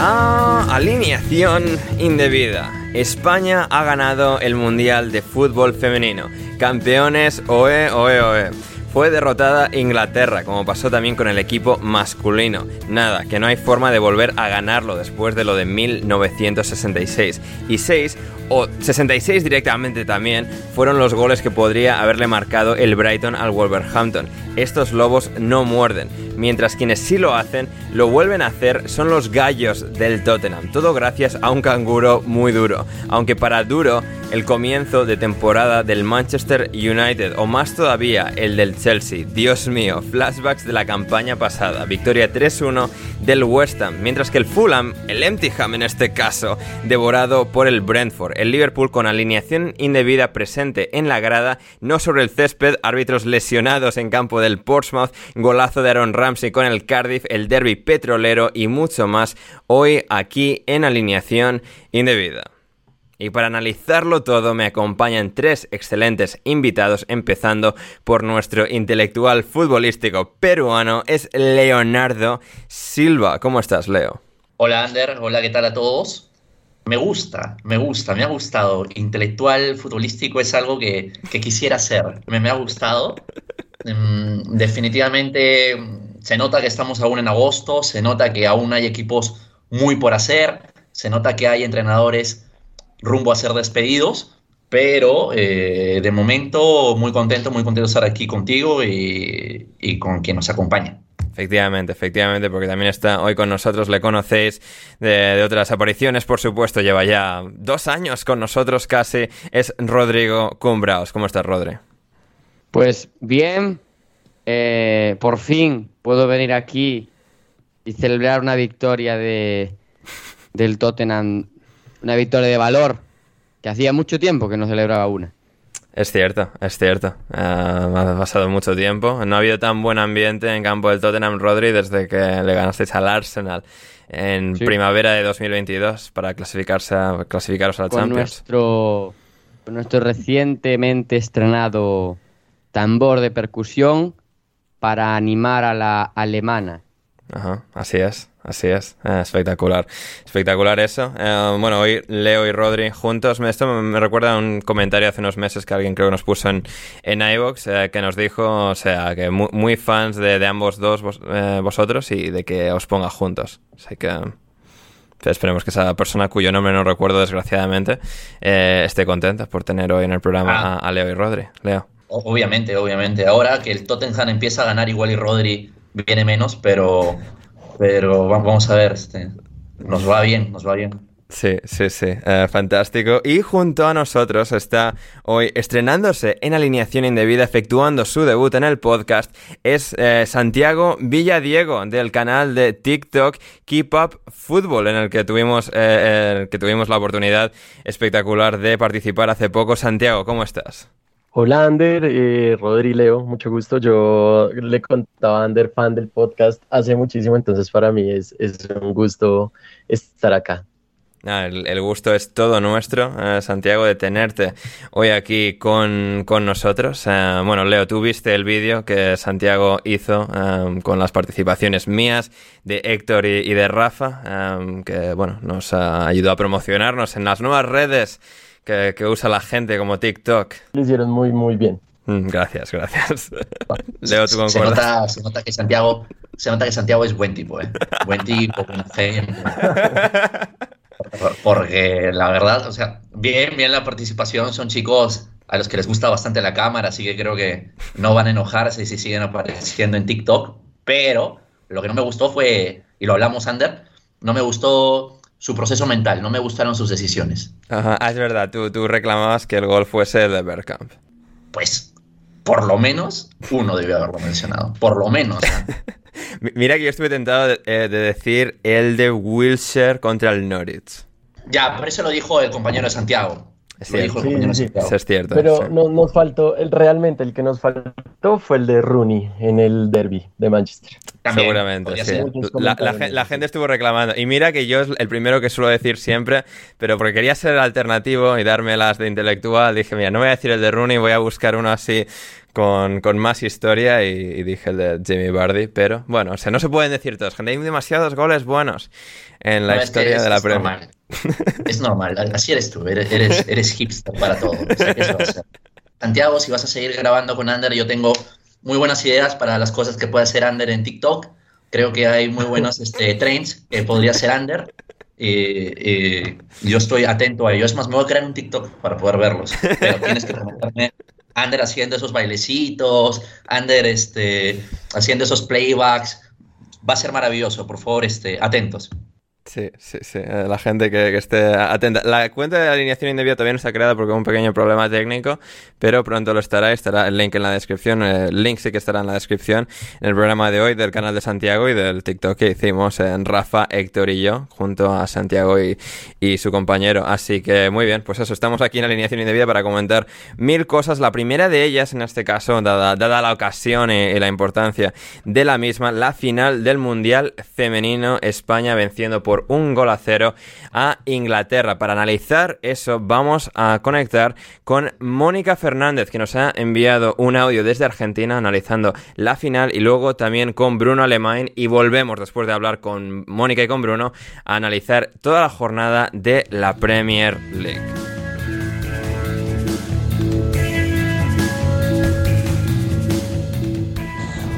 Bienvenidos a Alineación Indebida. España ha ganado el Mundial de Fútbol Femenino. Campeones, oe, oe, oe. Fue derrotada Inglaterra, como pasó también con el equipo masculino. Nada, que no hay forma de volver a ganarlo después de lo de 1966. Y 6, o 66 directamente también, fueron los goles que podría haberle marcado el Brighton al Wolverhampton. Estos lobos no muerden, mientras quienes sí lo hacen, lo vuelven a hacer son los gallos del Tottenham. Todo gracias a un canguro muy duro. Aunque para duro, el comienzo de temporada del Manchester United, o más todavía el del Chelsea. Dios mío, flashbacks de la campaña pasada. Victoria 3-1 del West Ham, mientras que el Fulham, el Empty Ham en este caso, devorado por el Brentford. El Liverpool con alineación indebida presente en la grada, no sobre el césped, árbitros lesionados en campo del Portsmouth, golazo de Aaron Ramsey con el Cardiff, el derby petrolero y mucho más hoy aquí en alineación indebida. Y para analizarlo todo me acompañan tres excelentes invitados, empezando por nuestro intelectual futbolístico peruano, es Leonardo Silva. ¿Cómo estás, Leo? Hola, Ander. Hola, ¿qué tal a todos? Me gusta, me gusta, me ha gustado. Intelectual futbolístico es algo que, que quisiera ser. Me, me ha gustado. Mm, definitivamente mm, se nota que estamos aún en agosto, se nota que aún hay equipos muy por hacer, se nota que hay entrenadores rumbo a ser despedidos, pero eh, de momento muy contento, muy contento de estar aquí contigo y, y con quien nos acompaña. Efectivamente, efectivamente, porque también está hoy con nosotros, le conocéis de, de, otras apariciones, por supuesto, lleva ya dos años con nosotros casi, es Rodrigo Cumbraos. ¿Cómo estás, Rodri? Pues bien, eh, por fin puedo venir aquí y celebrar una victoria de, del Tottenham, una victoria de valor, que hacía mucho tiempo que no celebraba una. Es cierto, es cierto. Uh, ha pasado mucho tiempo. No ha habido tan buen ambiente en campo del Tottenham Rodri desde que le ganasteis al Arsenal en sí. primavera de 2022 para clasificarse a, clasificaros a la con Champions. Nuestro, con nuestro recientemente estrenado tambor de percusión para animar a la alemana. Ajá, así es, así es. Eh, espectacular. Espectacular eso. Eh, bueno, hoy Leo y Rodri juntos. Esto me recuerda a un comentario hace unos meses que alguien creo que nos puso en, en iVoox eh, que nos dijo, o sea, que muy, muy fans de, de, ambos dos vos, eh, vosotros y de que os ponga juntos. Así que... Esperemos que esa persona cuyo nombre no recuerdo desgraciadamente eh, esté contenta por tener hoy en el programa ah. a, a Leo y Rodri. Leo. Obviamente, obviamente. Ahora que el Tottenham empieza a ganar igual y Rodri viene menos, pero, pero vamos a ver, este, nos va bien, nos va bien. Sí, sí, sí, uh, fantástico. Y junto a nosotros está hoy estrenándose en alineación indebida, efectuando su debut en el podcast, es eh, Santiago Villadiego del canal de TikTok Keep Up Football, en el que tuvimos, eh, el que tuvimos la oportunidad espectacular de participar hace poco. Santiago, ¿cómo estás? Hola Ander, eh, Rodri Leo, mucho gusto. Yo le contaba a Ander, fan del podcast hace muchísimo, entonces para mí es, es un gusto estar acá. Ah, el, gusto es todo nuestro, eh, Santiago, de tenerte hoy aquí con, con nosotros. Eh, bueno, Leo, tú viste el vídeo que Santiago hizo eh, con las participaciones mías, de Héctor y, de Rafa, que bueno, nos ayudó a promocionarnos en las nuevas redes que, usa la gente como TikTok. Lo hicieron muy, muy bien. Mm, gracias, gracias. Leo, ¿tú? Se nota, se nota, que Santiago, se nota que Santiago es buen tipo, ¿eh? Buen tipo, buen gente. Porque la verdad, o sea, bien, bien la participación, son chicos a los que les gusta bastante la cámara, así que creo que no van a enojarse si siguen apareciendo en TikTok, pero lo que no me gustó fue, y lo hablamos, Ander, no me gustó su proceso mental, no me gustaron sus decisiones. Ajá, es verdad, tú, tú reclamabas que el gol fuese el de Bergkamp. Pues, por lo menos, uno debió haberlo mencionado, por lo menos. Mira que yo estuve tentado eh, de, decir el de Wilshire contra el Norwich. Ya, por eso lo dijo el compañero de Santiago. Sí, Eso es cierto. Pero no, nos faltó, el, realmente el que nos faltó fue el de Rooney en el derby de Manchester. Seguramente, sí. La, gente estuvo reclamando. Y mira que yo es el primero que suelo decir siempre, pero porque quería ser alternativo y darme las de intelectual, dije, mira, no voy a decir el de Rooney, voy a buscar uno así con, más historia y, dije el de Jimmy Bardi, pero bueno, o sea, no se pueden decir todos, hay demasiados goles buenos en la historia de la Premier. Es normal, así eres tú, eres, eres, hipster para todo. Santiago, si vas a seguir grabando con Ander, yo tengo muy buenas ideas para las cosas que puede hacer Ander en TikTok. Creo que hay muy buenos este, trains que podría hacer Ander. y yo estoy atento a ello. Es más, me voy a crear un TikTok para poder verlos. Pero tienes que promoverme Ander haciendo esos bailecitos, Ander este, haciendo esos playbacks. Va a ser maravilloso, por favor, este, atentos. Sí, sí, sí. Eh, la gente que, esté atenta. La cuenta de alineación indebida todavía no está creada porque hay un pequeño problema técnico, pero pronto lo estará. Estará el link en la descripción. El link sí que estará en la descripción en el programa de hoy del canal de Santiago y del TikTok que hicimos en Rafa, Héctor y yo, junto a Santiago y, y su compañero. Así que muy bien, pues eso, estamos aquí en alineación indebida para comentar mil cosas. La primera de ellas, en este caso, dada, dada la ocasión y, y la importancia de la misma, la final del Mundial Femenino, España venciendo por un gol a cero a Inglaterra. Para analizar eso vamos a conectar con Mónica Fernández que nos ha enviado un audio desde Argentina analizando la final y luego también con Bruno Alemán y volvemos después de hablar con Mónica y con Bruno a analizar toda la jornada de la Premier League.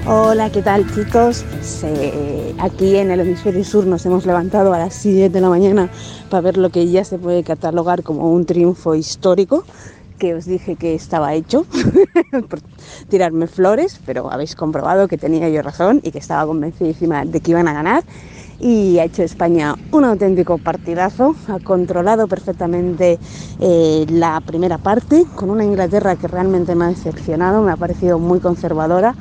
Hola, ¿qué tal chicos? aquí en el hemisferio sur nos hemos levantado a las 7 de la mañana para ver lo que ya se puede catalogar como un triunfo histórico, que os dije que estaba hecho por tirarme flores, pero habéis comprobado que tenía yo razón y que estaba convencidísima de que iban a ganar. Y ha hecho España un auténtico partidazo, ha controlado perfectamente eh, la primera parte, con una Inglaterra que realmente me ha decepcionado, me ha parecido muy conservadora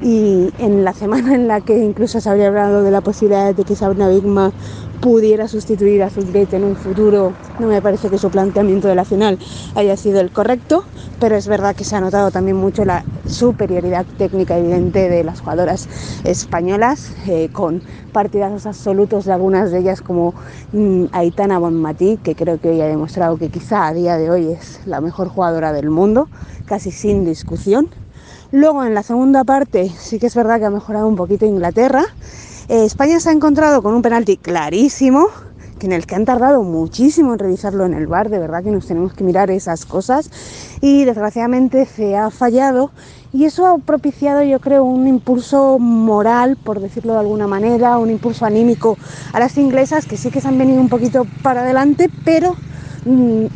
y en la semana en la que incluso se habría hablado de la posibilidad de que Sabrina Bigma pudiera sustituir a Zucchete en un futuro, no me parece que su planteamiento de la final haya sido el correcto, pero es verdad que se ha notado también mucho la superioridad técnica evidente de las jugadoras españolas, eh, con partidazos absolutos de algunas de ellas como mm, Aitana Bonmatí, que creo que hoy ha demostrado que quizá a día de hoy es la mejor jugadora del mundo, casi sin discusión. Luego en la segunda parte sí que es verdad que ha mejorado un poquito Inglaterra. Eh, España se ha encontrado con un penalti clarísimo, que en el que han tardado muchísimo en revisarlo en el bar, de verdad que nos tenemos que mirar esas cosas. Y desgraciadamente se ha fallado. Y eso ha propiciado yo creo un impulso moral, por decirlo de alguna manera, un impulso anímico a las inglesas que sí que se han venido un poquito para adelante, pero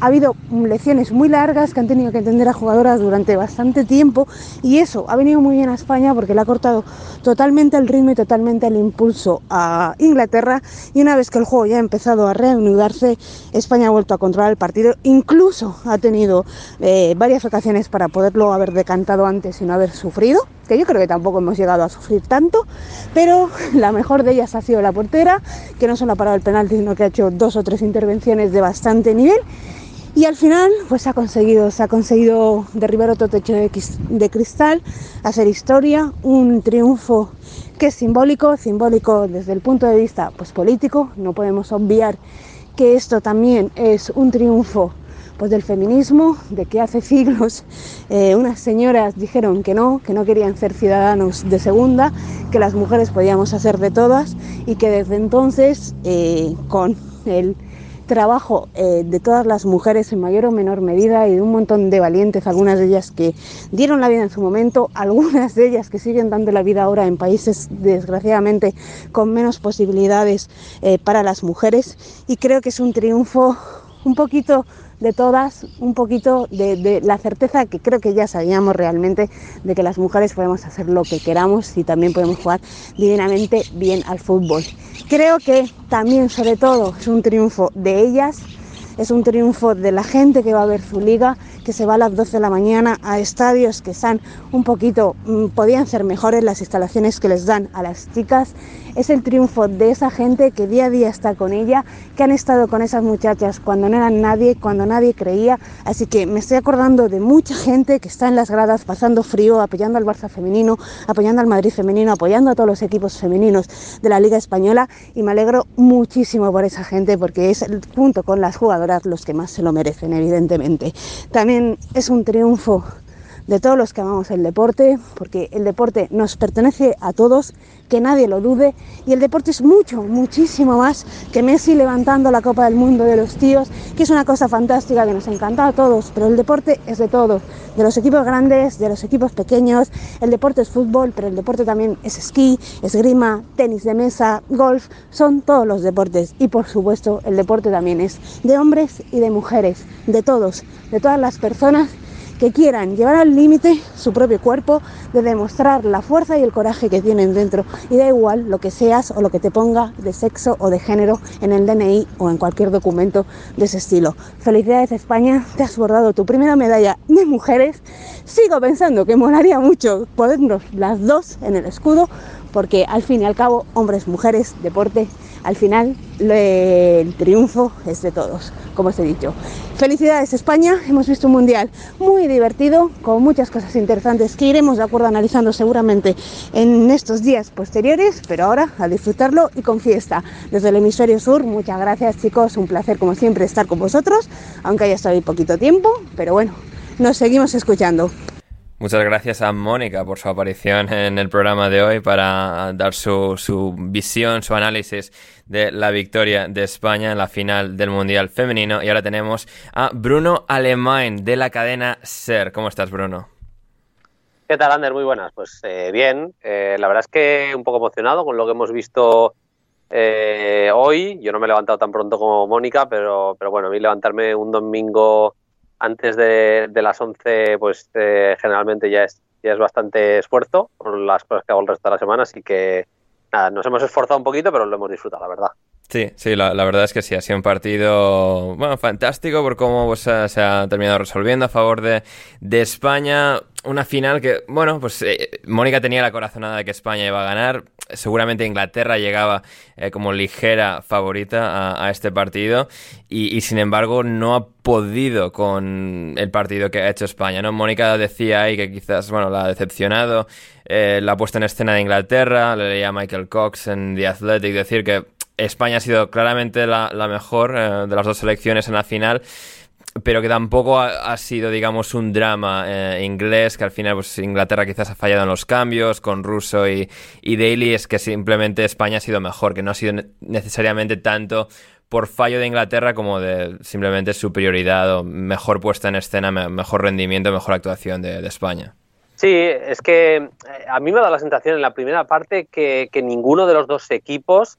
ha habido lecciones muy largas que han tenido que entender a jugadoras durante bastante tiempo y eso ha venido muy bien a España porque le ha cortado totalmente el ritmo y totalmente el impulso a Inglaterra y una vez que el juego ya ha empezado a reanudarse, España ha vuelto a controlar el partido, incluso ha tenido eh, varias ocasiones para poderlo haber decantado antes y no haber sufrido que yo creo que tampoco hemos llegado a sufrir tanto, pero la mejor de ellas ha sido la portera, que no solo ha parado el penalti, sino que ha hecho dos o tres intervenciones de bastante nivel. Y al final, pues ha conseguido, se ha conseguido derribar otro techo de, de cristal, hacer historia, un triunfo que es simbólico, simbólico desde el punto de vista pues, político. No podemos obviar que esto también es un triunfo pues, del feminismo, de que hace siglos eh, unas señoras dijeron que no, que no querían ser ciudadanos de segunda, que las mujeres podíamos hacer de todas y que desde entonces, eh, con el trabajo eh, de todas las mujeres en mayor o menor medida y de un montón de valientes, algunas de ellas que dieron la vida en su momento, algunas de ellas que siguen dando la vida ahora en países desgraciadamente con menos posibilidades para las mujeres. Y creo que es un triunfo un poquito de todas, un poquito de, la certeza que creo que ya sabíamos realmente de que las mujeres podemos hacer lo que queramos y también podemos jugar divinamente bien al fútbol. Creo que también, sobre todo, es un triunfo de ellas, es un triunfo de la gente que va a ver su liga, que se va a las 12 de la mañana a estadios que están un poquito, mmm, podían ser mejores las instalaciones que les dan a las chicas. Es el triunfo de esa gente que día a día está con ella, que han estado con esas muchachas cuando no eran nadie, cuando nadie creía. Así que me estoy acordando de mucha gente que está en las gradas pasando frío, apoyando al Barça femenino, apoyando al Madrid femenino, apoyando a todos los equipos femeninos de la Liga Española y me alegro muchísimo por esa gente porque es junto con las jugadoras los que más se lo merecen, evidentemente. También es un triunfo de todos los que amamos el deporte, porque el deporte nos pertenece a todos, que nadie lo dude, y el deporte es mucho, muchísimo más que Messi levantando la Copa del Mundo de los tíos, que es una cosa fantástica que nos encanta a todos, pero el deporte es de todos, de los equipos grandes, de los equipos pequeños, el deporte es fútbol, pero el deporte también es esquí, esgrima, tenis de mesa, golf, son todos los deportes, y por supuesto el deporte también es de hombres y de mujeres, de todos, de todas las personas que quieran llevar al límite su propio cuerpo, de demostrar la fuerza y el coraje que tienen dentro. Y da igual lo que seas o lo que te ponga de sexo o de género en el DNI o en cualquier documento de ese estilo. Felicidades España, te has bordado tu primera medalla de mujeres. Sigo pensando que molaría mucho ponernos las dos en el escudo, porque al fin y al cabo, hombres, mujeres, deporte, al final el triunfo es de todos, como os he dicho. Felicidades España, hemos visto un mundial muy divertido, con muchas cosas interesantes que iremos de acuerdo analizando seguramente en estos días posteriores, pero ahora a disfrutarlo y con fiesta. Desde el hemisferio sur, muchas gracias chicos, un placer como siempre estar con vosotros, aunque haya estado poquito tiempo, pero bueno, nos seguimos escuchando. Muchas gracias a Mónica por su aparición en el programa de hoy para dar su, su, visión, su análisis de la victoria de España en la final del Mundial Femenino. Y ahora tenemos a Bruno Alemán de la cadena SER. ¿Cómo estás, Bruno? ¿Qué tal, Ander? Muy buenas. Pues eh, bien, eh, la verdad es que un poco emocionado con lo que hemos visto eh, hoy. Yo no me he levantado tan pronto como Mónica, pero, pero bueno, a mí levantarme un domingo antes de, de las 11, pues eh, generalmente ya es, ya es bastante esfuerzo por las cosas que hago el resto de la semana, así que nada, nos hemos esforzado un poquito, pero lo hemos disfrutado, la verdad. Sí, sí, la, la, verdad es que sí, ha sido un partido, bueno, fantástico por cómo se, ha terminado resolviendo a favor de, de España. Una final que, bueno, pues eh, Mónica tenía la corazonada de que España iba a ganar. Seguramente Inglaterra llegaba eh, como ligera favorita a, a este partido y, y, sin embargo no ha podido con el partido que ha hecho España, ¿no? Mónica decía ahí que quizás, bueno, la ha decepcionado eh, la puesta en escena de Inglaterra, le leía a Michael Cox en The Athletic decir que España ha sido claramente la, mejor eh, de las dos selecciones en la final pero que tampoco ha, sido, digamos, un drama eh, inglés, que al final pues, Inglaterra quizás ha fallado en los cambios con Russo y, y Daly, es que simplemente España ha sido mejor, que no ha sido necesariamente tanto por fallo de Inglaterra como de simplemente superioridad o mejor puesta en escena, mejor rendimiento, mejor actuación de, España. Sí, es que a mí me da la sensación en la primera parte que ninguno de los dos equipos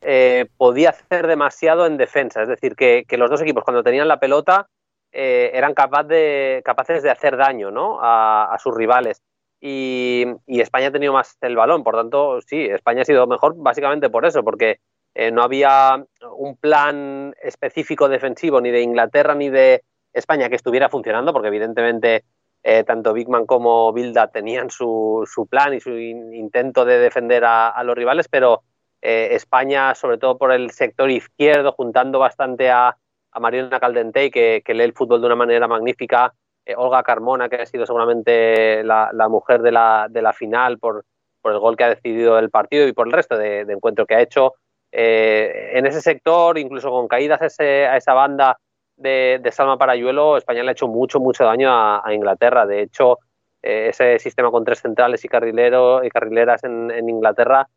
eh, podía hacer demasiado en defensa. Es decir, que, que los dos equipos cuando tenían la pelota eh, eran capaz de, capaces de hacer daño ¿no? a, a, sus rivales. Y, y, España ha tenido más el balón. Por tanto, sí, España ha sido mejor básicamente por eso, porque eh, no había un plan específico defensivo ni de Inglaterra ni de España que estuviera funcionando, porque evidentemente eh, tanto Bigman como Bilda tenían su, su plan y su in, intento de defender a, a los rivales, pero eh, España, sobre todo por el sector izquierdo, juntando bastante a, a Mariana Caldentey, que, lee el fútbol de una manera magnífica, eh, Olga Carmona, que ha sido seguramente la, mujer de la, de final por, el gol que ha decidido el partido y por el resto de, encuentro que ha hecho. Eh, en ese sector, incluso con caídas a, esa banda de, Salma Parayuelo, España le ha hecho mucho, mucho daño a, Inglaterra. De hecho, eh, ese sistema con tres centrales y, carrilero, y carrileras en, Inglaterra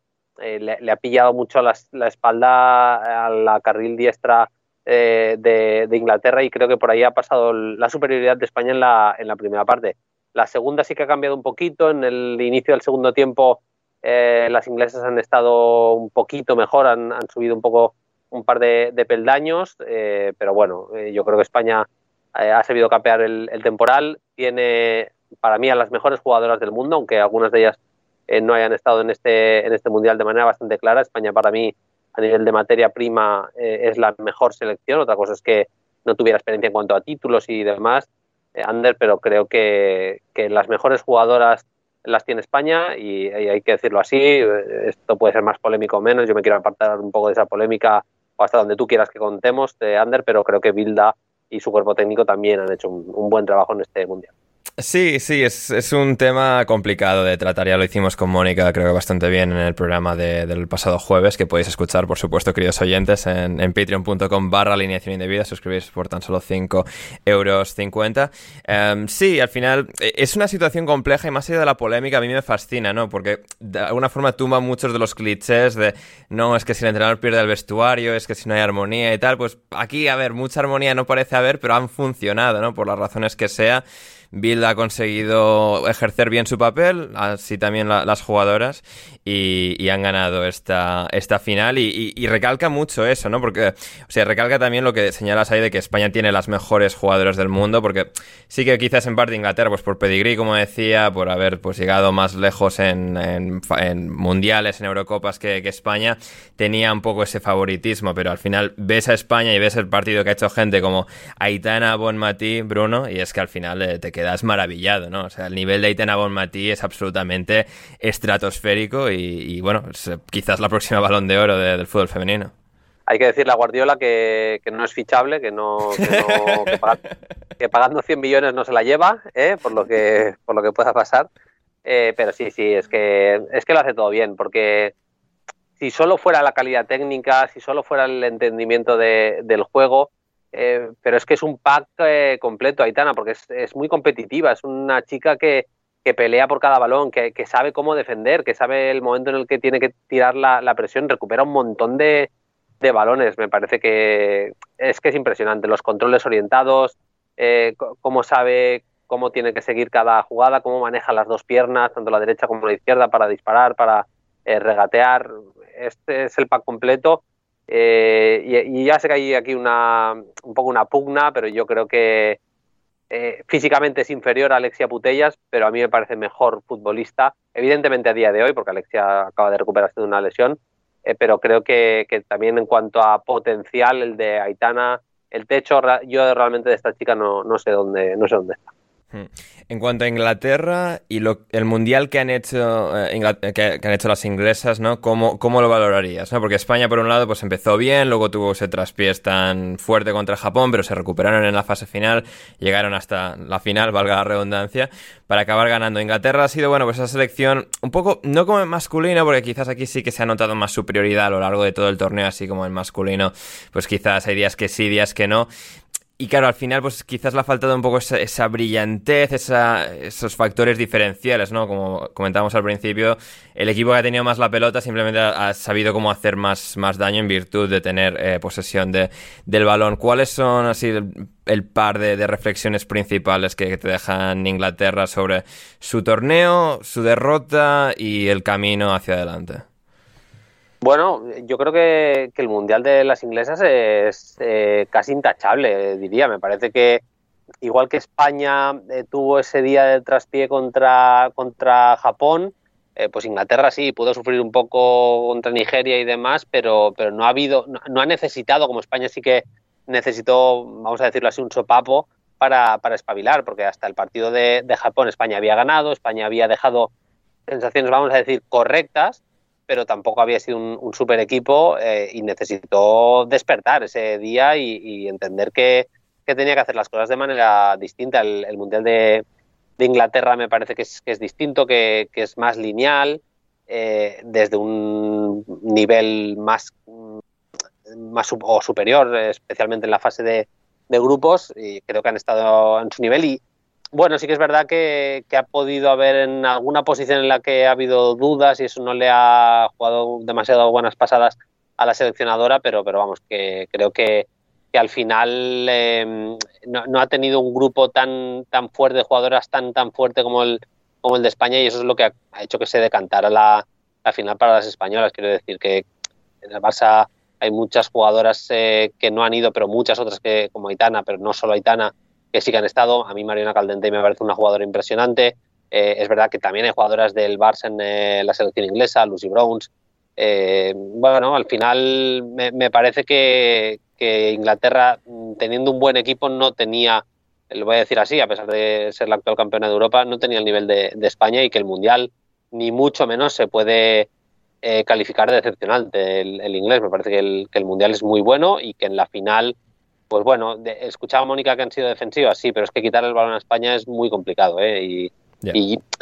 le, ha pillado mucho la, la espalda a la carril diestra eh, de, Inglaterra y creo que por ahí ha pasado la superioridad de España en la, en la primera parte. La segunda sí que ha cambiado un poquito. En el inicio del segundo tiempo eh, las inglesas han estado un poquito mejor, han, subido un poco un par de, peldaños, eh, pero bueno, yo creo que España ha sabido capear el, temporal. Tiene para mí a las mejores jugadoras del mundo, aunque algunas de ellas no hayan estado en este, en este mundial de manera bastante clara. España para mí a nivel de materia prima eh, es la mejor selección. Otra cosa es que no tuviera experiencia en cuanto a títulos y demás, eh, Ander, pero creo que, las mejores jugadoras las tiene España y, hay que decirlo así. Eh, esto puede ser más polémico o menos. Yo me quiero apartar un poco de esa polémica o hasta donde tú quieras que contemos de Ander, pero creo que Bilda y su cuerpo técnico también han hecho un buen trabajo en este mundial. Sí, sí, es, es, un tema complicado de tratar. Ya lo hicimos con Mónica, creo que bastante bien en el programa del pasado jueves, que podéis escuchar, por supuesto, queridos oyentes, en, en patreon.com barra alineación indebida. Suscribís por tan solo 5 euros 50. Em, sí, al final e, es una situación compleja y más allá de la polémica, a mí me fascina, ¿no? Porque de alguna forma tumba muchos de los clichés de no, es que si el entrenador pierde el vestuario, es que si no hay armonía y tal. Pues aquí, a ver, mucha armonía no parece haber, pero han funcionado, ¿no? Por las razones que sea. Bill ha conseguido ejercer bien su papel, así también las jugadoras, y, han ganado esta, esta final. Y, recalca mucho eso, ¿no? Porque, o sea, recalca también lo que señalas ahí de que España tiene las mejores jugadoras del mundo, porque sí que quizás en parte Inglaterra, pues por pedigrí, como decía, por haber pues llegado más lejos en, mundiales, en Eurocopas que, que España, tenía un poco ese favoritismo, pero al final ves a España y ves el partido que ha hecho gente como Aitana, Bonmatí, Bruno, y es que al final eh, te queda quedas maravillado, ¿no? O sea, el nivel de Aitana Bonmatí es absolutamente estratosférico y, bueno, eh, quizás la próxima balón de oro del fútbol femenino. Hay que decirle a Guardiola que, no es fichable, que no, que, pagando 100 millones no se la lleva, ¿eh? por lo que por lo que pueda pasar. Eh, pero sí, sí, es que es que lo hace todo bien, porque si solo fuera la calidad técnica, si solo fuera el entendimiento del juego, eh, pero es que es un pack eh, completo, Aitana, porque es, muy competitiva, es una chica que, pelea por cada balón, que, sabe cómo defender, que sabe el momento en el que tiene que tirar la, presión, recupera un montón de, balones, me parece que es que es impresionante, los controles orientados, eh, cómo sabe cómo tiene que seguir cada jugada, cómo maneja las dos piernas, tanto la derecha como la izquierda, para disparar, para regatear, este es el pack completo eh, y, ya sé que hay aquí una, un poco una pugna, pero yo creo que eh, físicamente es inferior a Alexia Putellas, pero a mí me parece mejor futbolista, evidentemente a día de hoy, porque Alexia acaba de recuperarse de una lesión, eh, pero creo que, que, también en cuanto a potencial, el de Aitana, el techo, yo realmente de esta chica no, no sé dónde, no sé dónde está. En cuanto a Inglaterra y el mundial que han hecho eh, que, han hecho las inglesas, ¿no? ¿Cómo, cómo lo valorarías? ¿no? Porque España, por un lado, pues empezó bien, luego tuvo ese traspiés tan fuerte contra Japón, pero se recuperaron en la fase final, llegaron hasta la final, valga la redundancia, para acabar ganando. Inglaterra ha sido, bueno, pues esa selección un poco, no como en masculino, porque quizás aquí sí que se ha notado más superioridad a lo largo de todo el torneo, así como en masculino, pues quizás hay días que sí, días que no. Y claro, al final, pues quizás le ha faltado un poco esa, brillantez, esos factores diferenciales, ¿no? Como comentábamos al principio, el equipo que ha tenido más la pelota simplemente ha, sabido cómo hacer más, más daño en virtud de tener eh, posesión de, del balón. ¿Cuáles son así el, par de, de, reflexiones principales que, que te dejan Inglaterra sobre su torneo, su derrota y el camino hacia adelante? Bueno, yo creo que, el Mundial de las Inglesas es eh, casi intachable, diría. Me parece que igual que España eh, tuvo ese día de traspié contra, contra Japón, eh, pues Inglaterra sí pudo sufrir un poco contra Nigeria y demás, pero, pero no ha habido, no, ha necesitado, como España sí que necesitó, vamos a decirlo así, un sopapo para, para espabilar, porque hasta el partido de Japón España había ganado, España había dejado sensaciones, vamos a decir, correctas pero tampoco había sido un, super equipo eh, y necesitó despertar ese día y, entender que, tenía que hacer las cosas de manera distinta. El, Mundial de, Inglaterra me parece que es, distinto, que, es más lineal, eh, desde un nivel más, más o superior, especialmente en la fase de, de grupos, y creo que han estado en su nivel y bueno, sí que es verdad que, ha podido haber en alguna posición en la que ha habido dudas y eso no le ha jugado demasiado buenas pasadas a la seleccionadora, pero, pero vamos, que creo que, al final em, no, ha tenido un grupo tan, tan fuerte de jugadoras tan, tan fuerte como el, como el de España y eso es lo que ha, hecho que se decantara la, la final para las españolas. Quiero decir que en el Barça hay muchas jugadoras eh, que no han ido, pero muchas otras que como Aitana, pero no solo Aitana, que sí que han estado. A mí Mariana Caldente me parece una jugadora impresionante. Eh, es verdad que también hay jugadoras del Barça en eh, la selección inglesa, Lucy Browns. Eh, bueno, al final me, parece que, Inglaterra, mm, teniendo un buen equipo, no tenía, lo voy a decir así, a pesar de ser la actual campeona de Europa, no tenía el nivel de, España y que el Mundial, ni mucho menos, se puede calificar de decepcionante el, inglés. Me parece que el Mundial es muy bueno y que en la final pues bueno, escuchaba a Mónica que han sido defensivas, sí, pero es que quitar el balón a España es muy complicado, ¿eh? Y,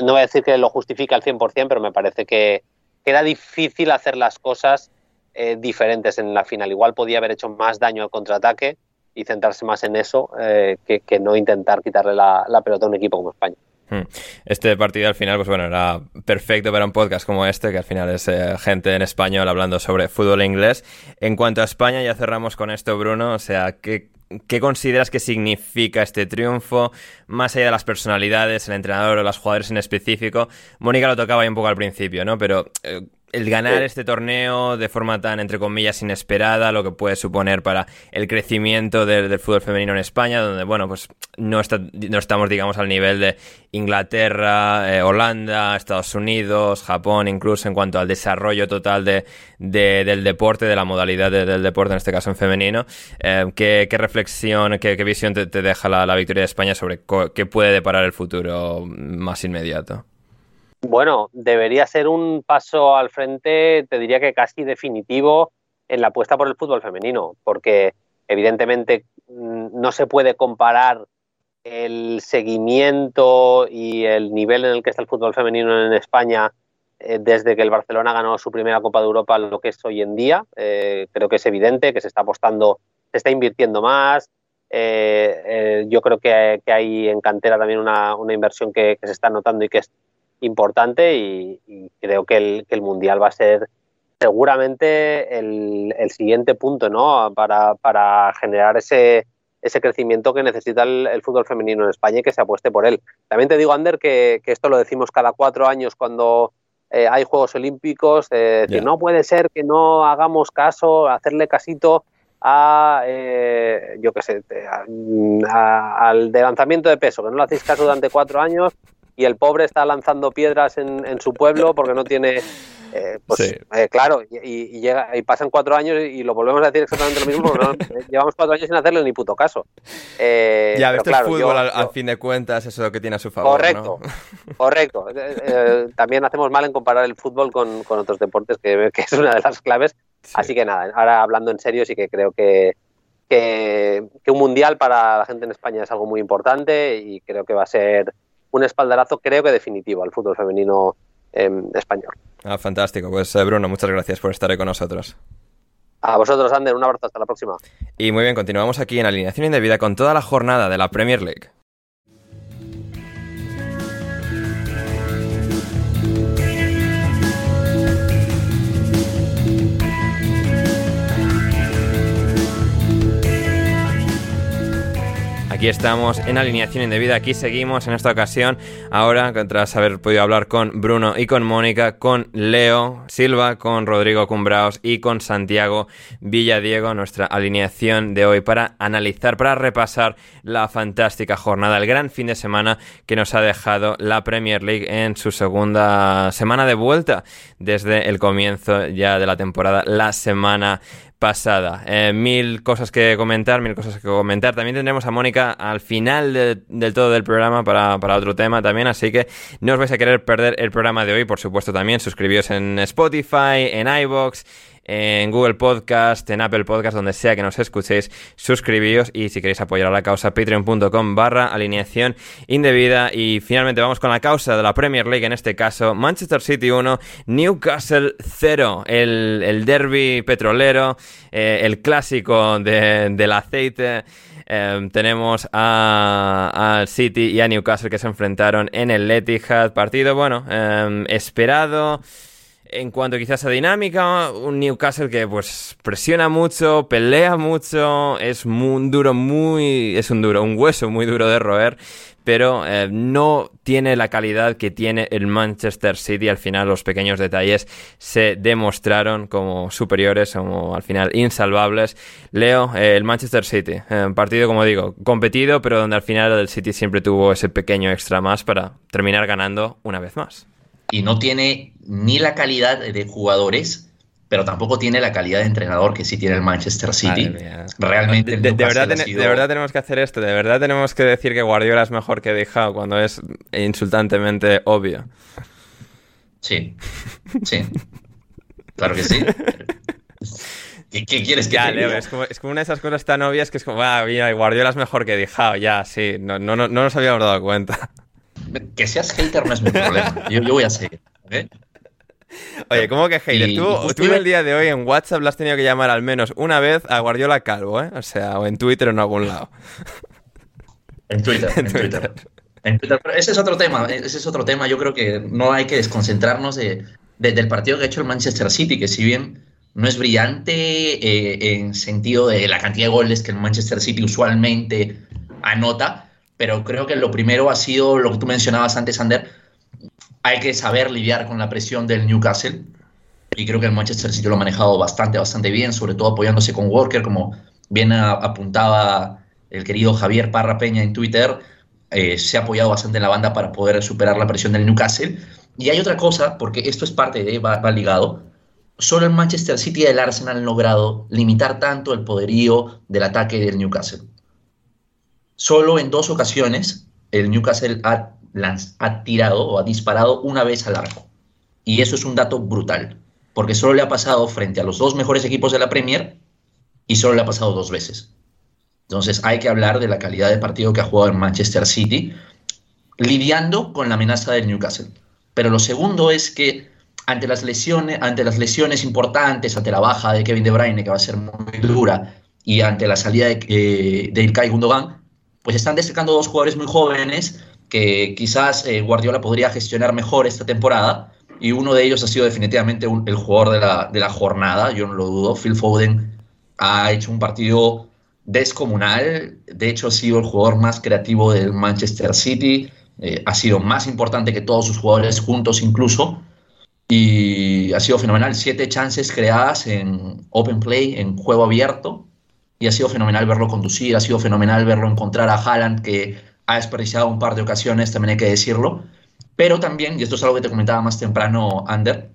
no voy a decir que lo justifica al 100%, pero me parece que, era difícil hacer las cosas eh, diferentes en la final. Igual podía haber hecho más daño al contraataque y centrarse más en eso eh, que, no intentar quitarle la pelota a un equipo como España. Hmm. Este partido al final, pues bueno, era perfecto para un podcast como este, que al final es eh, gente en español hablando sobre fútbol inglés. En cuanto a España, ya cerramos con esto, Bruno. O sea, ¿qué, ¿qué consideras que significa este triunfo? Más allá de las personalidades, el entrenador o los jugadores en específico. Mónica lo tocaba ahí un poco al principio, ¿no? Pero eh, el ganar este torneo de forma tan, entre comillas, inesperada, lo que puede suponer para el crecimiento del, fútbol femenino en España, donde, bueno, pues no, está, no estamos, digamos, al nivel de Inglaterra, eh, Holanda, Estados Unidos, Japón, incluso en cuanto al desarrollo total de, del deporte, de la modalidad del deporte, en este caso en femenino. Eh, ¿qué, reflexión, qué, visión te, deja la, la victoria de España sobre qué puede deparar el futuro más inmediato? Bueno, debería ser un paso al frente, te diría que casi definitivo en la apuesta por el fútbol femenino, porque evidentemente mm, no se puede comparar el seguimiento y el nivel en el que está el fútbol femenino en España eh, desde que el Barcelona ganó su primera Copa de Europa lo que es hoy en día. Eh, creo que es evidente que se está apostando, se está invirtiendo más. Eh, yo creo que, hay en cantera también una, inversión que, que, se está notando y que es importante y, creo que el, Mundial va a ser seguramente el, siguiente punto ¿no? para, generar ese, ese crecimiento que necesita el, fútbol femenino en España y que se apueste por él. También te digo, Ander, que, esto lo decimos cada cuatro años cuando eh, hay Juegos Olímpicos, eh, no puede ser que no hagamos caso, hacerle casito a, eh, yo qué sé, al de lanzamiento de peso, que no le hacéis caso durante cuatro años y el pobre está lanzando piedras en, su pueblo porque no tiene... Eh, pues eh, claro, y, llega, y pasan cuatro años y lo volvemos a decir exactamente lo mismo porque eh, llevamos cuatro años sin hacerle ni puto caso. ya, ves el fútbol al, fin de cuentas, eso es lo que tiene a su favor. Correcto, correcto. también hacemos mal en comparar el fútbol con, otros deportes, que, es una de las claves. Así que nada, ahora hablando en serio, sí que creo que, que, que un mundial para la gente en España es algo muy importante y creo que va a ser un espaldarazo creo que definitivo al fútbol femenino em, español. Ah, fantástico. Pues eh, Bruno, muchas gracias por estar ahí con nosotros. A vosotros, Ander, un abrazo, hasta la próxima. Y muy bien, continuamos aquí en Alineación Indebida con toda la jornada de la Premier League. Aquí estamos en alineación indebida, aquí seguimos en esta ocasión, ahora tras haber podido hablar con Bruno y con Mónica, con Leo Silva, con Rodrigo Cumbraos y con Santiago Villadiego, nuestra alineación de hoy para analizar, para repasar la fantástica jornada, el gran fin de semana que nos ha dejado la Premier League en su segunda semana de vuelta desde el comienzo ya de la temporada, la semana pasada. Eh, mil cosas que comentar, mil cosas que comentar. También tendremos a Mónica al final del todo del programa para, para, otro tema también, así que no os vais a querer perder el programa de hoy, por supuesto también. Suscribíos en Spotify, en iBox en Google Podcast, en Apple Podcast, donde sea que nos escuchéis, suscribíos y si queréis apoyar a la causa, patreon.com barra alineación indebida. Y finalmente vamos con la causa de la Premier League, en este caso Manchester City 1, Newcastle 0, el, derby petrolero, eh, el clásico del aceite. Eh, tenemos a, City y a Newcastle que se enfrentaron en el Etihad. Partido, bueno, eh, esperado. En cuanto quizás a dinámica, un Newcastle que pues presiona mucho, pelea mucho, es muy duro, muy es un duro, un hueso muy duro de roer, pero eh, no tiene la calidad que tiene el Manchester City. Al final los pequeños detalles se demostraron como superiores, como al final insalvables. Leo, eh, el Manchester City, eh, partido como digo, competido, pero donde al final el City siempre tuvo ese pequeño extra más para terminar ganando una vez más y no tiene ni la calidad de jugadores, pero tampoco tiene la calidad de entrenador que sí tiene el Manchester City. Realmente. De, verdad de, verdad tenemos que hacer esto. De verdad tenemos que decir que Guardiola es mejor que Dijao cuando es insultantemente obvio. Sí. Sí. claro que sí. ¿Qué, quieres que ya, Leo, es, como, es como, una de esas cosas tan obvias que es como, ah, mira, Guardiola es mejor que Dijao. Ya, sí. No, no, no nos habíamos dado cuenta. Que seas hater no es mi problema. Yo, voy a seguir. Oye, ¿cómo que hater? tú, el día de hoy en WhatsApp le has tenido que llamar al menos una vez a Guardiola Calvo, ¿eh? O sea, o en Twitter o en algún lado. En Twitter, en, Twitter. En Twitter. ese es otro tema, ese es otro tema. Yo creo que no hay que desconcentrarnos de, del partido que ha hecho el Manchester City, que si bien no es brillante eh, en sentido de la cantidad de goles que el Manchester City usualmente anota, pero creo que lo primero ha sido lo que tú mencionabas antes, Ander. Hay que saber lidiar con la presión del Newcastle. Y creo que el Manchester City lo ha manejado bastante, bastante bien, sobre todo apoyándose con Walker, como bien apuntaba el querido Javier Parra Peña en Twitter. Eh, se ha apoyado bastante en la banda para poder superar la presión del Newcastle. Y hay otra cosa, porque esto es parte de, va, va ligado. Solo el Manchester City y el Arsenal han logrado limitar tanto el poderío del ataque del Newcastle. Solo en dos ocasiones el Newcastle ha, ha tirado o ha disparado una vez al arco. Y eso es un dato brutal, porque solo le ha pasado frente a los dos mejores equipos de la Premier y solo le ha pasado dos veces. Entonces hay que hablar de la calidad de partido que ha jugado en Manchester City, lidiando con la amenaza del Newcastle. Pero lo segundo es que ante las lesiones, ante las lesiones importantes, ante la baja de Kevin De Bruyne, que va a ser muy dura, y ante la salida de, eh, de Ilkay Gundogan, pues están destacando dos jugadores muy jóvenes que quizás eh, Guardiola podría gestionar mejor esta temporada. Y uno de ellos ha sido definitivamente el jugador de la, de la jornada, yo no lo dudo. Phil Foden ha hecho un partido descomunal. De hecho, ha sido el jugador más creativo del Manchester City. Eh, ha sido más importante que todos sus jugadores juntos incluso. Y ha sido fenomenal. Siete chances creadas en open play, en juego abierto y ha sido fenomenal verlo conducir, ha sido fenomenal verlo encontrar a Haaland, que ha desperdiciado un par de ocasiones, también hay que decirlo. Pero también, y esto es algo que te comentaba más temprano, Ander,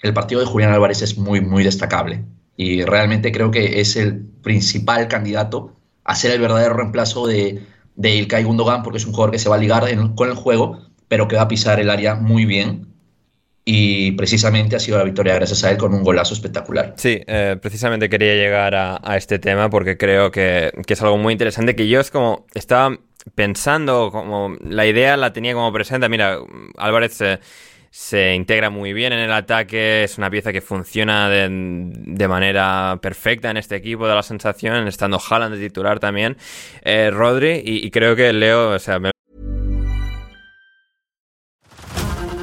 el partido de Julián Álvarez es muy, muy destacable. Y realmente creo que es el principal candidato a ser el verdadero reemplazo de, de Ilkay Gundogan, porque es un jugador que se va a ligar con el juego, pero que va a pisar el área muy bien y precisamente ha sido la victoria gracias a él con un golazo espectacular. Sí, eh, precisamente quería llegar a, este tema porque creo que, es algo muy interesante que yo es como estaba pensando, como la idea la tenía como presente, mira, Álvarez se, integra muy bien en el ataque, es una pieza que funciona de, manera perfecta en este equipo, de la sensación, estando Haaland de titular también, eh, Rodri, y, y, creo que Leo, o sea, me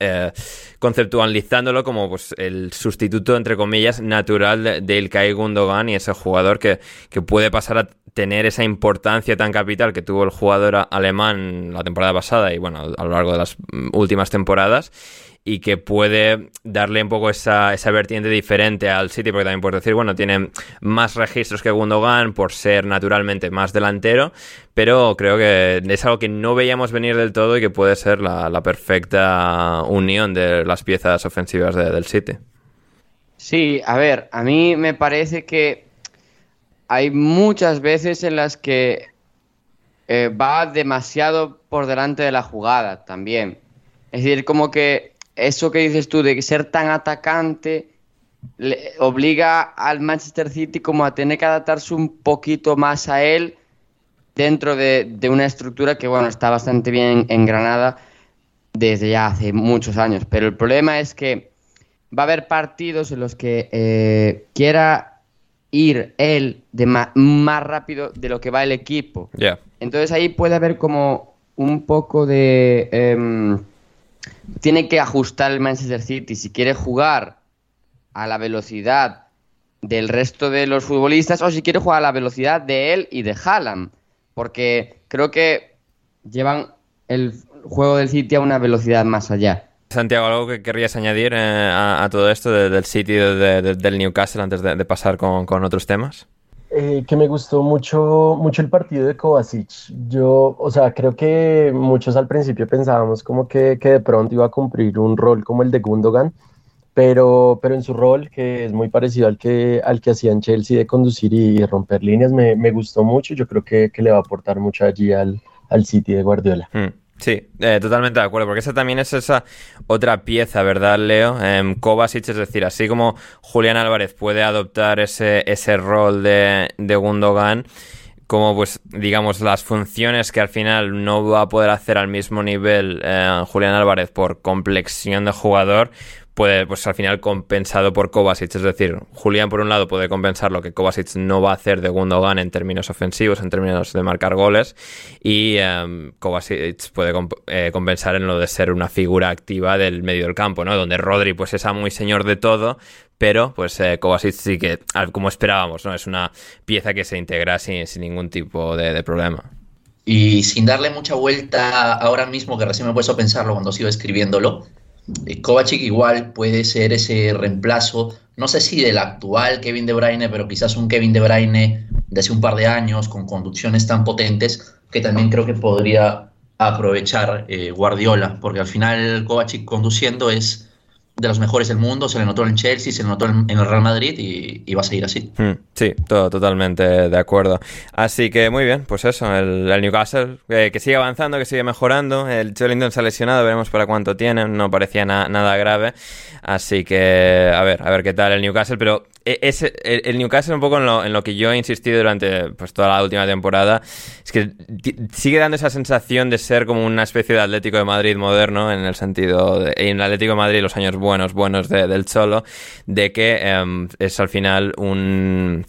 eh, conceptualizándolo como pues, el sustituto, entre comillas, natural de, de Ilkay Gundogan y ese jugador que, que puede pasar a tener esa importancia tan capital que tuvo el jugador alemán la temporada pasada y bueno, a lo largo de las últimas temporadas y que puede darle un poco esa, esa vertiente diferente al City, porque también puedes decir, bueno, tiene más registros que Gundogan por ser naturalmente más delantero, pero creo que es algo que no veíamos venir del todo y que puede ser la, perfecta unión de las piezas ofensivas de, del City. Sí, a ver, a mí me parece que hay muchas veces en las que eh, va demasiado por delante de la jugada también. Es decir, como que eso que dices tú de ser tan atacante le obliga al Manchester City como a tener que adaptarse un poquito más a él dentro de, de una estructura que bueno está bastante bien engranada desde ya hace muchos años. Pero el problema es que va a haber partidos en los que eh, quiera ir él de más rápido de lo que va el equipo. Yeah. Entonces ahí puede haber como un poco de... Eh, tiene que ajustar el Manchester City si quiere jugar a la velocidad del resto de los futbolistas o si quiere jugar a la velocidad de él y de Haaland. Porque creo que llevan el juego del City a una velocidad más allá. Santiago, ¿algo que querrías añadir eh, a, todo esto de, del City, de, de, del Newcastle, antes de, pasar con, otros temas? Eh, que me gustó mucho, mucho el partido de Kovacic. Yo, o sea, creo que muchos al principio pensábamos como que, que de pronto iba a cumplir un rol como el de Gundogan, pero, pero en su rol, que es muy parecido al que, al que hacía en Chelsea de conducir y, romper líneas, me, me, gustó mucho. Yo creo que, que, le va a aportar mucho allí al, al City de Guardiola. Hmm. Sí, eh, totalmente de acuerdo, porque esa también es esa otra pieza, ¿verdad, Leo? Eh, Kovacic, es decir, así como Julián Álvarez puede adoptar ese, ese rol de, de Gundogan, como pues digamos las funciones que al final no va a poder hacer al mismo nivel eh, Julián Álvarez por complexión de jugador, puede, pues al final compensado por Kovacic. Es decir, Julián, por un lado, puede compensar lo que Kovacic no va a hacer de Gundogan en términos ofensivos, en términos de marcar goles, y um, Kovacic puede eh, compensar en lo de ser una figura activa del medio del campo, ¿no? Donde Rodri, pues, es muy señor de todo, pero pues eh, Kovacic sí que, como esperábamos, ¿no? Es una pieza que se integra sin, sin ningún tipo de, de problema. Y sin darle mucha vuelta ahora mismo, que recién me he puesto a pensarlo cuando sigo escribiéndolo, Kovacic igual puede ser ese reemplazo, no sé si del actual Kevin De Bruyne, pero quizás un Kevin De Bruyne de hace un par de años con conducciones tan potentes que también creo que podría aprovechar eh, Guardiola, porque al final Kovacic conduciendo es de los mejores del mundo, se le notó en Chelsea, se le notó en el Real Madrid y, va a seguir así. Sí, todo, totalmente de acuerdo. Así que muy bien, pues eso, el, el Newcastle eh, que sigue avanzando, que sigue mejorando. El Joelinton se ha lesionado, veremos para cuánto tiene, no parecía na nada grave. Así que a ver, a ver qué tal el Newcastle, pero ese, el, el, Newcastle un poco en lo, en lo, que yo he insistido durante pues, toda la última temporada es que sigue dando esa sensación de ser como una especie de Atlético de Madrid moderno en el sentido de, en el Atlético de Madrid los años buenos buenos de, del Cholo de que eh, es al final un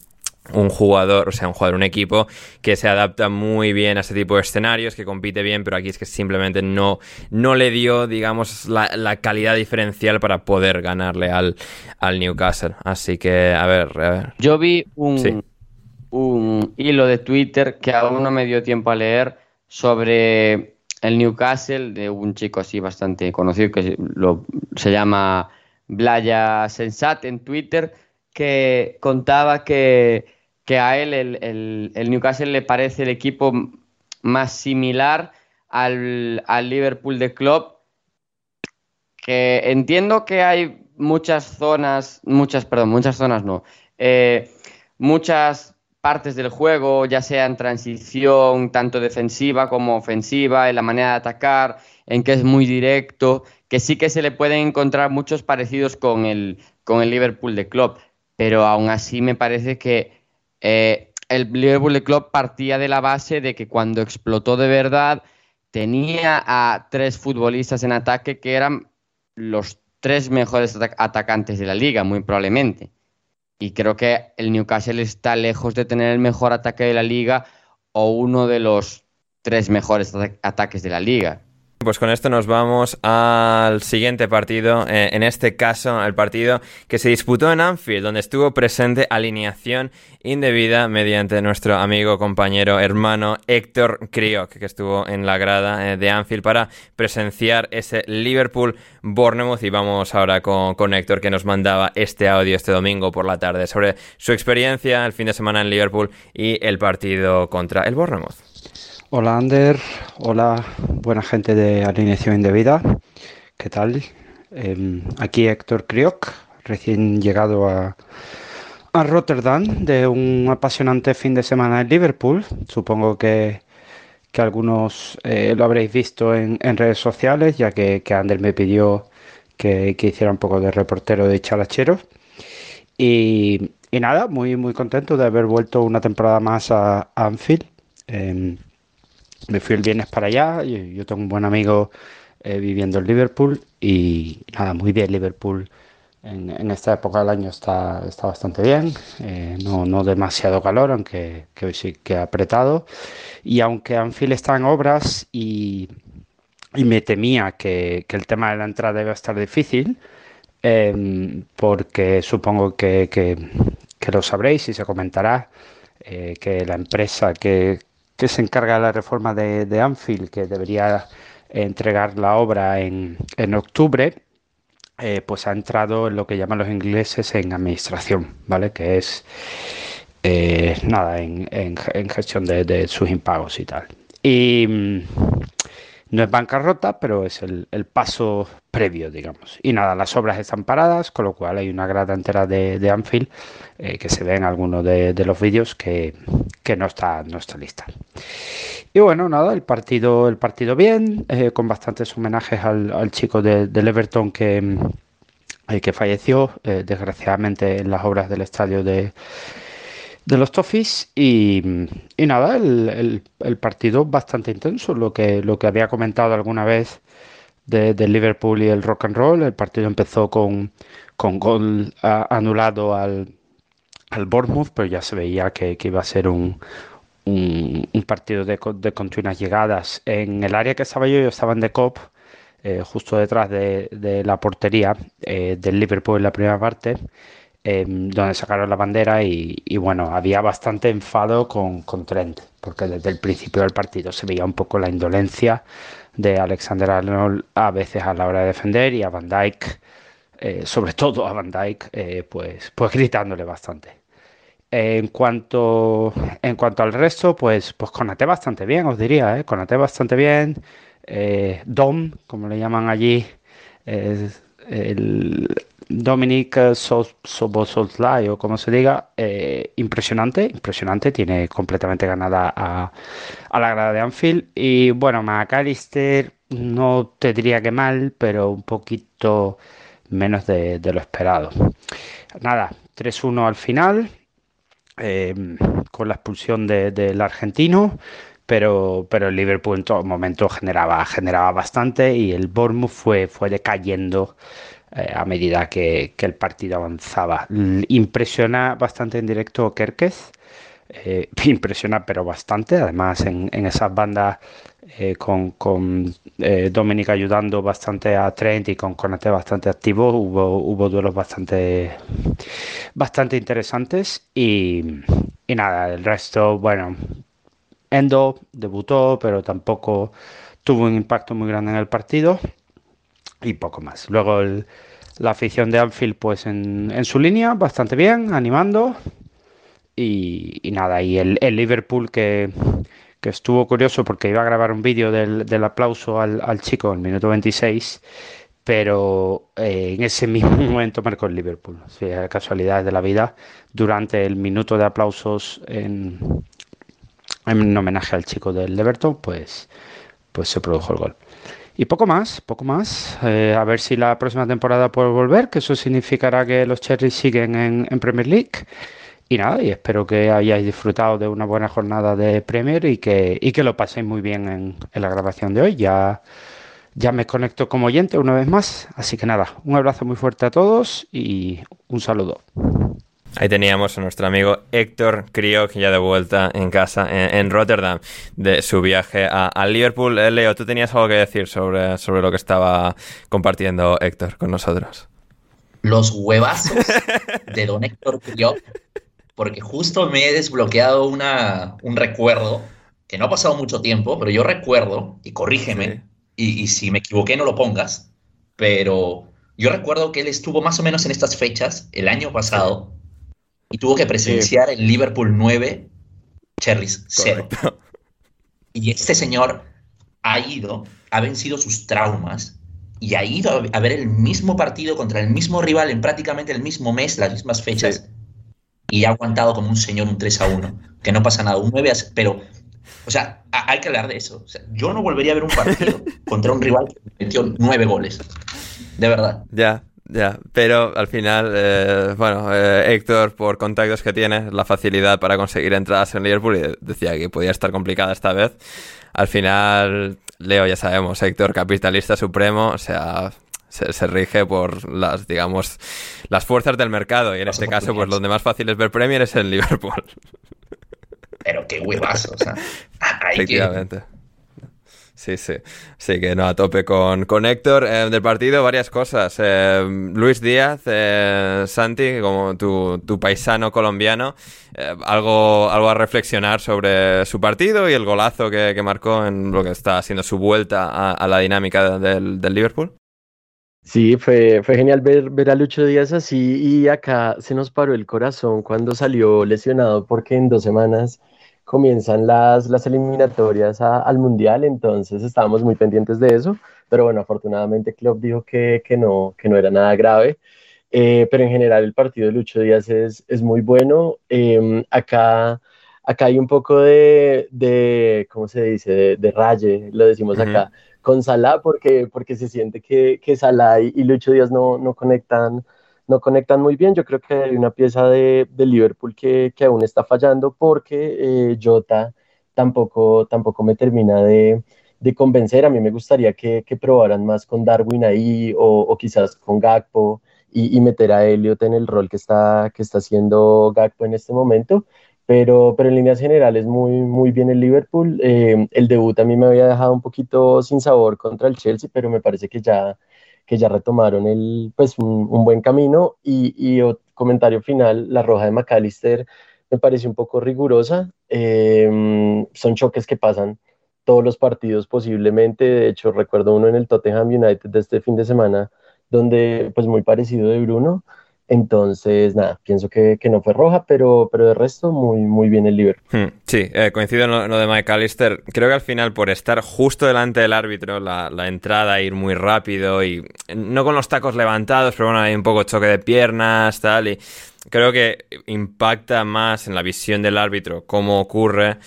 un jugador, o sea, un jugador, un equipo que se adapta muy bien a ese tipo de escenarios, que compite bien, pero aquí es que simplemente no, no le dio, digamos, la, la calidad diferencial para poder ganarle al, al, Newcastle. Así que, a ver, a ver. Yo vi un, sí. un hilo de Twitter que aún no me dio tiempo a leer sobre el Newcastle de un chico así bastante conocido que lo, se llama Blaya Sensat en Twitter que contaba que, a él el, Newcastle le parece el equipo más similar al, Liverpool de Klopp, que entiendo que hay muchas zonas, muchas, perdón, muchas zonas no, eh, muchas partes del juego, ya sea en transición, tanto defensiva como ofensiva, en la manera de atacar, en que es muy directo, que sí que se le pueden encontrar muchos parecidos con el, con el Liverpool de Klopp, pero aún así me parece que eh, el Liverpool Klopp partía de la base de que cuando explotó de verdad tenía a tres futbolistas en ataque que eran los tres mejores atacantes de la liga, muy probablemente. Y creo que el Newcastle está lejos de tener el mejor ataque de la liga o uno de los tres mejores ataques de la liga. Pues con esto nos vamos al siguiente partido, eh, en este caso el partido que se disputó en Anfield, donde estuvo presente alineación indebida mediante nuestro amigo, compañero, hermano Héctor Crioc, que estuvo en la grada eh, de Anfield para presenciar ese Liverpool-Bournemouth. Y vamos ahora con, con Héctor, que nos mandaba este audio este domingo por la tarde sobre su experiencia el fin de semana en Liverpool y el partido contra el Bournemouth. Hola Ander, hola buena gente de Alineación Indebida, ¿qué tal? Em, aquí Héctor Crioc, recién llegado a, Rotterdam de un apasionante fin de semana en Liverpool. Supongo que, algunos eh, lo habréis visto en, redes sociales, ya que, Ander me pidió que, hiciera un poco de reportero de chalachero. Y, nada, muy, muy contento de haber vuelto una temporada más a, Anfield. Em, me fui el viernes para allá. Yo, tengo un buen amigo eh, viviendo en Liverpool y nada, muy bien Liverpool. En, esta época del año está, está bastante bien, eh, no, no, demasiado calor, aunque que sí que ha apretado. Y aunque Anfield está en obras y, y me temía que, que, el tema de la entrada iba estar difícil, em, porque supongo que, que, que, lo sabréis y se comentará, eh, que la empresa que, que se encarga de la reforma de, Anfield, que debería entregar la obra en, octubre, eh, pues ha entrado en lo que llaman los ingleses en administración, ¿vale? Que es eh, nada, en, gestión de, de, sus impagos y tal. Y no es bancarrota, pero es el, paso previo, digamos. Y nada, las obras están paradas, con lo cual hay una grada entera de, Anfield eh, que se ve en algunos de, los vídeos que, no, está, no está lista. Y bueno, nada, el partido, el partido bien, eh, con bastantes homenajes al, chico del Everton que, eh, que falleció, desgraciadamente, en las obras del estadio de de los Toffees y, nada, el, partido bastante intenso, lo que, lo que había comentado alguna vez de Liverpool y el rock and roll. El partido empezó con, con gol anulado al, al Bournemouth, pero ya se veía que, iba a ser un, un, partido de, de, continuas llegadas. En el área que estaba yo, yo estaba en The Cop, eh, justo detrás de, la portería eh, del Liverpool en la primera parte. Em, donde sacaron la bandera y, bueno, había bastante enfado con, con, Trent, porque desde el principio del partido se veía un poco la indolencia de Alexander Arnold a veces a la hora de defender y a Van Dyke, eh, sobre todo a Van Dyke, eh, pues, pues gritándole bastante. En cuanto, en cuanto al resto, pues, pues Conate bastante bien, os diría, ¿eh? Conate bastante bien. Eh, Dom, como le llaman allí, el, Dominic Sobososlai o como se diga, eh, impresionante, impresionante, tiene completamente ganada a, la grada de Anfield. Y bueno, McAllister no te diría que mal, pero un poquito menos de, lo esperado. Nada, 3-1 al final, em, con la expulsión del argentino. Pero, pero el Liverpool en todo momento generaba, generaba bastante y el Bournemouth fue, fue decayendo eh, a medida que, el partido avanzaba. Impresiona bastante en directo Kerkez, eh, impresiona pero bastante, además en, esas bandas eh, con, con Dominic ayudando bastante a Trent y con Conate bastante activo, hubo, hubo duelos bastante, bastante interesantes y, y nada, el resto, bueno, Endo debutó, pero tampoco tuvo un impacto muy grande en el partido y poco más. Luego el, la afición de Anfield pues en, en su línea, bastante bien, animando. Y, nada, y el, Liverpool que, estuvo curioso porque iba a grabar un vídeo del, aplauso al, al, chico en el minuto 26, pero eh, en ese mismo momento marcó el Liverpool. O sea, casualidades de la vida, durante el minuto de aplausos en, en homenaje al chico del Everton, pues, pues se produjo el gol. Y poco más, poco más. Eh, a ver si la próxima temporada puedo volver, que eso significará que los Cherries siguen en, Premier League. Y nada, y espero que hayáis disfrutado de una buena jornada de Premier y que, y que lo paséis muy bien en, en la grabación de hoy. Ya, ya me conecto como oyente una vez más. Así que nada, un abrazo muy fuerte a todos y un saludo. Ahí teníamos a nuestro amigo Héctor Kriok ya de vuelta en casa en, en Rotterdam de su viaje a, a, Liverpool. Eh, Leo, tú tenías algo que decir sobre, sobre lo que estaba compartiendo Héctor con nosotros. Los huevazos de don Héctor Kriok, porque justo me he desbloqueado una, un recuerdo que no ha pasado mucho tiempo, pero yo recuerdo, y corrígeme, sí. y, y si me equivoqué no lo pongas, pero yo recuerdo que él estuvo más o menos en estas fechas el año pasado y tuvo que presenciar sí. el Liverpool 9, Cherries 0. Correcto. Y este señor ha ido, ha vencido sus traumas y ha ido a ver el mismo partido contra el mismo rival en prácticamente el mismo mes, las mismas fechas, sí. y ha aguantado como un señor un 3 a 1, que no pasa nada, un 9 a pero, o sea, hay que hablar de eso. O sea, yo no volvería a ver un partido contra un rival que metió 9 goles, de verdad. Ya. Ya, pero al final, eh, bueno, eh, Héctor, por contactos que tiene, la facilidad para conseguir entradas en Liverpool, y decía que podía estar complicada esta vez. Al final, Leo, ya sabemos, Héctor, capitalista supremo, o sea, se, se, rige por las, digamos, las fuerzas del mercado, y en este caso, pues donde más fácil es ver Premier es en Liverpool. Pero qué huevazo, o sea, hay Efectivamente. Que... Sí, sí. Sí, que no, a tope con, con Héctor. Eh, del partido, varias cosas. Eh, Luis Díaz, eh, Santi, como tu, tu paisano colombiano, algo, algo a reflexionar sobre su partido y el golazo que, que marcó en lo que está haciendo su vuelta a, a la dinámica del, del, Liverpool. Sí, fue, fue genial ver, ver a Lucho Díaz así y acá se nos paró el corazón cuando salió lesionado porque en dos semanas comienzan las, las eliminatorias a, al Mundial, entonces estábamos muy pendientes de eso, pero bueno, afortunadamente Klopp dijo que, que, no, que no era nada grave, eh, pero en general el partido de Lucho Díaz es, es muy bueno. Eh, acá, acá hay un poco de, de ¿cómo se dice?, de, de raye, lo decimos uh -huh. acá, con Salah, porque, porque se siente que, que Salah y, y Lucho Díaz no, no conectan no conectan muy bien. Yo creo que hay una pieza de, de Liverpool que, que, aún está fallando porque eh, Jota tampoco, tampoco me termina de, de, convencer. A mí me gustaría que, que probaran más con Darwin ahí o, o quizás con Gakpo y, y, meter a Elliot en el rol que está, que está haciendo Gakpo en este momento. Pero, pero en líneas generales muy, muy bien el Liverpool. Eh, el debut a mí me había dejado un poquito sin sabor contra el Chelsea, pero me parece que ya que ya retomaron el, pues, un, buen camino. Y, y comentario final, la roja de McAllister me parece un poco rigurosa. Eh, son choques que pasan todos los partidos posiblemente. De hecho, recuerdo uno en el Tottenham United de este fin de semana, donde, pues, muy parecido de Bruno. Entonces, nada, pienso que, que, no fue roja, pero, pero de resto muy, muy bien el Liverpool. Hmm, sí, eh, coincido en lo, en lo, de. Creo que al final, por estar justo delante del árbitro, la, la, entrada, ir muy rápido y no con los tacos levantados, pero bueno, hay un poco choque de piernas, tal, y creo que impacta más en la visión del árbitro cómo ocurre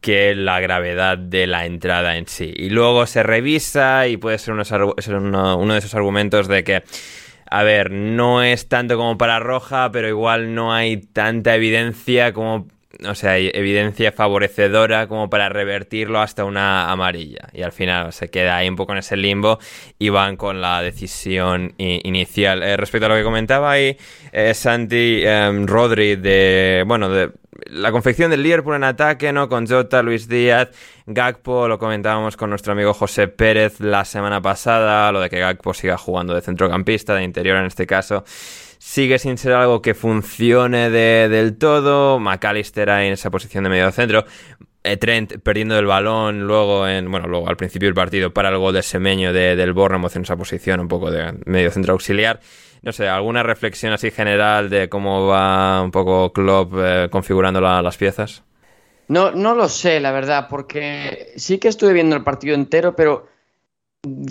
que la gravedad de la entrada en sí. Y luego se revisa y puede ser, uno de esos argumentos de que a ver, no es tanto como para roja, pero igual no hay tanta evidencia como, o sea, evidencia favorecedora como para revertirlo hasta una amarilla. Y al final se queda ahí un poco en ese limbo y van con la decisión inicial. Eh, respecto a lo que comentaba ahí, eh, Santi eh, Rodri de, bueno, de la confección del Liverpool en ataque, ¿no? Con Jota, Luis Díaz, Gakpo, lo comentábamos con nuestro amigo José Pérez la semana pasada, lo de que Gakpo siga jugando de centrocampista, de interior en este caso, sigue sin ser algo que funcione de, del todo, McAllister en esa posición de medio centro. eh, Trent perdiendo el balón luego en bueno luego al principio del partido para el gol de Semeño de, del Bournemouth en esa posición un poco de medio centro auxiliar. No sé alguna reflexión así general de cómo va un poco Klopp eh, configurando las piezas no no lo sé la verdad porque sí que estuve viendo el partido entero pero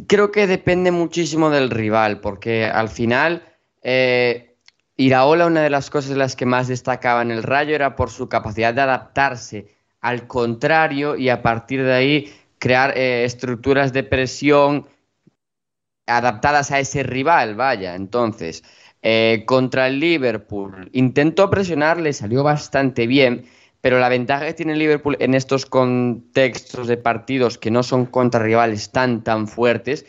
creo que depende muchísimo del rival porque al final eh, Iraola, una de las cosas de las que más destacaba en el Rayo era por su capacidad de adaptarse al contrario y a partir de ahí crear eh, estructuras de presión adaptadas a ese rival, vaya. Entonces, eh, contra el Liverpool intentó presionar, le salió bastante bien, pero la ventaja que tiene el Liverpool en estos contextos de partidos que no son contra rivales tan, tan fuertes,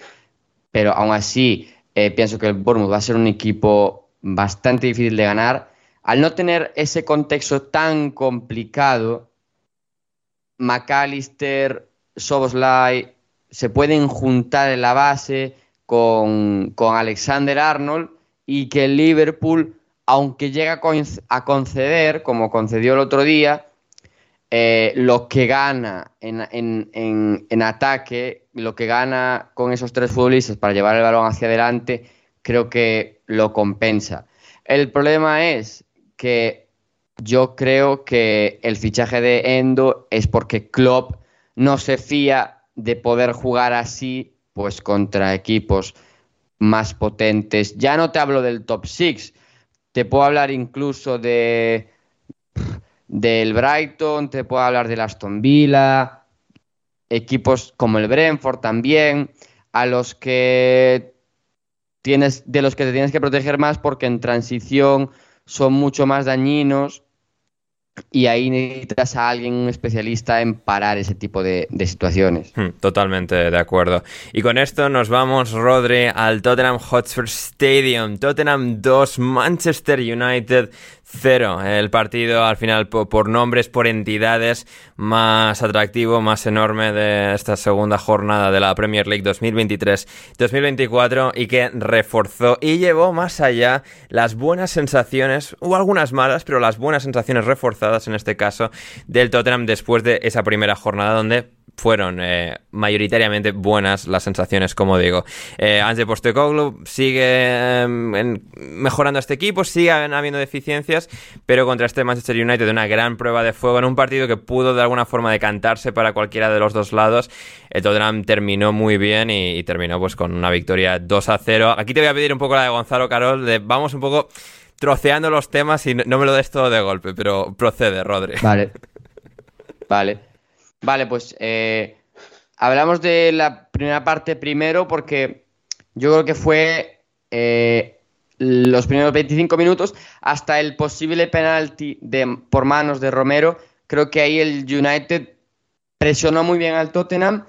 pero aún así eh, pienso que el Bournemouth va a ser un equipo bastante difícil de ganar. Al no tener ese contexto tan complicado, McAllister, Soboslai se pueden juntar en la base con, Alexander Arnold y que el Liverpool, aunque llega a conceder, como concedió el otro día, eh, lo que gana en, en, ataque, lo que gana con esos tres futbolistas para llevar el balón hacia adelante, creo que lo compensa. El problema es que yo creo que el fichaje de Endo es porque Klopp no se fía de poder jugar así pues contra equipos más potentes. Ya no te hablo del top 6, te puedo hablar incluso de del Brighton, te puedo hablar del Aston Villa, equipos como el Brentford también, a los que tienes, de los que te tienes que proteger más porque en transición son mucho más dañinos y ahí necesitas a alguien, un especialista en parar ese tipo de, de, situaciones. Hmm, totalmente de acuerdo. Y con esto nos vamos, Rodri, al Tottenham Hotspur Stadium. Tottenham 2, Manchester United cero. El partido al final por, nombres, por entidades, más atractivo, más enorme de esta segunda jornada de la Premier League 2023-2024 y que reforzó y llevó más allá las buenas sensaciones, o algunas malas, pero las buenas sensaciones reforzadas en este caso del Tottenham después de esa primera jornada donde fueron eh, mayoritariamente buenas las sensaciones, como digo. Eh, Ange Postecoglou sigue em, mejorando este equipo, sigue habiendo deficiencias, pero contra este Manchester United una gran prueba de fuego en un partido que pudo de alguna forma decantarse para cualquiera de los dos lados. El Tottenham terminó muy bien y, terminó pues con una victoria 2 a 0. Aquí te voy a pedir un poco la de Gonzalo Carol, vamos un poco troceando los temas y no, no me lo des todo de golpe, pero procede, Rodri. Vale. Vale. Vale, pues eh, hablamos de la primera parte primero porque yo creo que fue eh, los primeros 25 minutos hasta el posible penalti de, por manos de Romero. Creo que ahí el United presionó muy bien al Tottenham,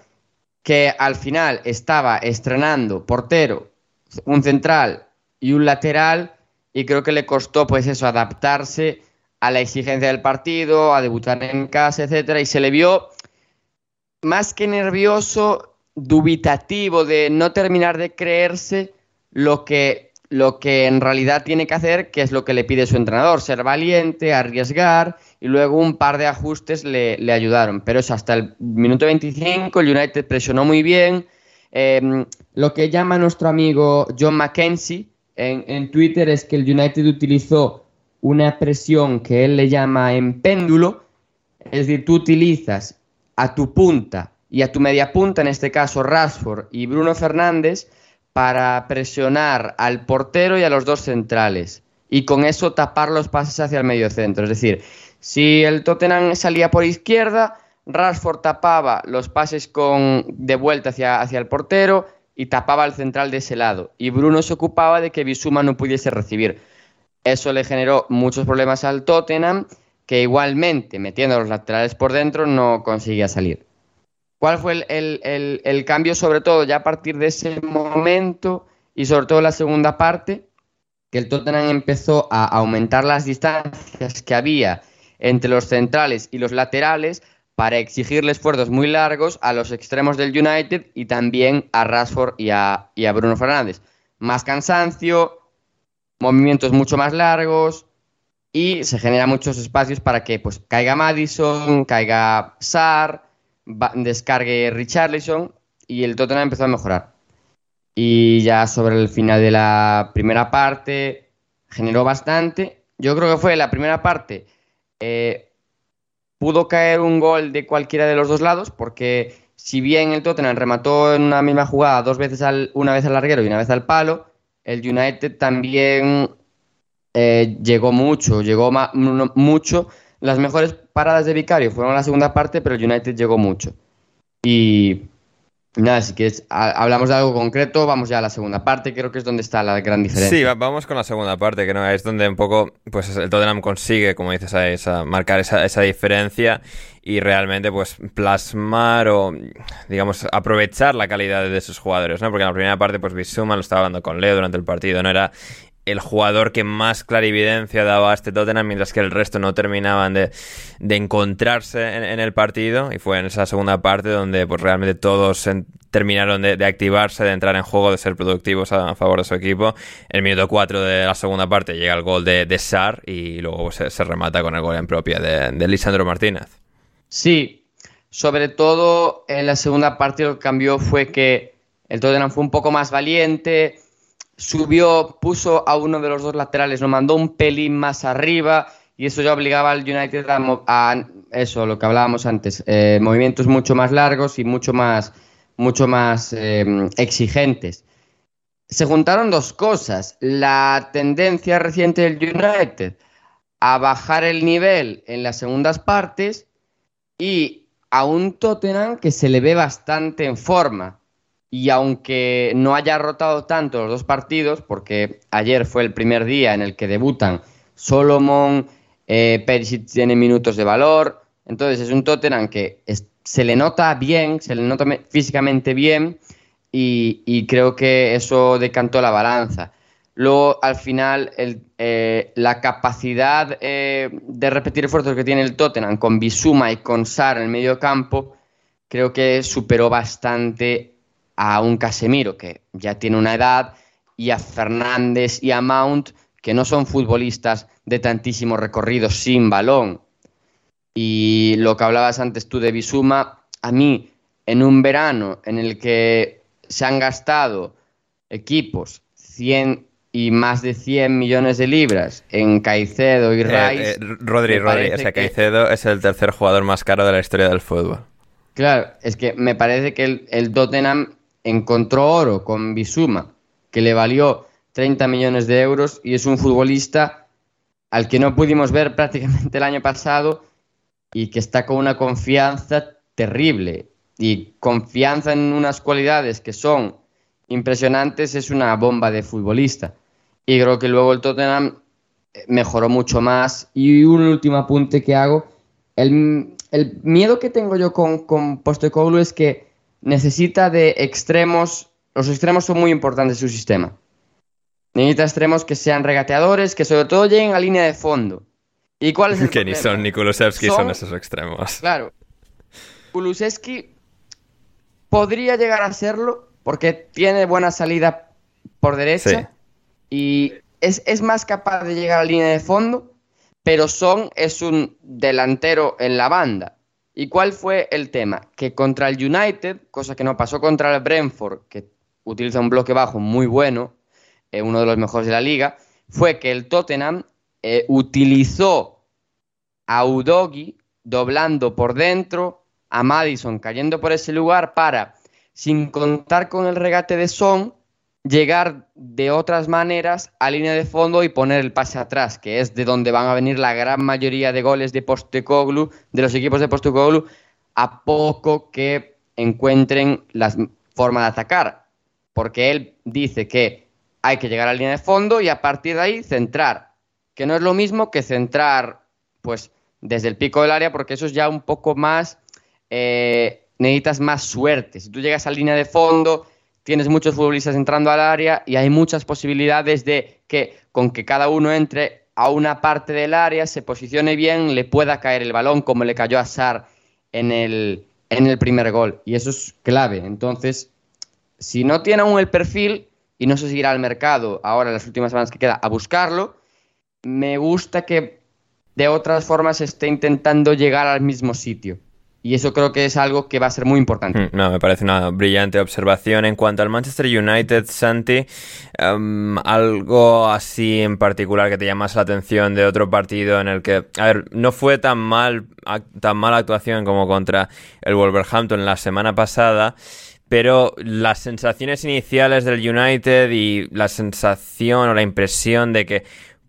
que al final estaba estrenando portero, un central y un lateral, y creo que le costó pues eso, adaptarse a la exigencia del partido, a debutar en casa, etcétera, y se le vio más que nervioso, dubitativo de no terminar de creerse lo que, lo que en realidad tiene que hacer, que es lo que le pide su entrenador, ser valiente, arriesgar, y luego un par de ajustes le, ayudaron. Pero es hasta el minuto 25, el United presionó muy bien. Em, lo que llama nuestro amigo John McKenzie en, en Twitter es que el United utilizó una presión que él le llama en péndulo, es decir, tú utilizas a tu punta y a tu media punta, en este caso Rashford y Bruno Fernández, para presionar al portero y a los dos centrales y con eso tapar los pases hacia el medio centro. Es decir, si el Tottenham salía por izquierda, Rashford tapaba los pases con, de vuelta hacia, hacia el portero y tapaba al central de ese lado. Y Bruno se ocupaba de que Bisuma no pudiese recibir. Eso le generó muchos problemas al Tottenham que igualmente metiendo los laterales por dentro no conseguía salir. ¿Cuál fue el, cambio sobre todo ya a partir de ese momento y sobre todo la segunda parte? Que el Tottenham empezó a aumentar las distancias que había entre los centrales y los laterales para exigirle esfuerzos muy largos a los extremos del United y también a Rashford y a, y a Bruno Fernández. Más cansancio, movimientos mucho más largos, y se generan muchos espacios para que pues caiga Madison, caiga Sar, descargue Richarlison y el Tottenham empezó a mejorar. Y ya sobre el final de la primera parte generó bastante. Yo creo que fue la primera parte. eh, pudo caer un gol de cualquiera de los dos lados porque si bien el Tottenham remató en una misma jugada dos veces una vez al larguero y una vez al palo, el United también eh, llegó mucho, llegó mucho. Las mejores paradas de Vicario fueron la segunda parte, pero el United llegó mucho. Y nada, si quieres, ha- hablamos de algo concreto, vamos ya a la segunda parte, creo que es donde está la gran diferencia. Sí, va- vamos con la segunda parte, que no es donde un poco pues el Tottenham consigue, como dices, a marcar esa, esa diferencia y realmente pues plasmar o digamos aprovechar la calidad de sus jugadores, ¿no? Porque en la primera parte pues Bisuma lo estaba hablando con Leo durante el partido, no era el jugador que más clarividencia daba a este Tottenham, mientras que el resto no terminaban de, encontrarse en, el partido. Y fue en esa segunda parte donde pues realmente todos terminaron de, activarse, de entrar en juego, de ser productivos a, favor de su equipo. En el minuto 4 de la segunda parte llega el gol de, de y luego se, se remata con el gol en propia de Lisandro Martínez. Sí, sobre todo en la segunda parte lo que cambió fue que el Tottenham fue un poco más valiente, subió, puso a uno de los dos laterales, lo mandó un pelín más arriba y eso ya obligaba al United a, eso, lo que hablábamos antes, eh, movimientos mucho más largos y mucho más, mucho más eh, exigentes. Se juntaron dos cosas, la tendencia reciente del United a bajar el nivel en las segundas partes y a un Tottenham que se le ve bastante en forma. Y aunque no haya rotado tanto los dos partidos, porque ayer fue el primer día en el que debutan Solomon, eh, Perisic tiene minutos de valor, entonces es un Tottenham que se le nota bien, se le nota me- físicamente bien y, creo que eso decantó la balanza. Luego, al final, eh, la capacidad eh, de repetir esfuerzos que tiene el Tottenham con Bisuma y con Sar en el medio campo, creo que superó bastante a un Casemiro, que ya tiene una edad, y a Fernández y a Mount, que no son futbolistas de tantísimo recorrido sin balón. Y lo que hablabas antes tú de Bisuma, a mí, en un verano en el que se han gastado equipos 100 y más de 100 millones de libras en Caicedo y Eh, Rice. eh, Rodri, Rodri, parece o sea, que- Caicedo es el tercer jugador más caro de la historia del fútbol. Claro, es que me parece que el, el Tottenham encontró oro con Bisuma, que le valió 30 millones de euros y es un futbolista al que no pudimos ver prácticamente el año pasado y que está con una confianza terrible. Y confianza en unas cualidades que son impresionantes es una bomba de futbolista. Y creo que luego el Tottenham eh, mejoró mucho más. Y un último apunte que hago, el, el miedo que tengo yo con, con Postecoglou es que necesita de extremos, los extremos son muy importantes en su sistema. Necesita extremos que sean regateadores, que sobre todo lleguen a línea de fondo. ¿Y cuál es el Que ni son ni Kulusevski son Son- esos extremos. Claro. Kulusevski podría llegar a serlo porque tiene buena salida por derecha y es, es más capaz de llegar a línea de fondo, pero Son es un delantero en la banda. ¿Y cuál fue el tema? Que contra el United, cosa que no pasó contra el Brentford, que utiliza un bloque bajo muy bueno, eh, uno de los mejores de la liga, fue que el Tottenham eh, utilizó a Udogi doblando por dentro, a Madison cayendo por ese lugar para, sin contar con el regate de Son, llegar de otras maneras a línea de fondo y poner el pase atrás, que es de donde van a venir la gran mayoría de goles de Postecoglou, de los equipos de Postecoglou, a poco que encuentren la forma de atacar, porque él dice que hay que llegar a línea de fondo y a partir de ahí centrar, que no es lo mismo que centrar, pues, desde el pico del área, porque eso es ya un poco más, eh, necesitas más suerte. Si tú llegas a línea de fondo, tienes muchos futbolistas entrando al área y hay muchas posibilidades de que con que cada uno entre a una parte del área, se posicione bien, le pueda caer el balón como le cayó a Sar en el, en el primer gol. Y eso es clave. Entonces, si no tiene aún el perfil y no se seguirá al mercado ahora en las últimas semanas que queda a buscarlo, me gusta que de otras formas esté intentando llegar al mismo sitio. Y eso creo que es algo que va a ser muy importante. Mm, no, me parece una brillante observación. En cuanto al Manchester United, Santi, em, algo así en particular que te llamas la atención de otro partido en el que, a ver, no fue tan mal, tan mala actuación como contra el Wolverhampton la semana pasada. Pero las sensaciones iniciales del United y la sensación o la impresión de que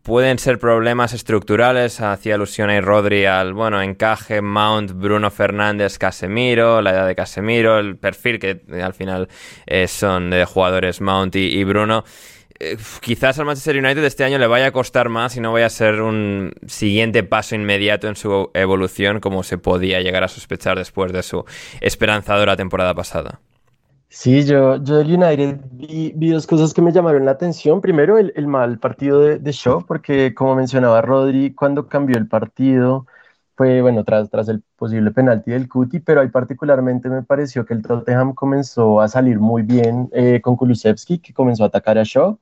pueden ser problemas estructurales, hacía alusión a Rodri al, bueno, encaje, Mount, Bruno Fernández, Casemiro, la edad de Casemiro, el perfil que eh, al final eh, son de jugadores Mount y, Bruno. Eh, quizás al Manchester United este año le vaya a costar más y no vaya a ser un siguiente paso inmediato en su evolución como se podía llegar a sospechar después de su esperanzadora temporada pasada. Sí, yo, yo del United vi, dos cosas que me llamaron la atención. Primero, el, mal partido de, de, Shaw, porque como mencionaba Rodri, cuando cambió el partido fue, bueno, tras, tras el posible penalti del Cuti, pero ahí particularmente me pareció que el Tottenham comenzó a salir muy bien eh, con Kulusevski, que comenzó a atacar a Shaw,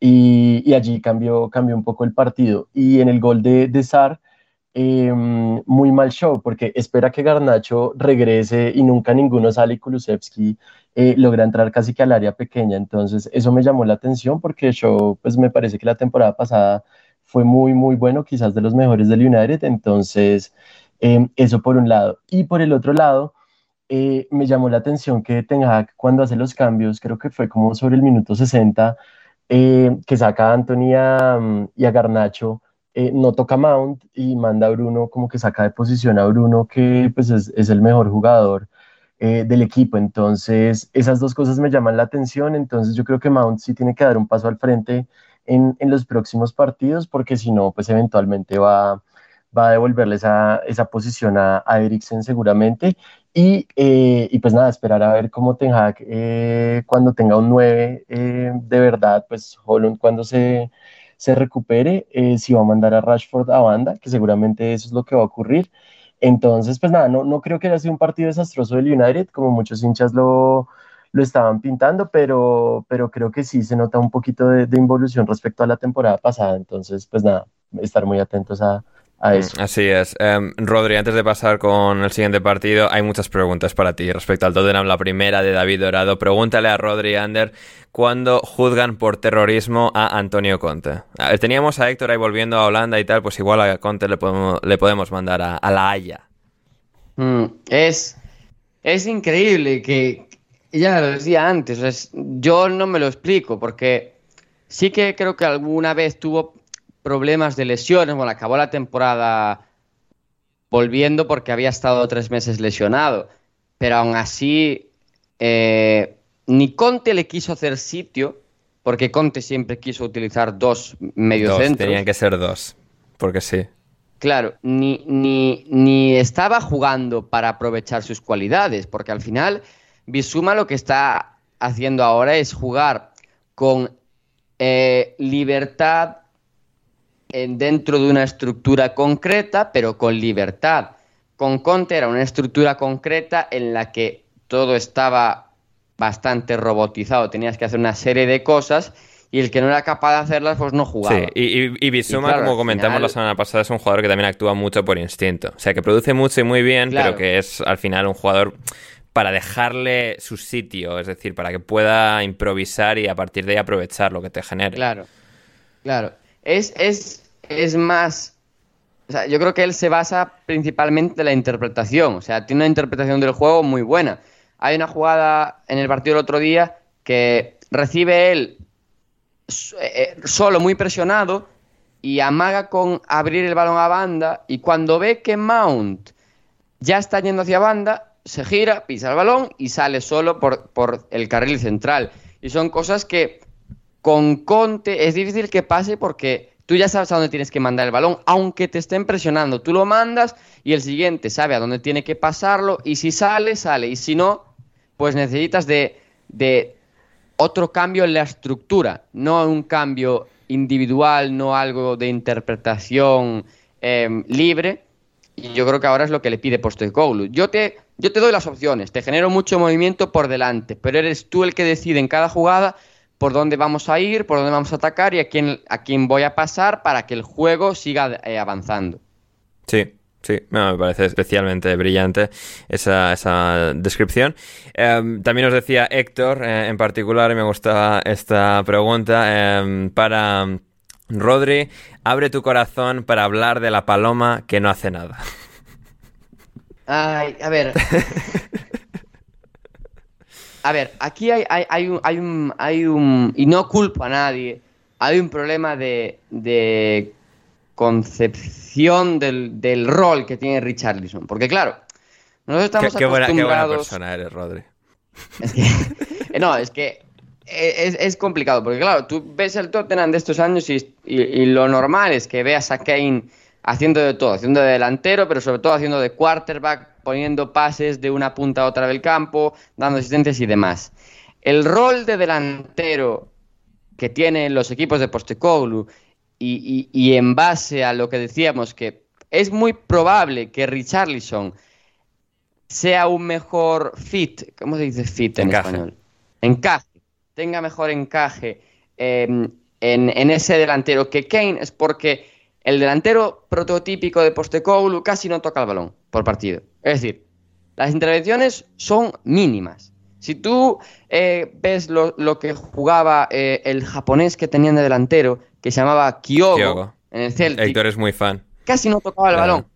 y, y, allí cambió, cambió un poco el partido. Y en el gol de, de Sar, em, muy mal show, porque espera que Garnacho regrese y nunca ninguno sale y Kulusevski eh, logra entrar casi que al área pequeña. Entonces, eso me llamó la atención porque yo, pues me parece que la temporada pasada fue muy, muy bueno, quizás de los mejores del United. Entonces, em, eso por un lado. Y por el otro lado, eh, me llamó la atención que Ten Hag, cuando hace los cambios, creo que fue como sobre el minuto 60, eh, que saca a Anthony y a Garnacho. no toca Mount y manda a Bruno como que saca de posición a Bruno que pues es, es el mejor jugador eh, del equipo. Entonces, esas dos cosas me llaman la atención. Entonces, yo creo que Mount sí tiene que dar un paso al frente en, los próximos partidos, porque si no, pues eventualmente va, va a devolverle esa, esa posición a, a Eriksen seguramente. Y, eh, y, pues nada, esperar a ver cómo Ten Hag eh, cuando tenga un 9 de verdad, pues Holland cuando se, se recupere, si va a mandar a Rashford a banda, que seguramente eso es lo que va a ocurrir. Entonces, pues nada, no, no creo que haya sido un partido desastroso del United, como muchos hinchas lo, lo estaban pintando, pero, pero creo que sí se nota un poquito de, de involución respecto a la temporada pasada. Entonces, pues nada, estar muy atentos a, Mm, así es. Um, Rodri, antes de pasar con el siguiente partido, hay muchas preguntas para ti respecto al Tottenham. La primera de David Dorado. Pregúntale a Rodri Ander cuándo juzgan por terrorismo a Antonio Conte. teníamos a Héctor ahí volviendo a Holanda y tal, pues igual a Conte le podemos, le podemos mandar a, la Haya. Mm, es, es increíble que, ya lo decía antes, yo no me lo explico porque sí que creo que alguna vez tuvo problemas de lesiones. Bueno, acabó la temporada volviendo porque había estado tres meses lesionado. Pero aún así, eh, ni Conte le quiso hacer sitio, porque Conte siempre quiso utilizar dos mediocentros. Tenían que ser dos, porque sí. Claro, ni, ni, ni estaba jugando para aprovechar sus cualidades, porque al final Bisuma lo que está haciendo ahora es jugar con eh, libertad dentro de una estructura concreta, pero con libertad. Con Conte era una estructura concreta en la que todo estaba bastante robotizado, tenías que hacer una serie de cosas y el que no era capaz de hacerlas, pues no jugaba. Sí, y, y, Bisuma, como comentamos la semana pasada, es un jugador que también actúa mucho por instinto. O sea, que produce mucho y muy bien, pero que es al final un jugador para dejarle su sitio, es decir, para que pueda improvisar y a partir de ahí aprovechar lo que te genere. Claro, claro. Es, es, es más. O sea, yo creo que él se basa principalmente en la interpretación. O sea, tiene una interpretación del juego muy buena. Hay una jugada en el partido del otro día que recibe él eh, eh, solo muy presionado y amaga con abrir el balón a banda y cuando ve que Mount ya está yendo hacia banda, se gira, pisa el balón y sale solo por, por el carril central. Y son cosas que con Conte es difícil que pase porque Tú ya sabes a dónde tienes que mandar el balón, aunque te estén presionando. Tú lo mandas y el siguiente sabe a dónde tiene que pasarlo y si sale, sale. Y si no, pues necesitas de, otro cambio en la estructura, no un cambio individual, no algo de interpretación em, libre. Y yo creo que ahora es lo que le pide Postecoglou. Yo te, yo te doy las opciones, te genero mucho movimiento por delante, pero eres tú el que decide en cada jugada por dónde vamos a ir, por dónde vamos a atacar y a quién, a quién voy a pasar para que el juego siga eh, avanzando. Sí, Sí, no, me parece especialmente brillante esa, esa descripción. Em, también nos decía Héctor, eh, en particular, y me gustaba esta pregunta, em, para Rodri, abre tu corazón para hablar de la paloma que no hace nada. Ay, a ver. A ver, aquí hay, hay, hay, un, hay, un, hay un... Y no culpo a nadie. Hay un problema de, de concepción del, del, rol que tiene Richarlison. Porque claro, nosotros estamos qué, qué buena, acostumbrados... qué buena persona eres, Rodri. Es que, no, es que es, es, complicado. Porque claro, tú ves el Tottenham de estos años y, y, y lo normal es que veas a Kane haciendo de todo, haciendo de delantero, pero sobre todo haciendo de quarterback, poniendo pases de una punta a otra del campo, dando asistencias y demás. El rol de delantero que tienen los equipos de Postecoglou y, y, y, en base a lo que decíamos, que es muy probable que Richarlison sea un mejor fit, ¿cómo se dice fit en encaje. español? Encaje, tenga mejor encaje eh, en, en ese delantero que Kane, es porque el delantero prototípico de Postecoglou casi no toca el balón por partido. Es decir, las intervenciones son mínimas. Si tú eh, ves lo, lo, que jugaba eh, el japonés que tenían de delantero, que se llamaba Kyogo, Kyogo. en el Celtic, Héctor es muy fan. casi no tocaba el Claro. balón.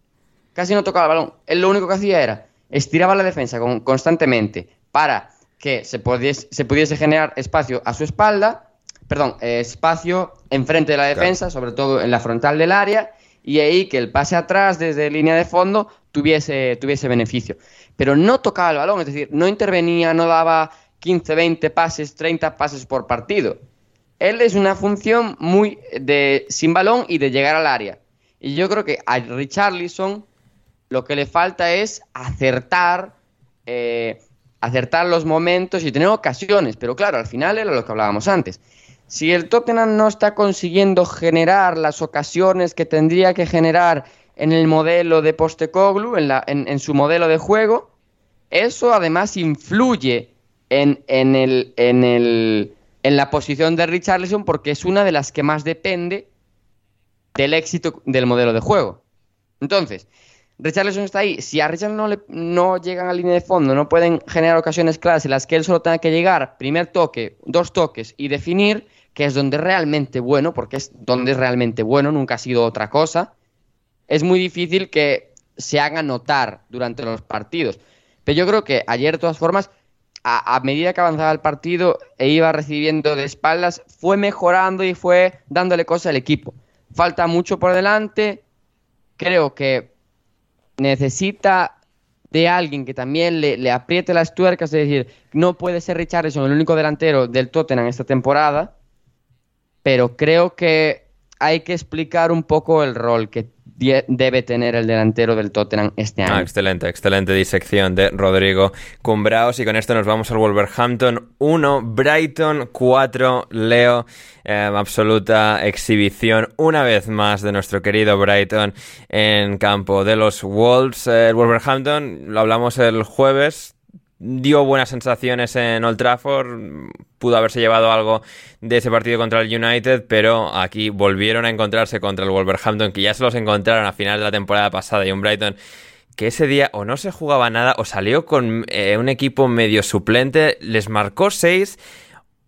Casi no tocaba el balón. Él lo único que hacía era estiraba la defensa con- constantemente para que se pudiese, se pudiese generar espacio a su espalda, perdón, eh, espacio enfrente de la defensa, sobre todo en la frontal del área, y ahí que el pase atrás desde línea de fondo tuviese, tuviese beneficio. Pero no tocaba el balón, es decir, no intervenía, no daba 15, 20 pases, 30 pases por partido. Él es una función muy de sin balón y de llegar al área. Y yo creo que a Richarlison lo que le falta es acertar, eh, acertar los momentos y tener ocasiones. Pero claro, al final era lo que hablábamos antes. Si el Tottenham no está consiguiendo generar las ocasiones que tendría que generar en el modelo de Postecoglou, en, la, en su modelo de juego, eso además influye en, en, el, en, el, en la posición de Richarlison porque es una de las que más depende del éxito del modelo de juego. Entonces, Richarlison está ahí. Si a Richarlison no, le, no llegan a línea de fondo, no pueden generar ocasiones claras en las que él solo tenga que llegar, primer toque, dos toques y definir, que es donde realmente bueno, porque es donde es realmente bueno, nunca ha sido otra cosa, es muy difícil que se haga notar durante los partidos. Pero yo creo que ayer, de todas formas, a, medida que avanzaba el partido e iba recibiendo de espaldas, fue mejorando y fue dándole cosas al equipo. Falta mucho por delante. Creo que necesita de alguien que también le, le, apriete las tuercas, es decir, no puede ser Richarlison el único delantero del Tottenham esta temporada, pero creo que hay que explicar un poco el rol que debe tener el delantero del Tottenham este año. Ah, excelente, excelente disección de Rodrigo Cumbraos. Y con esto nos vamos al Wolverhampton 1, Brighton 4, Leo. Eh, absoluta exhibición una vez más de nuestro querido Brighton en campo de los Wolves. El Wolverhampton, lo hablamos el jueves, dio buenas sensaciones en Old Trafford, pudo haberse llevado algo de ese partido contra el United, pero aquí volvieron a encontrarse contra el Wolverhampton, que ya se los encontraron a final de la temporada pasada, y un Brighton que ese día o no se jugaba nada o salió con eh, un equipo medio suplente, les marcó 6,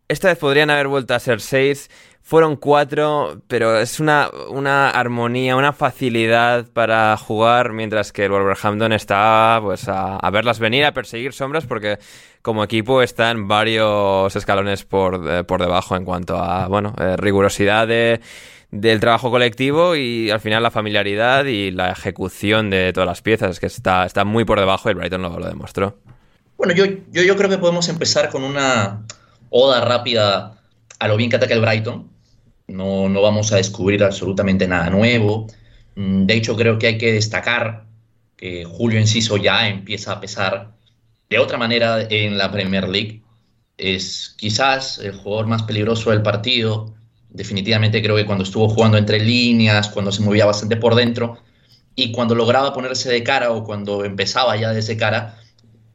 esta vez podrían haber vuelto a ser 6, fueron cuatro, pero es una, una, armonía, una facilidad para jugar, mientras que el Wolverhampton está pues a, verlas venir, a perseguir sombras, porque como equipo están varios escalones por, por debajo en cuanto a bueno eh, rigurosidad de, del trabajo colectivo y al final la familiaridad y la ejecución de todas las piezas, que está, está muy por debajo y el Brighton lo, lo demostró. Bueno, yo, yo, yo creo que podemos empezar con una oda rápida a lo bien que ataca el Brighton. No, no, vamos a descubrir absolutamente nada nuevo. Mm, De hecho, creo que hay que destacar que Julio Enciso ya empieza a pesar de otra manera en la Premier League. Es quizás el jugador más peligroso del partido. Definitivamente creo que cuando estuvo jugando entre líneas, cuando se movía bastante por dentro y cuando lograba ponerse de cara o cuando empezaba ya desde cara,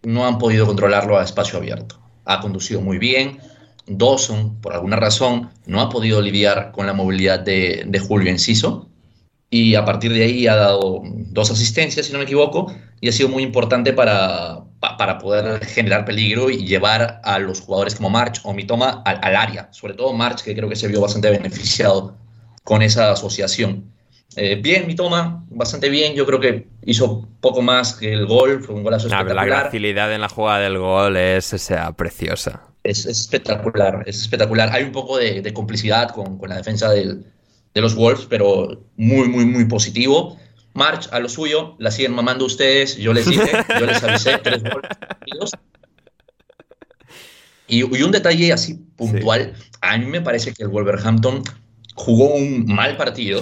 no han podido controlarlo a espacio abierto. Ha conducido muy bien, Dawson, por alguna razón, no ha podido lidiar con la movilidad de, de Julio Enciso y a partir de ahí ha dado dos asistencias, si no me equivoco, y ha sido muy importante para, para poder generar peligro y llevar a los jugadores como March o Mitoma al, al área, sobre todo March, que creo que se vio bastante beneficiado con esa asociación. Eh, bien, Mitoma, bastante bien. Yo creo que hizo poco más que el gol. Fue un golazo espectacular. la gracilidad en la jugada del gol es o sea, preciosa. Es, es espectacular, es espectacular. Hay un poco de, de complicidad con, con la defensa del, de los Wolves, pero muy, muy, muy positivo. March, a lo suyo, la siguen mamando ustedes. Yo les dije, yo les avisé tres goles. Y, y un detalle así puntual, a mí me parece que el Wolverhampton jugó un mal partido,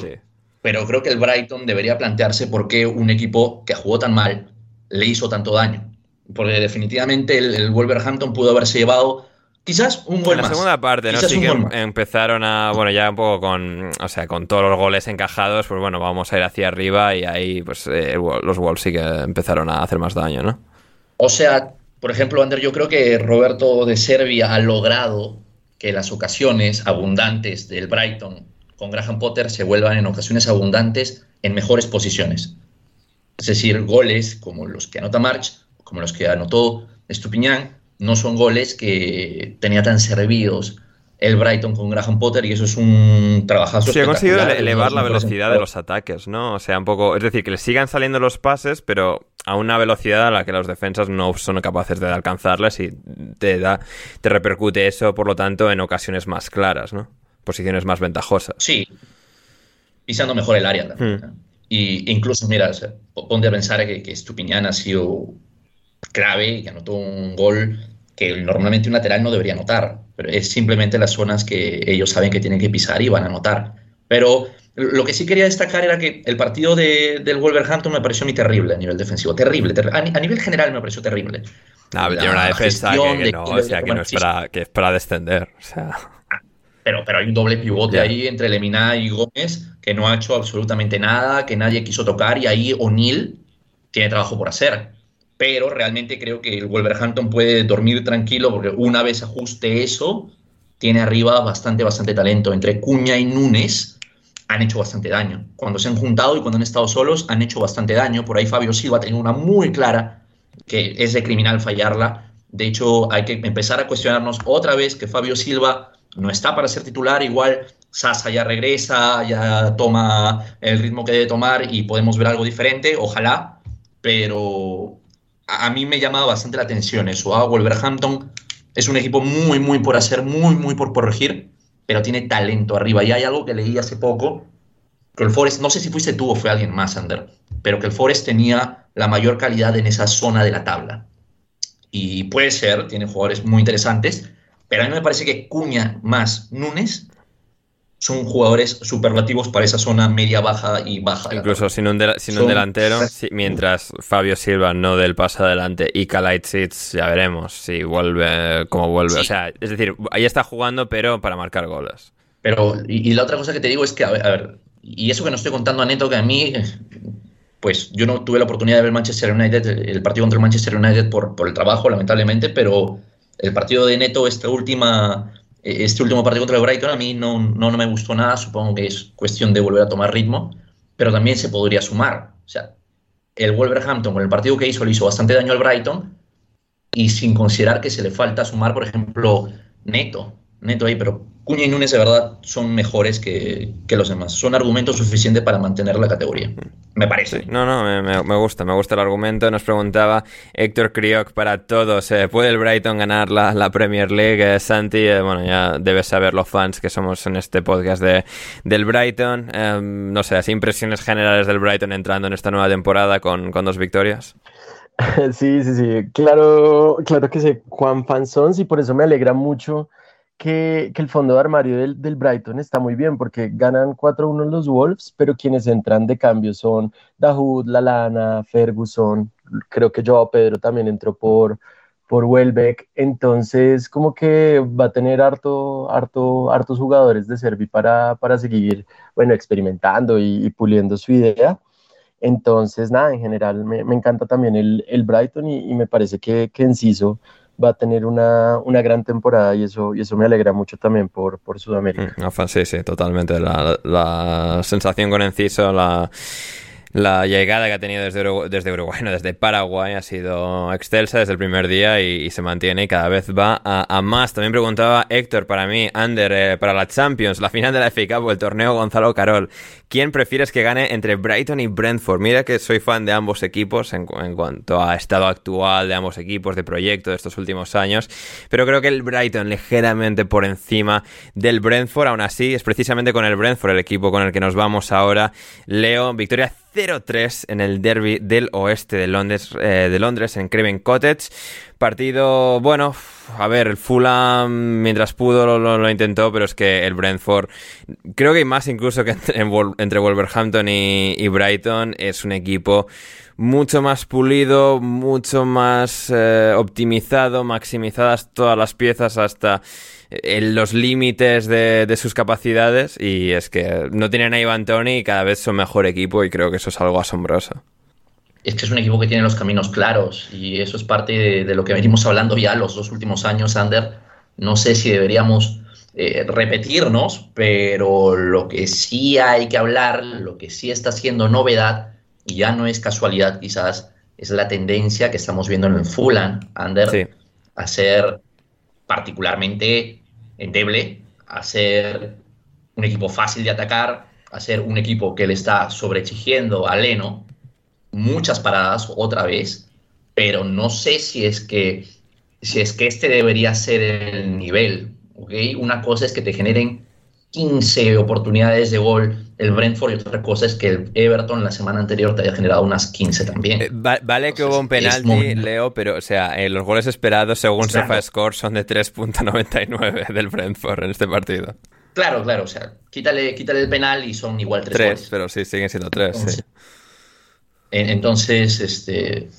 pero creo que el Brighton debería plantearse por qué un equipo que jugó tan mal le hizo tanto daño. Porque definitivamente el, el Wolverhampton pudo haberse llevado quizás un gol En la más. segunda parte, ¿no? Sí que em- empezaron a, bueno, ya un poco con, o sea, con todos los goles encajados, pues bueno, vamos a ir hacia arriba y ahí, pues eh, los Wolves sí que empezaron a hacer más daño, ¿no? O sea, por ejemplo, Ander, yo creo que Roberto de Serbia ha logrado que las ocasiones abundantes del Brighton con Graham Potter se vuelvan en ocasiones abundantes en mejores posiciones. Es decir, goles como los que anota March, como los que anotó Estupiñán, no son goles que tenía tan servidos el Brighton con Graham Potter y eso es un trabajazo Sí, ha conseguido elevar la velocidad de los ataques, ¿no? O sea, un poco, es decir, que le sigan saliendo los pases, pero a una velocidad a la que los defensas no son capaces de alcanzarles y te da, te repercute eso, por lo tanto, en ocasiones más claras, ¿no? Posiciones más ventajosas. Sí, pisando mejor el área también. ¿no? Y incluso, mira, o sea, ponte a pensar que, que Estupiñán ha sido clave y anotó un gol que normalmente un lateral no debería anotar, pero es simplemente las zonas que ellos saben que tienen que pisar y van a anotar. Pero lo que sí quería destacar era que el partido de- del Wolverhampton me pareció muy terrible a nivel defensivo, terrible, terri- a, ni- a nivel general me pareció terrible. No, La tiene una defensa que, que de no, quién o sea, que no es para, que es para descender. O sea, Pero, pero hay un doble pivote ahí entre Lemina y Gómez que no ha hecho absolutamente nada, que nadie quiso tocar y ahí O'Neill tiene trabajo por hacer. Pero realmente creo que el Wolverhampton puede dormir tranquilo porque una vez ajuste eso, tiene arriba bastante, bastante talento. Entre Cuña y Núñez han hecho bastante daño. Cuando se han juntado y cuando han estado solos han hecho bastante daño. Por ahí Fabio Silva tenido una muy clara que es de criminal fallarla. De hecho, hay que empezar a cuestionarnos otra vez que Fabio Silva no está para ser titular. Igual Sasa ya regresa, ya toma el ritmo que debe tomar y podemos ver algo diferente, ojalá. Pero a, mí me llama bastante la atención eso. ¿ah? Wolverhampton es un equipo muy, muy por hacer, muy, muy por corregir, pero tiene talento arriba. Y hay algo que leí hace poco, que el Forest, no sé si fuiste tú o fue alguien más, Ander, pero que el Forest tenía la mayor calidad en esa zona de la tabla. Y puede ser, tiene jugadores muy interesantes, pero a mí me parece que Cuña más Núñez son jugadores superlativos para esa zona media, baja y baja. incluso sin un, sin un Son- delantero, si- mientras Fabio Silva no del paso adelante y Kalaitzit, ya veremos si vuelve, cómo vuelve. O sea, es decir, ahí está jugando, pero para marcar goles. Pero, y, y la otra cosa que te digo es que, a ver, a ver, y eso que no estoy contando a Neto, que a mí, pues yo no tuve la oportunidad de ver Manchester United, el partido contra el Manchester United por, por el trabajo, lamentablemente, pero el partido de Neto, esta última, este último partido contra el Brighton, a mí no, no, no me gustó nada, supongo que es cuestión de volver a tomar ritmo, pero también se podría sumar. O sea, el Wolverhampton con el partido que hizo le hizo bastante daño al Brighton y sin considerar que se le falta sumar, por ejemplo, Neto, Neto ahí, pero Cuña y Núñez de verdad son mejores que, que los demás. Son argumentos suficientes para mantener la categoría, me parece. No, no, me, me- gusta, me gusta el argumento. Nos preguntaba Héctor Crioc para todos, eh, ¿puede el Brighton ganar la, la Premier League? Eh, Santi, eh, bueno, ya debes saber los fans que somos en este podcast de, del Brighton. Eh, no sé, así impresiones generales del Brighton entrando en esta nueva temporada con, con dos victorias. Sí, sí, sí, claro, claro que sé Juan Fansons y por eso me alegra mucho que, el fondo de armario del, del Brighton está muy bien porque ganan 4-1 los Wolves, pero quienes entran de cambio son Dahoud, Lalana, Ferguson, creo que Joao Pedro también entró por, por Welbeck, entonces como que va a tener harto, harto, hartos jugadores de Servi para, para seguir, bueno, experimentando y, puliendo su idea. Entonces, nada, en general me, me encanta también el, el Brighton y, y me parece que, que Enciso va a tener una, una gran temporada y eso, y eso me alegra mucho también por, por Sudamérica. Mm, sí, sí, totalmente. La, la sensación con Enciso, la la llegada que ha tenido desde desde, Uruguay no, desde Paraguay ha sido excelsa desde el primer día y, se mantiene y cada vez va a, más. También preguntaba Héctor, para mí, Ander, eh, para la Champions, la final de la FA Cup o el torneo Gonzalo Carol, ¿quién prefieres que gane entre Brighton y Brentford? Mira que soy fan de ambos equipos en, en cuanto a estado actual de ambos equipos, de proyecto de estos últimos años, pero creo que el Brighton ligeramente por encima del Brentford, aún así es precisamente con el Brentford el equipo con el que nos vamos ahora. Leo, victoria 0-3 en el derby del oeste de Londres, eh, de Londres en Craven Cottage. Partido, bueno, a ver, el Fulham mientras pudo lo, intentó, pero es que el Brentford, creo que hay más incluso que entre, Wolverhampton y, Brighton, es un equipo mucho más pulido, mucho más eh, optimizado, maximizadas todas las piezas hasta en los límites de, sus capacidades y es que no tienen a Ivan Tony y cada vez son mejor equipo y creo que eso es algo asombroso. Es que es un equipo que tiene los caminos claros y eso es parte de, lo que venimos hablando ya los dos últimos años, Ander. No sé si deberíamos eh, repetirnos, pero lo que sí hay que hablar, lo que sí está siendo novedad, y ya no es casualidad quizás, es la tendencia que estamos viendo en el Fulham, Ander, a ser particularmente endeble, a ser un equipo fácil de atacar, a ser un equipo que le está sobreexigiendo a Leno muchas paradas otra vez, pero no sé si es que, si es que este debería ser el nivel. ¿okay? Una cosa es que te generen 15 oportunidades de gol el Brentford y otra cosa es que el Everton la semana anterior te haya generado unas 15 también. Eh, vale que hubo un penalti, Leo, pero o sea, eh, los goles esperados según SofaScore son de 3.99 del Brentford en este partido. Claro, claro, o sea, quítale, quítale el penal y son igual 3 Tres, pero sí, siguen siendo 3. Entonces, entonces este,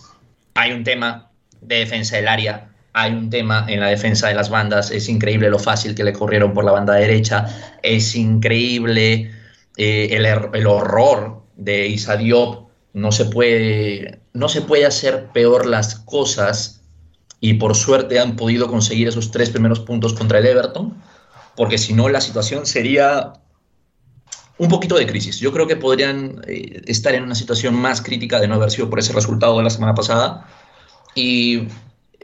hay un tema de defensa del área hay un tema en la defensa de las bandas, es increíble lo fácil que le corrieron por la banda derecha, es increíble eh, el, el, horror de Isa Diop, no se, puede, no se puede hacer peor las cosas y por suerte han podido conseguir esos tres primeros puntos contra el Everton, porque si no la situación sería un poquito de crisis. Yo creo que podrían eh, estar en una situación más crítica de no haber sido por ese resultado de la semana pasada. Y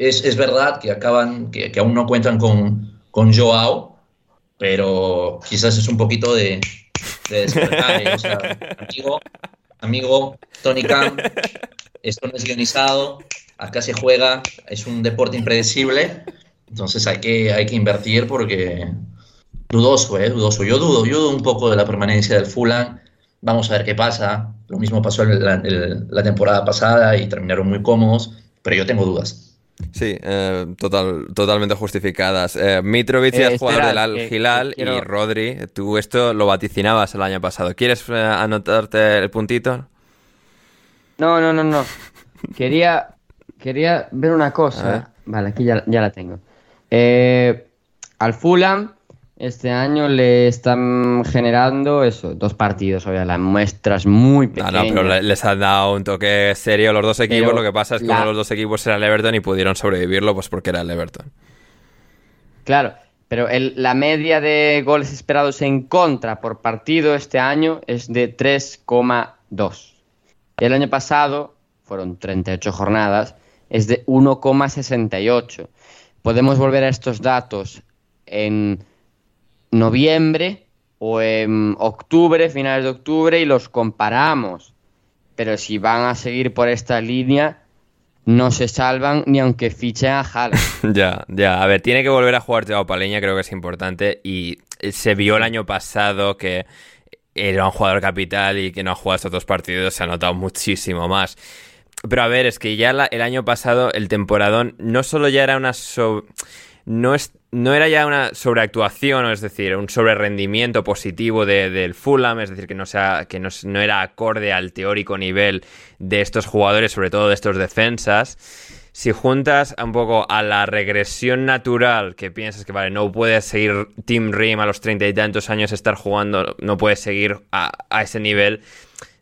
es, verdad que acaban, que, aún no cuentan con, con Joao, pero quizás es un poquito de, de despertar. ¿eh? Amigo, amigo, Tony Khan, esto no es guionizado, acá se juega, es un deporte impredecible, entonces hay que, hay que invertir porque dudoso, ¿eh? Dudoso. Yo dudo, yo dudo un poco de la permanencia del Fulham. Vamos a ver qué pasa. Lo mismo pasó la temporada pasada y terminaron muy cómodos, pero yo tengo dudas. Sí, eh, total, totalmente justificadas. Eh, Mitrovic es eh, jugador del Al Hilal y Rodri, tú esto lo vaticinabas el año pasado. ¿Quieres eh, anotarte el puntito? No, no, no, no. quería, quería ver una cosa. Vale, aquí ya, ya la tengo. al Fulham este año le están generando eso, dos partidos, obviamente, las muestras muy pequeñas. No, no, pero les han dado un toque serio los dos equipos. lo que pasa es que uno de los dos equipos era el Everton y pudieron sobrevivirlo pues porque era el Everton. Claro, pero la media de goles esperados en contra por partido este año es de 3,2. El año pasado, fueron 38 jornadas, es de 1,68. Podemos volver a estos datos en noviembre o en octubre, finales de octubre, y los comparamos. Pero si van a seguir por esta línea, no se salvan ni aunque fichen a Haaland. ya, ya. A ver, tiene que volver a jugar Teo Paleña, creo que es importante. Y se vio el año pasado que era un jugador capital y que no ha jugado estos dos partidos, se ha notado muchísimo más. Pero a ver, es que ya el año pasado el temporadón no solo ya era una no, es, no era ya una sobreactuación, es decir, un sobrerendimiento positivo del Fulham, es decir, que, no, sea, que no, era acorde al teórico nivel de estos jugadores, sobre todo de estos defensas. Si juntas un poco a la regresión natural, que piensas que, vale, no puede seguir Team Rim a los treinta y tantos años estar jugando, no puede seguir a, a ese nivel,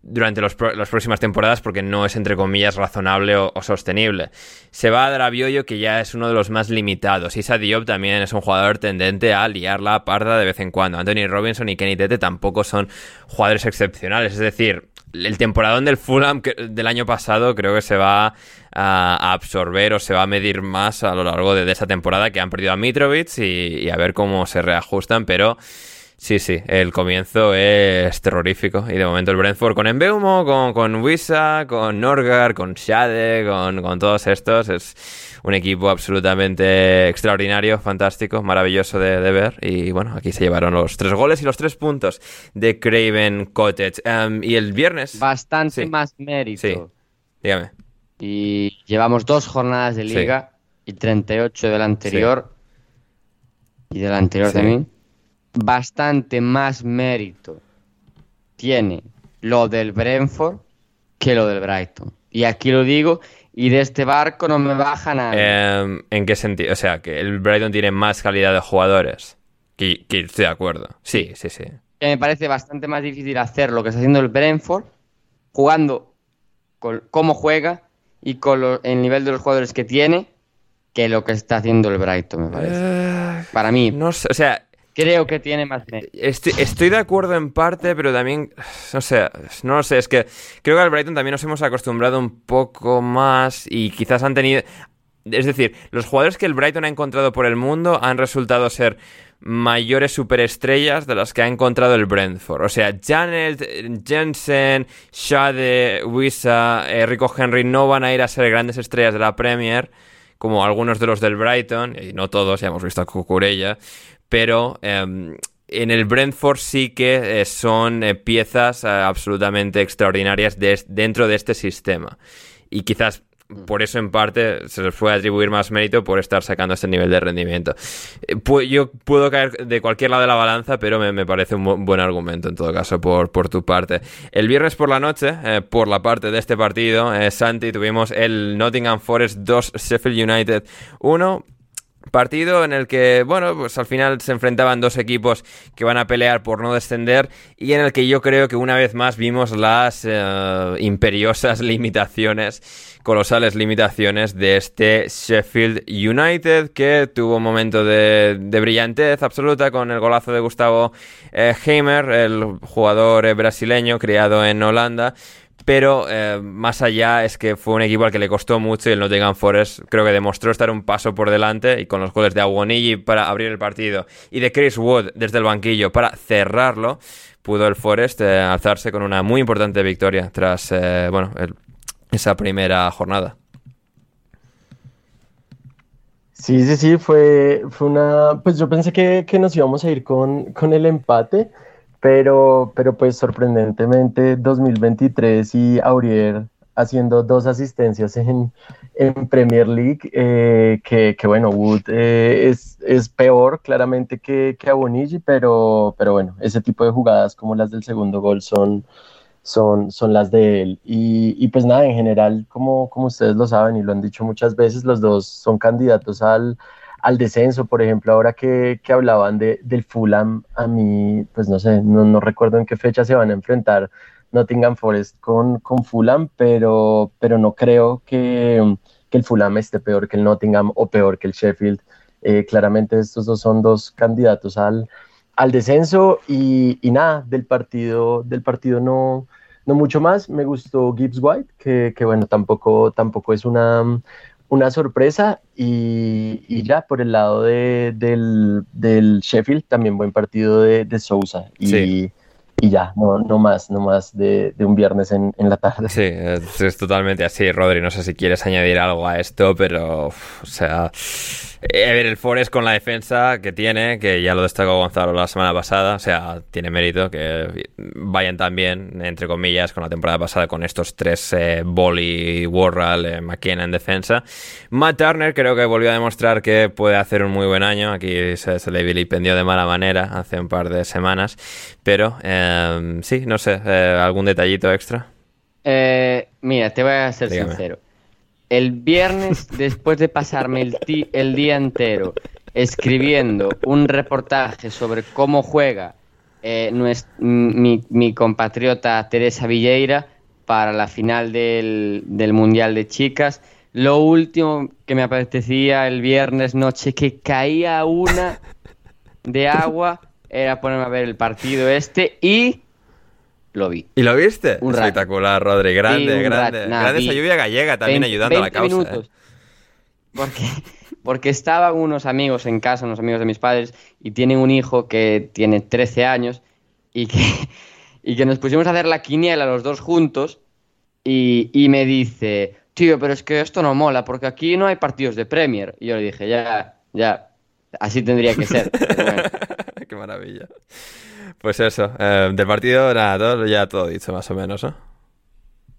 durante los las próximas temporadas porque no es, entre comillas, razonable o, sostenible. Se va a dar a Bioyo, que ya es uno de los más limitados. Issa Diop también es un jugador tendente a liar la parda de vez en cuando. Anthony Robinson y Kenny Tete tampoco son jugadores excepcionales. Es decir, el temporadón del Fulham del año pasado creo que se va a, absorber o se va a medir más a lo largo de, esta temporada que han perdido a Mitrovic y, y a ver cómo se reajustan, pero... Sí, sí, el comienzo es terrorífico. Y de momento el Brentford con Embeumo, con, con Wissa, con Norgar, con Shade, con, con todos estos. Es un equipo absolutamente extraordinario, fantástico, maravilloso de, de ver. Y bueno, aquí se llevaron los tres goles y los tres puntos de Craven Cottage. Em, y el viernes. Bastante Sí. más mérito. Sí, dígame. Y llevamos dos jornadas de Sí. liga y 38 del anterior. Y del anterior Sí. también. Bastante más mérito tiene lo del Brentford que lo del Brighton. Y aquí lo digo, y de este barco no me baja nada. Em, ¿En qué sentido? O sea, que el Brighton tiene más calidad de jugadores. Que, que estoy de acuerdo. Sí, sí, sí. que me parece bastante más difícil hacer lo que está haciendo el Brentford, jugando con cómo juega y con lo- el nivel de los jugadores que tiene, que lo que está haciendo el Brighton, me parece. Para mí, Eh, No sé, o sea, creo que tiene más mérito. Estoy, estoy de acuerdo en parte, pero también, no sé, no lo sé, es que creo que al Brighton también nos hemos acostumbrado un poco más y quizás han tenido... Es decir, los jugadores que el Brighton ha encontrado por el mundo han resultado ser mayores superestrellas de las que ha encontrado el Brentford. O sea, Janet, Jensen, Shade, Wissa, eh, Rico Henry no van a ir a ser grandes estrellas de la Premier, como algunos de los del Brighton, y no todos, ya hemos visto a Cucurella, pero em, en el Brentford sí que eh, son eh, piezas eh, absolutamente extraordinarias de- dentro de este sistema. Y quizás por eso en parte se les puede atribuir más mérito por estar sacando este nivel de rendimiento. Yo puedo caer de cualquier lado de la balanza, pero me, me parece un bu- buen argumento en todo caso por, por tu parte. El viernes por la noche, eh, por la parte de este partido, eh, Santi, tuvimos el Nottingham Forest 2, Sheffield United 1. Partido en el que, bueno, pues al final se enfrentaban dos equipos que van a pelear por no descender y en el que yo creo que una vez más vimos las eh, imperiosas limitaciones, colosales limitaciones de este Sheffield United que tuvo un momento de, de brillantez absoluta con el golazo de Gustavo eh, Heimer, el jugador eh, brasileño criado en Holanda. Pero eh, más allá es que fue un equipo al que le costó mucho y el Nottingham Forest creo que demostró estar un paso por delante y con los goles de Aguonigi para abrir el partido y de Chris Wood desde el banquillo para cerrarlo, pudo el Forest eh, alzarse con una muy importante victoria tras eh, bueno esa primera jornada. Sí, sí, sí, fue, fue una, pues yo pensé que, que nos íbamos a ir con, con el empate, pero, pero pues sorprendentemente 2023 y Aurier haciendo dos asistencias en, en Premier League, eh, que, que bueno, Wood eh, es, es peor claramente que, que Abonigi, pero, pero bueno, ese tipo de jugadas como las del segundo gol son, son, son las de él. Y, y pues nada, en general, como, como ustedes lo saben y lo han dicho muchas veces, los dos son candidatos al, al descenso. Por ejemplo, ahora que, que hablaban de, del Fulham, a mí, pues no sé, no, no recuerdo en qué fecha se van a enfrentar Nottingham Forest con, con Fulham, pero, pero no creo que, que el Fulham esté peor que el Nottingham o peor que el Sheffield. Eh, claramente estos dos son dos candidatos al, al descenso y, y nada, del partido, del partido no, no mucho más. Me gustó Gibbs White, que, que bueno, tampoco, tampoco es una, una sorpresa. Y, y ya por el lado de, del, del Sheffield, también buen partido de, de Sousa. Y, Sí. Y ya, no, no más, no más de, de un viernes en, en la tarde. Sí, es, totalmente así, Rodri. No sé si quieres añadir algo a esto, pero, uf, o sea, eh, ver, el Forest con la defensa que tiene, que ya lo destacó Gonzalo la semana pasada, o sea, tiene mérito que vayan tan bien, entre comillas, con la temporada pasada con estos tres, eh, Bolly, Warral, eh, McKenna en defensa. Matt Turner creo que volvió a demostrar que puede hacer un muy buen año. Aquí se, se le vilipendió de mala manera hace un par de semanas, pero eh, sí, no sé, eh, algún detallito extra. Eh, mira, te voy a ser Dígame. sincero. El viernes, después de pasarme el, ti- el día entero escribiendo un reportaje sobre cómo juega eh, mi compatriota Teresa Villeira para la final del, del Mundial de Chicas. Lo último que me apetecía el viernes noche que caía una de agua era ponerme a ver el partido este y lo vi. ¿Y lo viste? Un rato. Espectacular, Rodri. Grande, Sí, grande. nada, grande esa vi lluvia gallega también 20 ayudando a la 20 causa. minutos. ¿eh? Porque, porque estaban unos amigos en casa, unos amigos de mis padres, y tienen un hijo que tiene 13 años y que, y que nos pusimos a hacer la quiniela los dos juntos y, y me dice, tío, pero es que esto no mola porque aquí no hay partidos de Premier. Y yo le dije, ya, ya, así tendría que ser. Pero bueno. Qué maravilla. Pues eso, eh, del partido, nada, todo, ya todo dicho más o menos, ¿no?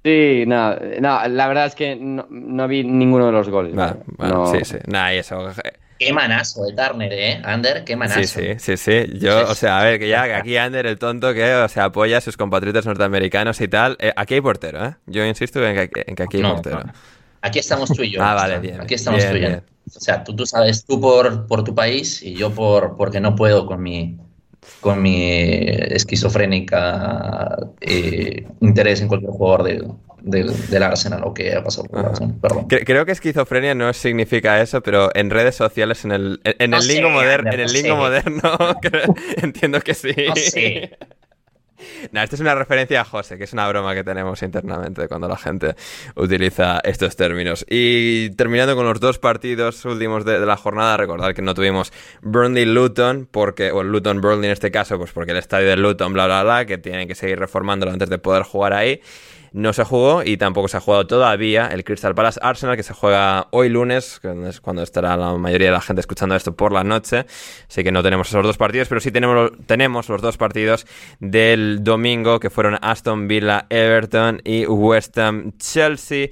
Sí, no, no, la verdad es que no, no vi ninguno de los goles. Bueno, No. sí, sí. Nada, y eso. eh, Qué manazo de Turner, ¿eh? Ander, qué manazo. Sí, sí, sí, sí. Yo, o sea, a ver, que ya que aquí Ander, el tonto que, o sea, apoya a sus compatriotas norteamericanos y tal. eh, aquí hay portero, ¿eh? Yo insisto en que, en que aquí hay No, portero. no. Aquí estamos tú y yo. Ah, vale, bien, Aquí estamos bien, tú y yo. bien. O sea, tú, tú sabes, tú por, por tu país y yo por porque no puedo con mi con mi esquizofrénica eh, interés en cualquier jugador del, del, del Arsenal o que haya pasado por el Arsenal. Perdón. Cre- Creo que esquizofrenia no significa eso, pero en redes sociales, en el, en, en No el lingo moderno, en el no lingo moderno, entiendo que sí. No sé. Nah, esto es una referencia a José, que es una broma que tenemos internamente cuando la gente utiliza estos términos. Y terminando con los dos partidos últimos de, de la jornada, recordar que no tuvimos Burnley-Luton, porque, o Luton-Burnley en este caso, pues porque el estadio de Luton, bla, bla, bla, que tienen que seguir reformándolo antes de poder jugar ahí. No se jugó y tampoco se ha jugado todavía el Crystal Palace Arsenal, que se juega hoy lunes, que es cuando estará la mayoría de la gente escuchando esto por la noche. Así que no tenemos esos dos partidos, pero sí tenemos, tenemos los dos partidos del domingo, que fueron Aston Villa Everton y West Ham Chelsea.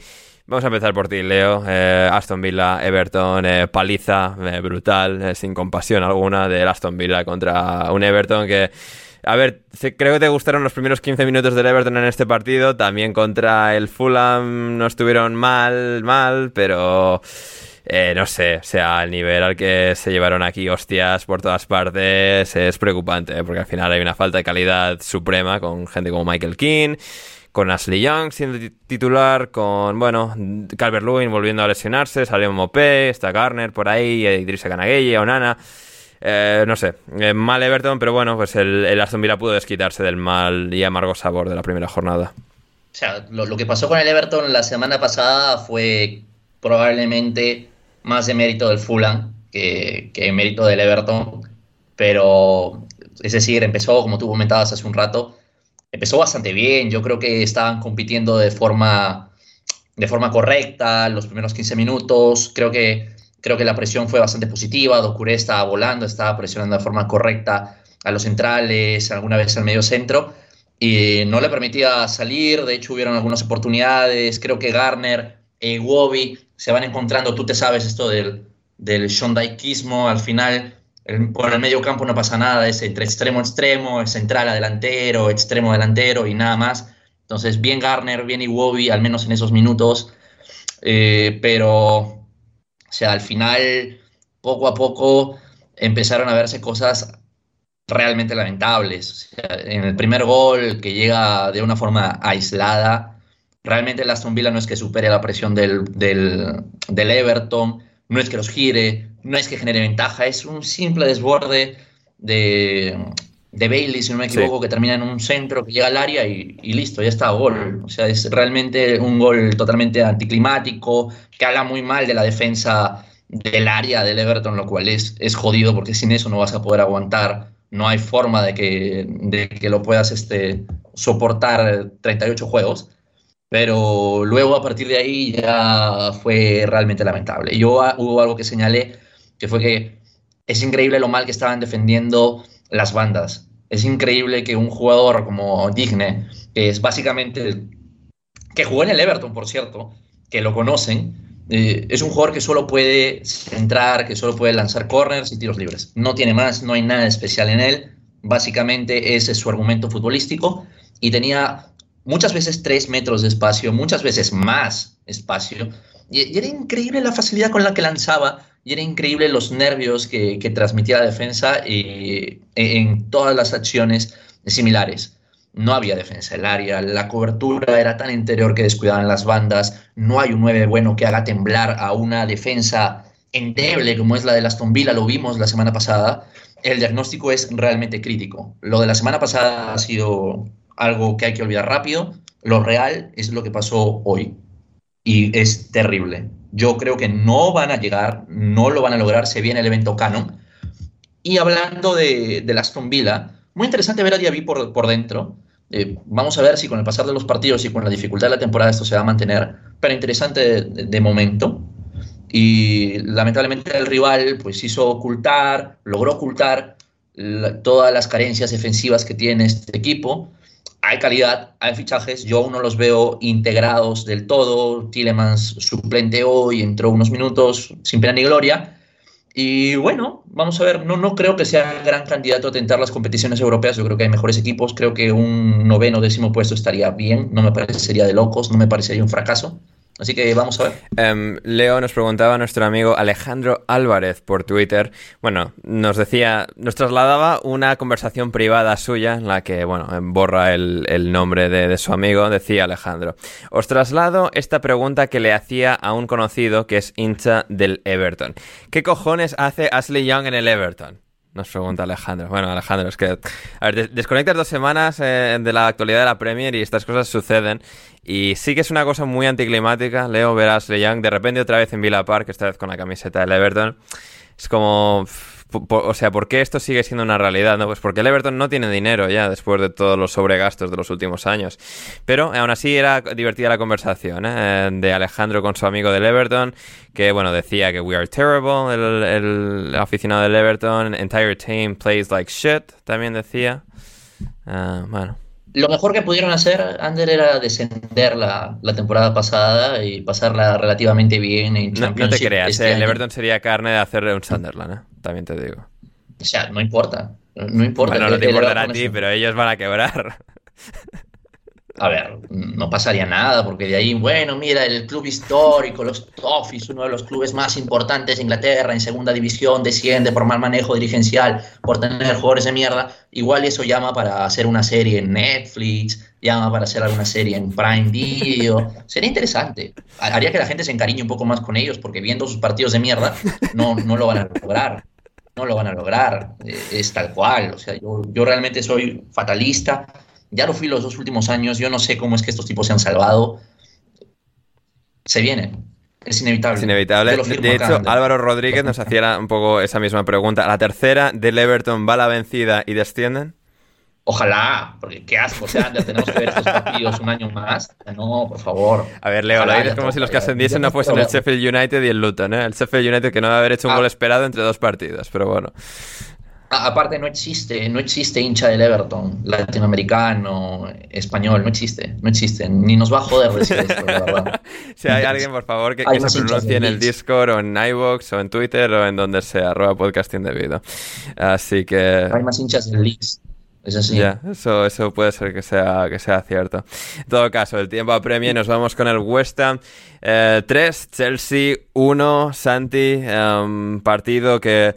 Vamos a empezar por ti, Leo. Eh, Aston Villa, Everton, eh, paliza eh, brutal, eh, sin compasión alguna, del Aston Villa contra un Everton que. A ver, creo que te gustaron los primeros 15 minutos del Everton en este partido. También contra el Fulham no estuvieron mal, mal, pero. eh, no sé, o sea, el nivel al que se llevaron aquí hostias por todas partes es preocupante, ¿eh? porque al final hay una falta de calidad suprema con gente como Michael King, con Ashley Young siendo ti- titular, con, bueno, Calvert Lewin volviendo a lesionarse, salió Mopé, está Garner por ahí, Idrissa Ganagueye, Onana. Eh, no sé, eh, mal Everton, pero bueno, pues el, el Aston Villa pudo desquitarse del mal y amargo sabor de la primera jornada. O sea, lo, lo que pasó con el Everton la semana pasada fue probablemente más de mérito del Fulham que, que mérito del Everton, pero es decir, empezó, como tú comentabas hace un rato, empezó bastante bien. Yo creo que estaban compitiendo de forma, de forma correcta los primeros 15 minutos. Creo que, creo que la presión fue bastante positiva. Docuré estaba volando, estaba presionando de forma correcta a los centrales, alguna vez al medio centro y no le permitía salir. De hecho, hubieron algunas oportunidades. Creo que Garner, eh, Wobby se van encontrando. Tú te sabes esto del, del Shondaikismo. Al final, el- por el medio campo no pasa nada. Es entre extremo extremo, central a delantero, extremo delantero y nada más. Entonces, bien Garner, bien Iwobi, al menos en esos minutos. Eh, pero, o sea, al final, poco a poco empezaron a verse cosas realmente lamentables. O sea, en el primer gol que llega de una forma aislada, realmente el Aston Villa no es que supere la presión del, del, del Everton, no es que los gire, no es que genere ventaja, es un simple desborde de, de Bailey, si no me equivoco, que termina en un centro, que llega al área y, y listo, ya está, gol. O sea, es realmente un gol totalmente anticlimático, que habla muy mal de la defensa del área del Everton, lo cual es, es jodido porque sin eso no vas a poder aguantar, no hay forma de que, de que lo puedas este, soportar 38 juegos. Pero luego a partir de ahí ya fue realmente lamentable. Yo ah, hubo algo que señalé, que fue que es increíble lo mal que estaban defendiendo las bandas. Es increíble que un jugador como Digne, que es básicamente que jugó en el Everton, por cierto, que lo conocen, eh, es un jugador que solo puede centrar, que solo puede lanzar corners y tiros libres. No tiene más, no hay nada especial en él. Básicamente ese es su argumento futbolístico y tenía muchas veces tres metros de espacio, muchas veces más espacio. Y era increíble la facilidad con la que lanzaba y era increíble los nervios que, transmitía la defensa eh, en todas las acciones similares. No había defensa el área, la cobertura era tan interior que descuidaban las bandas, no hay un 9 bueno que haga temblar a una defensa endeble como es la de Aston Villa, lo vimos la semana pasada. El diagnóstico es realmente crítico. Lo de la semana pasada ha sido algo que hay que olvidar rápido. Lo real es lo que pasó hoy y es terrible. Yo creo que no van a llegar, no lo van a lograr, se viene el evento Canon. Y hablando de, de Aston Villa, muy interesante ver a Diaby por, por dentro. Eh, vamos a ver si con el pasar de los partidos y con la dificultad de la temporada esto se va a mantener, pero interesante de, momento. Y lamentablemente el rival pues hizo ocultar, logró ocultar todas las carencias defensivas que tiene este equipo. Hay calidad, hay fichajes, yo aún no los veo integrados del todo. Tillemans suplente hoy, entró unos minutos sin pena ni gloria, y bueno, vamos a ver, no, no creo que sea gran candidato a tentar las competiciones europeas, yo creo que hay mejores equipos, creo que un noveno décimo puesto estaría bien, no me parecería de locos, no me parecería un fracaso. Así que vamos a ver. Em, Leo nos preguntaba nuestro amigo Alejandro Álvarez por Twitter. Bueno, nos decía, nos trasladaba una conversación privada suya en la que, bueno, borra el, nombre de, de, su amigo. Decía Alejandro, os traslado esta pregunta que le hacía a un conocido que es hincha del Everton. ¿Qué cojones hace Ashley Young en el Everton? Nos pregunta Alejandro. Bueno, Alejandro, es que. A ver, desconectas dos semanas eh, de la actualidad de la Premier y estas cosas suceden. Y sí que es una cosa muy anticlimática. Leo, verás, Young de repente otra vez en Villa Park, esta vez con la camiseta del Everton. Es como o sea, ¿por qué esto sigue siendo una realidad? No? Pues porque el Everton no tiene dinero ya después de todos los sobregastos de los últimos años. Pero aún así era divertida la conversación ¿eh? de Alejandro con su amigo del Everton, que bueno, decía que we are terrible, el, aficionado del Everton, entire team plays like shit, también decía. Ah, bueno. Lo mejor que pudieron hacer, Ander, era descender la, temporada pasada y pasarla relativamente bien en Championship. No, te creas, este el Everton sería carne de hacerle un Sunderland, ¿eh? también te digo. O sea, no importa. No importa. Bueno, no te importará a ti, pero ellos van a quebrar. a ver, no pasaría nada, porque de ahí, bueno, mira, el club histórico, los Toffees, uno de los clubes más importantes de Inglaterra, en segunda división, desciende por mal manejo dirigencial, por tener jugadores de mierda, igual eso llama para hacer una serie en Netflix, llama para hacer alguna serie en Prime Video, sería interesante, haría que la gente se encariñe un poco más con ellos, porque viendo sus partidos de mierda, no, no lo van a lograr. No lo van a lograr, eh, es tal cual. O sea, yo, yo realmente soy fatalista ya lo fui los dos últimos años. Yo no sé cómo es que estos tipos se han salvado. Se viene. Es inevitable. Es inevitable. De hecho, Álvaro Rodríguez nos hacía un poco esa misma pregunta. ¿La tercera del Everton va la vencida y descienden? Ojalá, porque qué asco, o sea, tenemos que ver estos partidos un año más. No, por favor. A ver, Leo, lo es como si los que ascendiesen no fuesen el Sheffield United y el Luton, ¿eh? El Sheffield United que no debe haber hecho un ah. gol esperado entre dos partidos, pero bueno. Aparte no existe, no existe hincha del Everton, latinoamericano, español, no existe, no existe, ni nos va a joder decir esto, la verdad. si hay alguien, por favor, que, se pronuncie en el Discord o en iVoox o en Twitter o en donde sea, arroba podcasting debido. Así que... Hay más hinchas del Leeds. Es así. Ya, eso, eso puede ser que sea, que sea cierto. En todo caso, el tiempo apremia y nos vamos con el West Ham 3, eh, Chelsea 1, Santi, um, partido que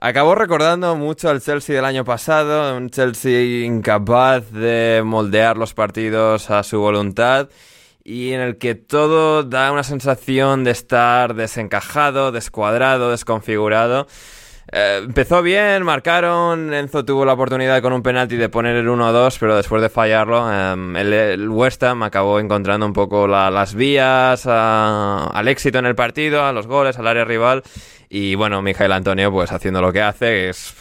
Acabó recordando mucho al Chelsea del año pasado, un Chelsea incapaz de moldear los partidos a su voluntad y en el que todo da una sensación de estar desencajado, descuadrado, desconfigurado. Eh, empezó bien, marcaron, Enzo tuvo la oportunidad con un penalti de poner el 1-2, pero después de fallarlo, em, el, West Ham acabó encontrando un poco las vías al éxito en el partido, a los goles, al área rival y bueno, Miguel Antonio, pues haciendo lo que hace, es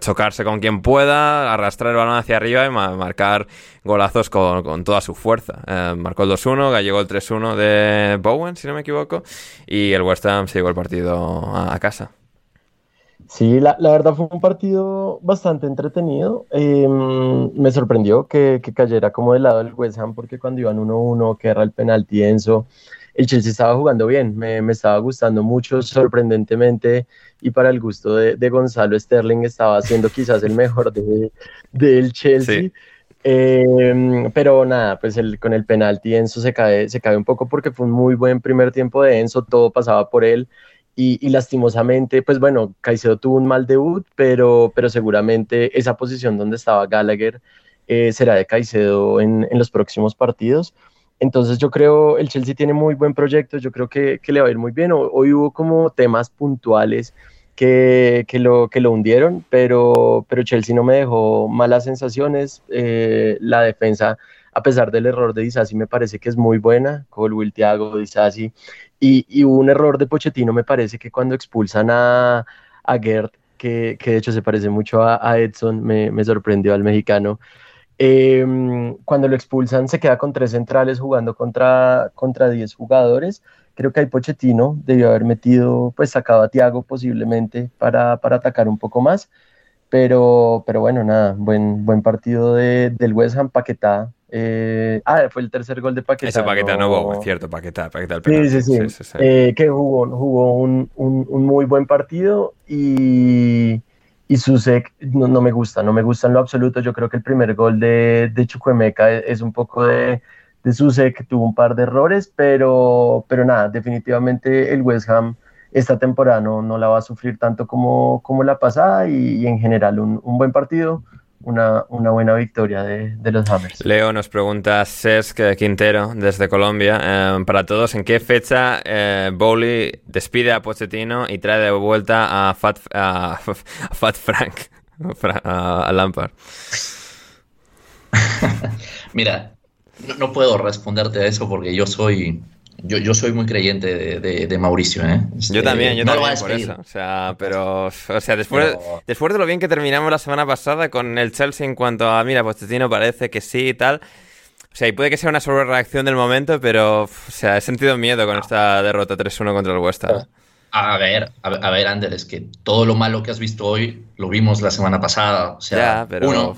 chocarse con quien pueda, arrastrar el balón hacia arriba y marcar golazos con, toda su fuerza. Eh, marcó el 2-1, llegó el 3-1 de Bowen, si no me equivoco, y el West Ham se llevó el partido a, casa. Sí, la, verdad fue un partido bastante entretenido. Em, me sorprendió que, que, cayera como del lado del West Ham, porque cuando iban 1-1, que era el penalti Enzo el Chelsea estaba jugando bien, me, me, estaba gustando mucho, sorprendentemente, y para el gusto de, de Gonzalo Sterling estaba siendo quizás el mejor del de, Chelsea. Em, pero nada, pues el, con el penalti Enzo se cae, se cae un poco porque fue un muy buen primer tiempo de Enzo, todo pasaba por él y, lastimosamente, pues bueno, Caicedo tuvo un mal debut, pero, pero seguramente esa posición donde estaba Gallagher eh, será de Caicedo en, en, los próximos partidos. Entonces yo creo el Chelsea tiene muy buen proyecto, yo creo que, que le va a ir muy bien. Hoy, hubo como temas puntuales que, que, lo, que lo hundieron, pero, pero Chelsea no me dejó malas sensaciones. Eh, la defensa, a pesar del error de Disasi, me parece que es muy buena. Colwill, Thiago, Disasi. Y, y, hubo un error de Pochettino, me parece que cuando expulsan a, a Gert, que, que, de hecho se parece mucho a, a Edson, me, me, sorprendió al mexicano. Eh, cuando lo expulsan, se queda con tres centrales jugando contra, contra diez jugadores. Creo que hay Pochettino debió haber metido, pues sacado a Thiago posiblemente para, para atacar un poco más. Pero, pero bueno, nada, buen, buen partido de, del West Ham, Paquetá, eh, ah, fue el tercer gol de Paquetá. Ese Paquetá no, no es cierto, Paquetá, Paquetá el penal. Sí, sí, sí. sí, sí eh, que jugó, jugó un, un, un, muy buen partido y, y Susek no, no, me gusta, no me gusta en lo absoluto. Yo creo que el primer gol de, de Chukwemeka es, es un poco de, de Susek, tuvo un par de errores, pero, pero nada, definitivamente el West Ham esta temporada no, no la va a sufrir tanto como, como la pasada y, y en general un, un buen partido una, una, buena victoria de, de, los Hammers. Leo nos pregunta Cesc Quintero desde Colombia. Eh, para todos, ¿en qué fecha eh, Bowley despide a Pochettino y trae de vuelta a Fat, a, a Fat Frank, a, a Lampard? Mira, no, no, puedo responderte a eso porque yo soy yo, yo soy muy creyente de, de, de Mauricio, ¿eh? Este, yo también, yo no también por eso. O sea, pero, o sea, después, pero... después de lo bien que terminamos la semana pasada con el Chelsea en cuanto a, mira, Pochettino parece que sí y tal. O sea, y puede que sea una sobrereacción del momento, pero, o sea, he sentido miedo con esta derrota 3-1 contra el West Ham. A ver, a ver, a ver, Ander, es que todo lo malo que has visto hoy lo vimos la semana pasada. O sea, ya, pero... uno,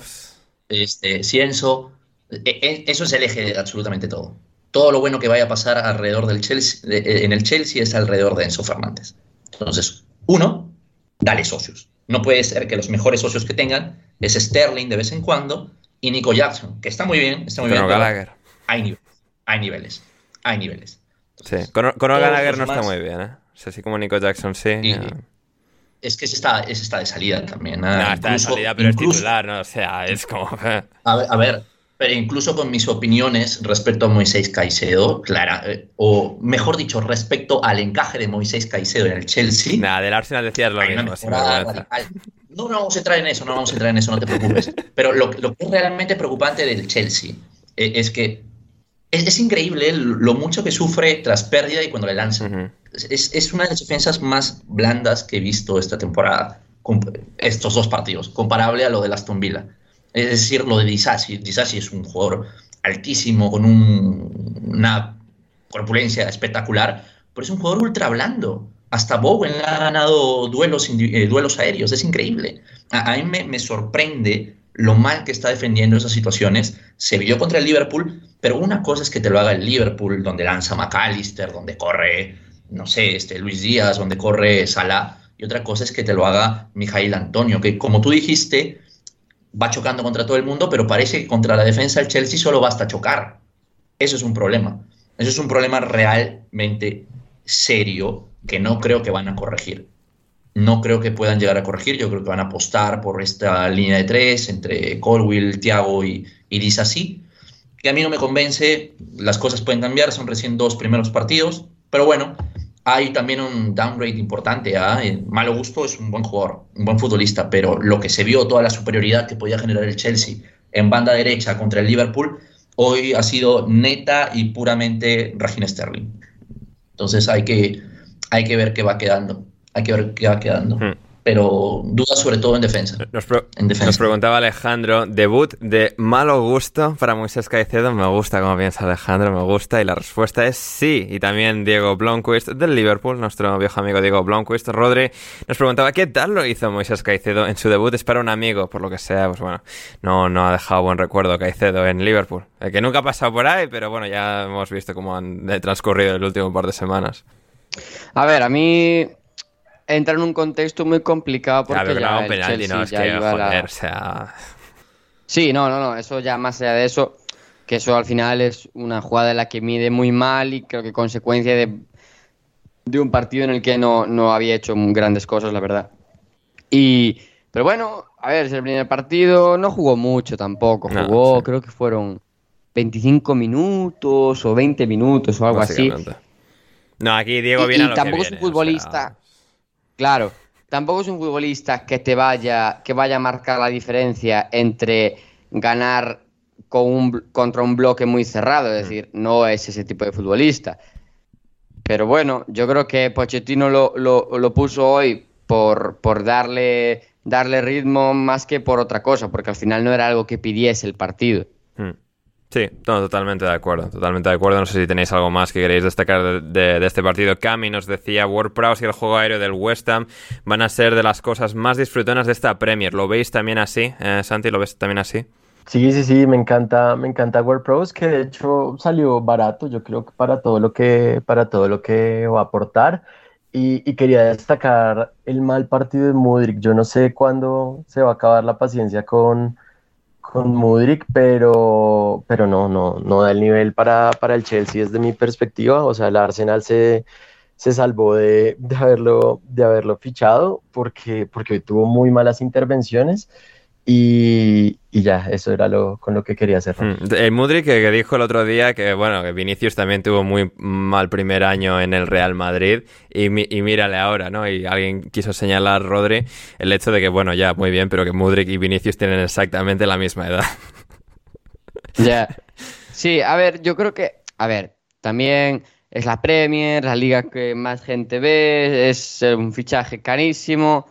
este, Cienzo, eso es el eje de absolutamente todo todo lo bueno que vaya a pasar alrededor del Chelsea, de, en el Chelsea es alrededor de Enzo Fernández. Entonces, uno, dale socios. No puede ser que los mejores socios que tengan es Sterling de vez en cuando y Nico Jackson, que está muy bien, está muy pero bien. Gallagher. Hay niveles, hay niveles, hay niveles. Entonces, sí, con, con Gallagher no está muy bien, ¿eh? O sea, así como Nico Jackson, sí. Y, es que ese está, ese está de salida también. ¿eh? No, está incluso, de salida, pero incluso, es titular, ¿no? O sea, es como... a ver, a ver pero incluso con mis opiniones respecto a Moisés Caicedo, clara, eh, o mejor dicho, respecto al encaje de Moisés Caicedo en el Chelsea. Nada, del Arsenal decías lo mismo. No, no vamos a entrar en eso, no vamos a entrar en eso, no te preocupes. Pero lo, lo que es realmente preocupante del Chelsea eh, es que es, es, increíble lo mucho que sufre tras pérdida y cuando le lanzan. Uh -huh. es, es, una de las defensas más blandas que he visto esta temporada, estos dos partidos, comparable a lo de Aston Villa. Es decir, lo de Disasi. Disasi es un jugador altísimo, con un, una corpulencia espectacular, pero es un jugador ultra blando. Hasta Bowen ha ganado duelos, eh, duelos aéreos, es increíble. A, a mí me, me, sorprende lo mal que está defendiendo esas situaciones. Se vio contra el Liverpool, pero una cosa es que te lo haga el Liverpool, donde lanza McAllister, donde corre, no sé, este, Luis Díaz, donde corre Salah, y otra cosa es que te lo haga Mijail Antonio, que como tú dijiste, va chocando contra todo el mundo, pero parece que contra la defensa del Chelsea solo basta chocar. Eso es un problema. Eso es un problema realmente serio que no creo que van a corregir. No creo que puedan llegar a corregir. Yo creo que van a apostar por esta línea de tres entre Colwill, Thiago y, y Disasi, que a mí no me convence. Las cosas pueden cambiar, son recién dos primeros partidos, pero bueno, hay también un downgrade importante. ¿eh? Malo Gusto es un buen jugador, un buen futbolista, pero lo que se vio, toda la superioridad que podía generar el Chelsea en banda derecha contra el Liverpool, hoy ha sido neta y puramente Raheem Sterling. Entonces hay que, hay que ver qué va quedando. Hay que ver qué va quedando. Hmm pero dudas sobre todo en defensa. Nos, pro en defensa. nos, preguntaba Alejandro, debut de malo gusto para Moisés Caicedo. Me gusta cómo piensa Alejandro, me gusta. Y la respuesta es sí. Y también Diego Blomqvist del Liverpool, nuestro viejo amigo Diego Blomqvist. Rodri nos preguntaba qué tal lo hizo Moisés Caicedo en su debut. Es para un amigo, por lo que sea, pues bueno, no, no ha dejado buen recuerdo Caicedo en Liverpool. El que nunca ha pasado por ahí, pero bueno, ya hemos visto cómo han transcurrido el último par de semanas. A ver, a mí entra en un contexto muy complicado porque claro, ya no, penalti, no, es que, joder, la... o sea... Sí, no, no, no, eso ya más allá de eso, que eso al final es una jugada en la que mide muy mal y creo que consecuencia de de un partido en el que no, no había hecho grandes cosas, la verdad. Y, pero bueno, a ver, es el primer partido, no jugó mucho tampoco, No, jugó, sí. creo que fueron 25 minutos o 20 minutos o algo así. No, aquí Diego viene y a lo tampoco que es un viene, o futbolista. sea, Claro, tampoco es un futbolista que te vaya, que vaya a marcar la diferencia entre ganar con un, contra un bloque muy cerrado, Mm. es decir, no es ese tipo de futbolista. Pero bueno, yo creo que Pochettino lo, lo- lo puso hoy por, por darle, darle ritmo más que por otra cosa, porque al final no era algo que pidiese el partido. Mm. Sí, no, totalmente de acuerdo, totalmente de acuerdo. No sé si tenéis algo más que queréis destacar de, este partido. Cami nos decía, WordPress y el juego aéreo del West Ham van a ser de las cosas más disfrutonas de esta Premier. ¿Lo veis también así, eh, Santi? ¿Lo ves también así? Sí, sí, sí, me encanta, me encanta WordPress, que de hecho salió barato, yo creo que para todo lo que, para todo lo que va a aportar. Y, y quería destacar el mal partido de Mudrik. Yo no sé cuándo se va a acabar la paciencia con, con Mudrik, pero, pero no, no, no da el nivel para, para el Chelsea desde mi perspectiva. O sea, el Arsenal se, se salvó de, de haberlo, de haberlo fichado porque, porque tuvo muy malas intervenciones. Y, y ya, eso era lo con lo que quería cerrar. Mm. El Mudrik que, dijo el otro día que, bueno, que Vinicius también tuvo muy mal primer año en el Real Madrid y, y mírale ahora, ¿no? Y alguien quiso señalar, Rodri, el hecho de que, bueno, ya, muy bien, pero que Mudrik y Vinicius tienen exactamente la misma edad. Ya. Sí, a ver, yo creo que, a ver, también es la Premier, la liga que más gente ve, es eh, un fichaje carísimo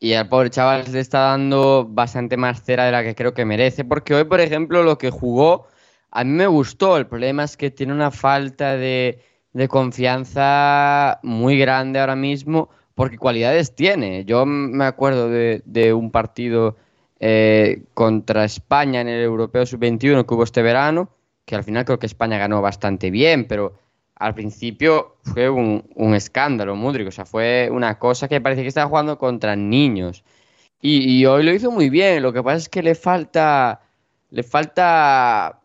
y al pobre chaval le está dando bastante más cera de la que creo que merece, porque hoy, por ejemplo, lo que jugó a mí me gustó, el problema es que tiene una falta de, confianza muy grande ahora mismo, porque cualidades tiene. Yo me acuerdo de, de un partido eh, contra España en el Europeo Sub-21 que hubo este verano, que al final creo que España ganó bastante bien, pero al principio fue un, escándalo, Mudrik, o sea, fue una cosa que parecía que estaba jugando contra niños. Y, y hoy lo hizo muy bien, lo que pasa es que le falta, le falta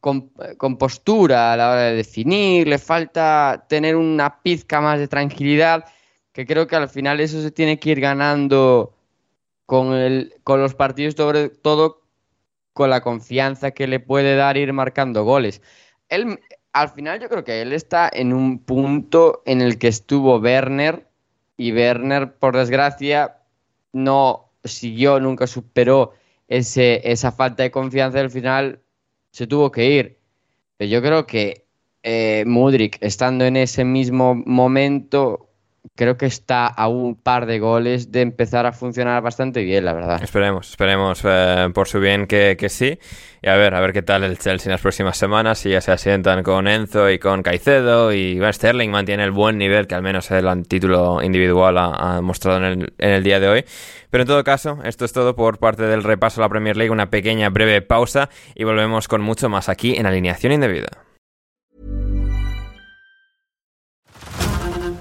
com- compostura a la hora de definir, le falta tener una pizca más de tranquilidad, que creo que al final eso se tiene que ir ganando con, el, con los partidos, sobre todo con la confianza que le puede dar ir marcando goles. Él, al final yo creo que él está en un punto en el que estuvo Werner y Werner, por desgracia, no siguió, nunca superó ese, esa falta de confianza y al final se tuvo que ir. Pero yo creo que eh, Mudrik, estando en ese mismo momento, creo que está a un par de goles de empezar a funcionar bastante bien, la verdad. Esperemos, esperemos eh, por su bien que, que sí. Y a ver, a ver qué tal el Chelsea en las próximas semanas, si ya se asientan con Enzo y con Caicedo y bueno, Sterling mantiene el buen nivel que al menos el título individual ha, mostrado en el, en el día de hoy. Pero en todo caso, esto es todo por parte del repaso a la Premier League, una pequeña breve pausa y volvemos con mucho más aquí en Alineación Indebida.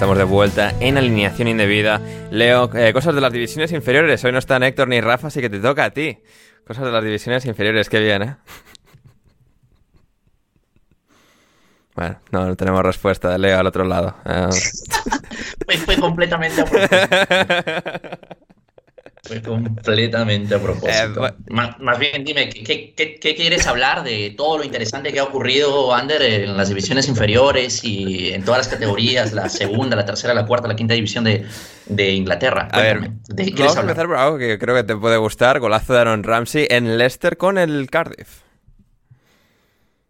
Estamos de vuelta en alineación indebida. Leo, eh, cosas de las divisiones inferiores. Hoy no están Héctor ni Rafa, así que te toca a ti. Cosas de las divisiones inferiores, qué bien, ¿eh? Bueno, no, no tenemos respuesta de Leo al otro lado. Eh, Fue, fue completamente. Fue completamente a propósito. Eh, más, más bien, dime, ¿qué, qué, qué- quieres hablar de todo lo interesante que ha ocurrido, Ander, en las divisiones inferiores y en todas las categorías, la segunda, la tercera, la cuarta, la quinta división de, de Inglaterra? a ver, ¿de qué vamos a empezar por algo que creo que te puede gustar. Golazo de Aaron Ramsey en Leicester con el Cardiff.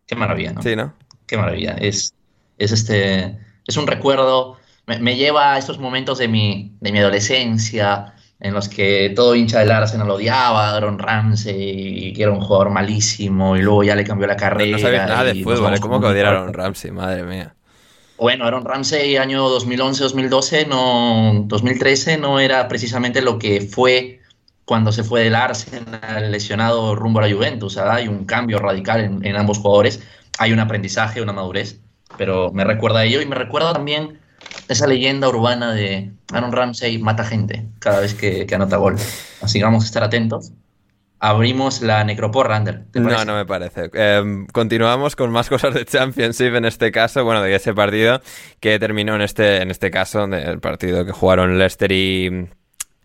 Qué maravilla, ¿no? Sí, ¿no? Qué maravilla. Es, es este. Es un recuerdo me, lleva a estos momentos de mi, de mi adolescencia, en los que todo hincha del Arsenal odiaba a Aaron Ramsey, que era un jugador malísimo, y luego ya le cambió la carrera. No, sabes nada de fútbol, ¿eh? ¿cómo que odiar a Aaron Ramsey? Madre mía. Bueno, Aaron Ramsey año 2011-2012, no, 2013 no era precisamente lo que fue cuando se fue del Arsenal lesionado rumbo a la Juventus. Hay un cambio radical en, en ambos jugadores, hay un aprendizaje, una madurez, pero me recuerda a ello y me recuerda también esa leyenda urbana de Aaron Ramsey mata gente cada vez que, anota gol. Así que vamos a estar atentos. Abrimos la necroporra, Ander. No, no me parece. Em, continuamos con más cosas de Championship en este caso, bueno, de ese partido que terminó en este, en este caso, el partido que jugaron Leicester y,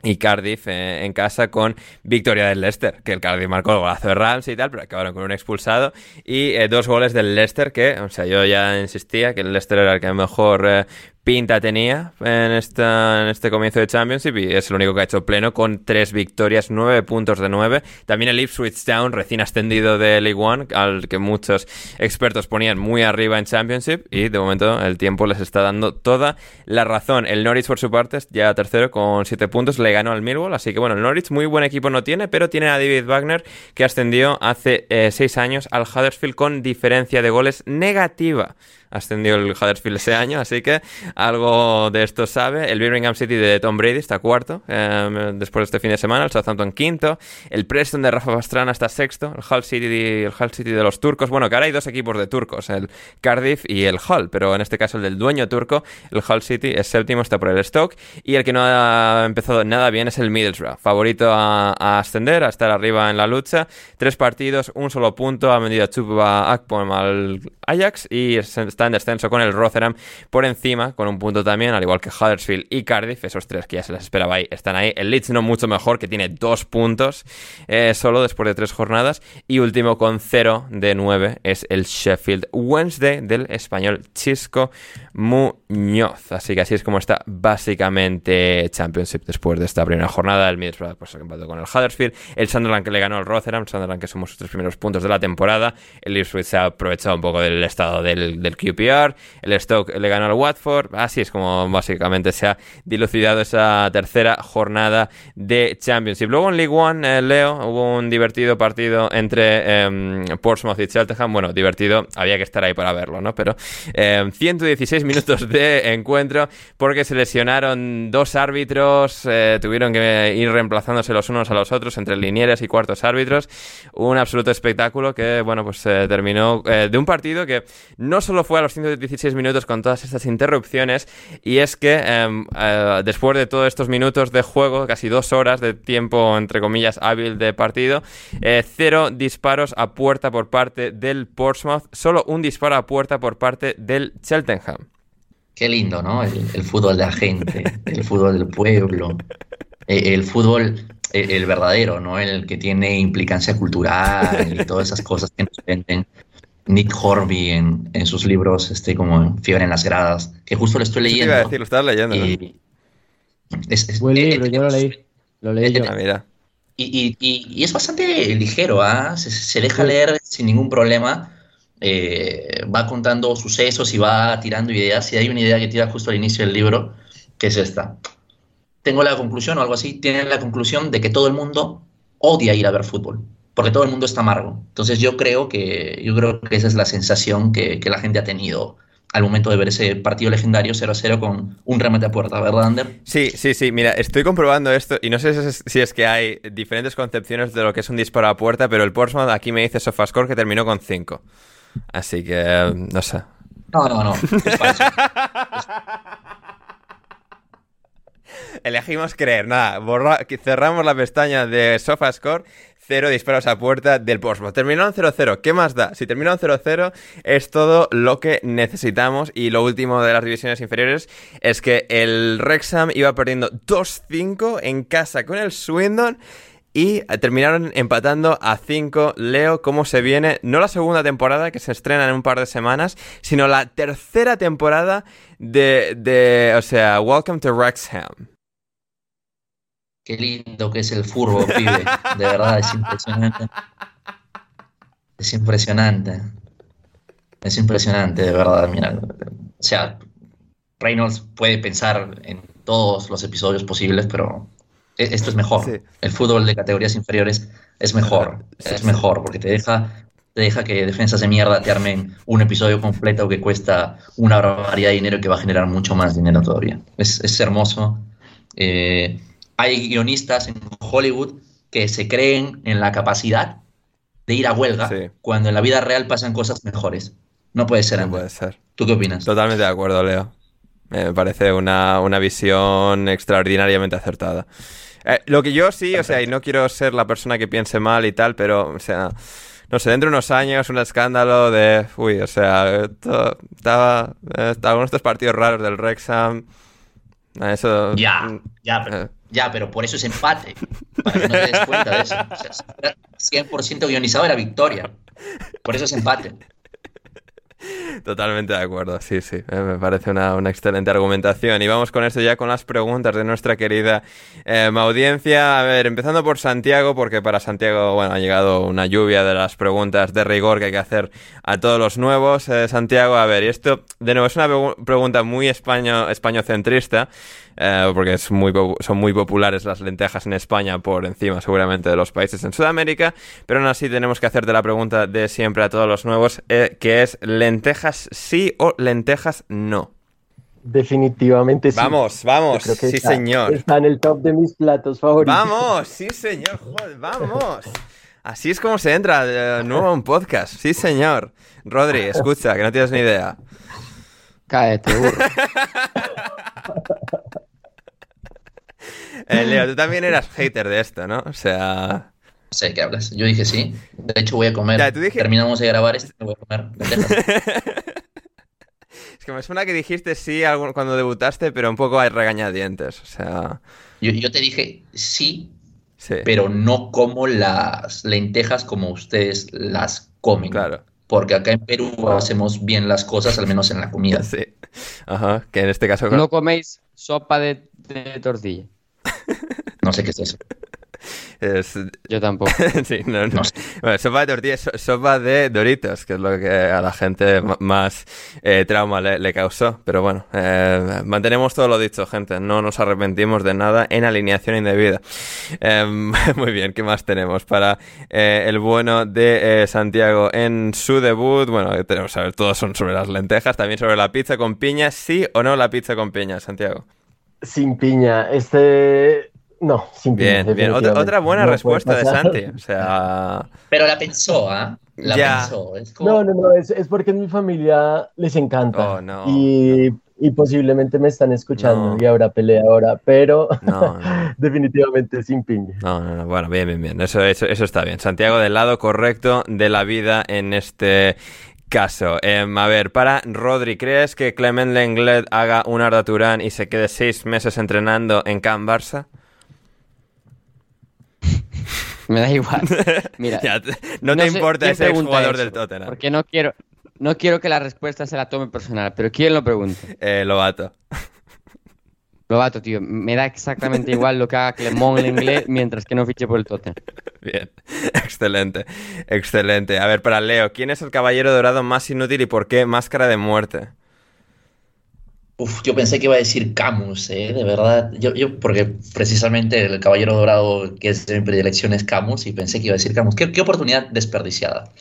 y Cardiff eh, en casa con victoria del Leicester, que el Cardiff marcó el golazo de Ramsey y tal, pero acabaron con un expulsado y eh, dos goles del Leicester que, o sea, yo ya insistía que el Leicester era el que mejor eh, pinta tenía en, esta, en este comienzo de Championship y es el único que ha hecho pleno con tres victorias, nueve puntos de nueve. También el Ipswich Town, recién ascendido de League One, al que muchos expertos ponían muy arriba en Championship y de momento el tiempo les está dando toda la razón. El Norwich por su parte ya tercero con siete puntos, le ganó al Millwall, así que bueno, el Norwich muy buen equipo no tiene, pero tiene a David Wagner que ascendió hace eh, seis años al Huddersfield con diferencia de goles negativa ascendió el Huddersfield ese año, así que algo de esto sabe. El Birmingham City de Tom Brady está cuarto em, después de este fin de semana, el Southampton quinto, el Preston de Rafa Pastrana está sexto, el Hull City, el Hull City de los turcos. Bueno, que ahora hay dos equipos de turcos, el Cardiff y el Hull, pero en este caso el del dueño turco, el Hull City es séptimo, está por el Stoke, y el que no ha empezado nada bien es el Middlesbrough, favorito a, ascender, a estar arriba en la lucha. Tres partidos, un solo punto, ha vendido a Chupa Akpom al Ajax y está en descenso con el Rotherham por encima, con un punto también, al igual que Huddersfield y Cardiff, esos tres que ya se les esperaba ahí, están ahí. El Leeds no mucho mejor, que tiene dos puntos eh, solo después de tres jornadas. Y último con cero de nueve es el Sheffield Wednesday del español Chisco Muñoz. Así que así es como está básicamente Championship después de esta primera jornada. El Middlesbrough pues, empató con el Huddersfield. El Sunderland que le ganó al Rotherham. Sunderland que sumó sus tres primeros puntos de la temporada. El Ipswich se ha aprovechado un poco del estado del, del QPR. El Stoke le ganó al Watford. Así es como básicamente se ha dilucidado esa tercera jornada de Championship. Luego en League One, eh, Leo, hubo un divertido partido entre em, Portsmouth y Cheltenham. Bueno, divertido, había que estar ahí para verlo, ¿no? Pero 116 em, minutos de encuentro porque se lesionaron dos árbitros, eh, tuvieron que ir reemplazándose los unos a los otros entre linieres y cuartos árbitros. Un absoluto espectáculo que, bueno, pues terminó eh, de un partido que no solo fue a los 116 minutos con todas estas interrupciones y es que em, eh, después de todos estos minutos de juego, casi dos horas de tiempo entre comillas hábil de partido, cero disparos a puerta por parte del Portsmouth, solo un disparo a puerta por parte del Cheltenham. Qué lindo, ¿no? El, fútbol de la gente, el fútbol del pueblo, eh, el, fútbol, el, verdadero, ¿no? El que tiene implicancia cultural y todas esas cosas que nos venden Nick Horby en, sus libros, este, como en Fiebre en las Gradas, que justo lo estoy leyendo. Iba a decir, lo estás leyendo. Y, es, Buen libro, yo lo leí. Lo leí yo. Ah, mira. Y, y, es bastante ligero, ¿ah? Se, deja leer sin ningún problema. Eh, va contando sucesos y va tirando ideas. Y hay una idea que tira justo al inicio del libro, que es esta. Tengo la conclusión o algo así, tienen la conclusión de que todo el mundo odia ir a ver fútbol, porque todo el mundo está amargo. Entonces yo creo que, yo creo que esa es la sensación que, que la gente ha tenido al momento de ver ese partido legendario 0-0 con un remate a puerta, ¿verdad, Ander? Sí, sí, sí. Mira, estoy comprobando esto y no sé si es que hay diferentes concepciones de lo que es un disparo a puerta, pero el Portsmouth aquí me dice Sofascore que terminó con 5. Así que, no sé. No, no, no. Elegimos creer, nada, cerramos la pestaña de SofaScore, cero disparos a puerta del Portsmouth. Terminaron 0-0, ¿qué más da? Si terminaron 0-0 es todo lo que necesitamos y lo último de las divisiones inferiores es que el Wrexham iba perdiendo 2-5 en casa con el Swindon y terminaron empatando a 5. Leo, ¿cómo se viene? No la segunda temporada que se estrena en un par de semanas, sino la tercera temporada de, de o sea, Welcome to Wrexham. Qué lindo que es el furbo, pibe. De verdad, es impresionante. Es impresionante. Es impresionante, de verdad. Mira, o sea, Reynolds puede pensar en todos los episodios posibles, pero e- esto es mejor. Sí. El fútbol de categorías inferiores es mejor. Sí, es sí. mejor porque te deja, te deja que defensas de mierda te armen un episodio completo que cuesta una barbaridad de dinero y que va a generar mucho más dinero todavía. Es, es hermoso. Eh, hay guionistas en Hollywood que se creen en la capacidad de ir a huelga Sí. cuando en la vida real pasan cosas mejores. No puede ser, No puede ser. ¿Tú qué opinas? Totalmente de acuerdo, Leo. Me parece una, una visión extraordinariamente acertada. Eh, lo que yo sí, o sea, y no quiero ser la persona que piense mal y tal, pero, o sea, no sé, dentro de unos años, un escándalo de, uy, o sea, estaba, eh, algunos de estos partidos raros del Wrexham, eh, eso... Ya, mm, ya, pero, eh, ya, pero por eso es empate. Para que no te des cuenta de eso. O sea, si fuera 100% guionizado era victoria. Por eso es empate. Totalmente de acuerdo, sí, sí, eh, me parece una, una excelente argumentación. Y vamos con esto ya con las preguntas de nuestra querida eh, audiencia. A ver, empezando por Santiago, porque para Santiago, bueno, ha llegado una lluvia de las preguntas de rigor que hay que hacer a todos los nuevos. Eh, Santiago, a ver, y esto, de nuevo, es una pregu- pregunta muy españo, españocentrista, eh, porque es muy, popu- son muy populares las lentejas en España por encima, seguramente, de los países en Sudamérica, pero aún así tenemos que hacerte la pregunta de siempre a todos los nuevos, eh, que es lentejas sí o lentejas no. Definitivamente sí. Vamos, vamos, creo que sí está- señor. Está en el top de mis platos favoritos. Vamos, sí señor, joder, vamos. Así es como se entra de nuevo a un podcast, sí señor. Rodri, escucha, que no tienes ni idea. Cállate, burro. Eh, Leo, tú también eras hater de esto, ¿no? O sea... No sé de qué hablas. Yo dije sí. De hecho, voy a comer. Ya, tú dije- Terminamos de grabar esto y voy a comer. Es que me suena que dijiste sí cuando debutaste, pero un poco hay regañadientes, o sea... Yo, yo te dije sí, Sí, pero no como las lentejas como ustedes las comen. claro. Porque acá en Perú hacemos bien las cosas, al menos en la comida. Sí. Ajá, que en este caso... No coméis sopa de, de tortilla. No sé qué es eso. es- Yo tampoco. sí, no, no. No sé. Bueno, sopa de tortillas, so- sopa de Doritos, que es lo que a la gente más eh, trauma le, le causó. Pero bueno, eh, mantenemos todo lo dicho, gente. No nos arrepentimos de nada en alineación indebida. Eh, muy bien, ¿qué más tenemos para eh, el bueno de eh, Santiago en su debut? Bueno, tenemos a ver, todos son sobre las lentejas, también sobre la pizza con piña. ¿Sí o no la pizza con piña, Santiago? Sin piña. Este. No, sin piña. Bien, bien. Otra, buena No respuesta de. Santi. O sea, Pero la pensó, ¿ah? La Ya. pensó. Es como... No, no, no, es, es porque en mi familia les encanta. Oh, no. y, y posiblemente me están escuchando No. y habrá pelea ahora, pero no, no. definitivamente sin piña. No, no, no. Bueno, bien, bien, bien. Eso, eso, eso está bien. Santiago del lado correcto de la vida en este caso. Em, a ver, para Rodri, ¿crees que Clement Lenglet haga un Arda Turán y se quede seis meses entrenando en Can Barça? Me da igual. Mira, Ya no te importa ese jugador del Tottenham. Porque no quiero, no quiero que la respuesta se la tome personal, pero ¿quién lo pregunta? Eh, Lobato. Lobato, tío, me da exactamente igual lo que haga Clemón en inglés mientras que no fiche por el Tottenham. Bien, excelente, excelente. A ver, para Leo, ¿quién es el caballero dorado más inútil y por qué máscara de muerte? Uf, yo pensé que iba a decir Camus, ¿eh? De verdad. Yo, yo, porque precisamente el caballero dorado que es de mi predilección es Camus y pensé que iba a decir Camus. Qué, qué oportunidad desperdiciada.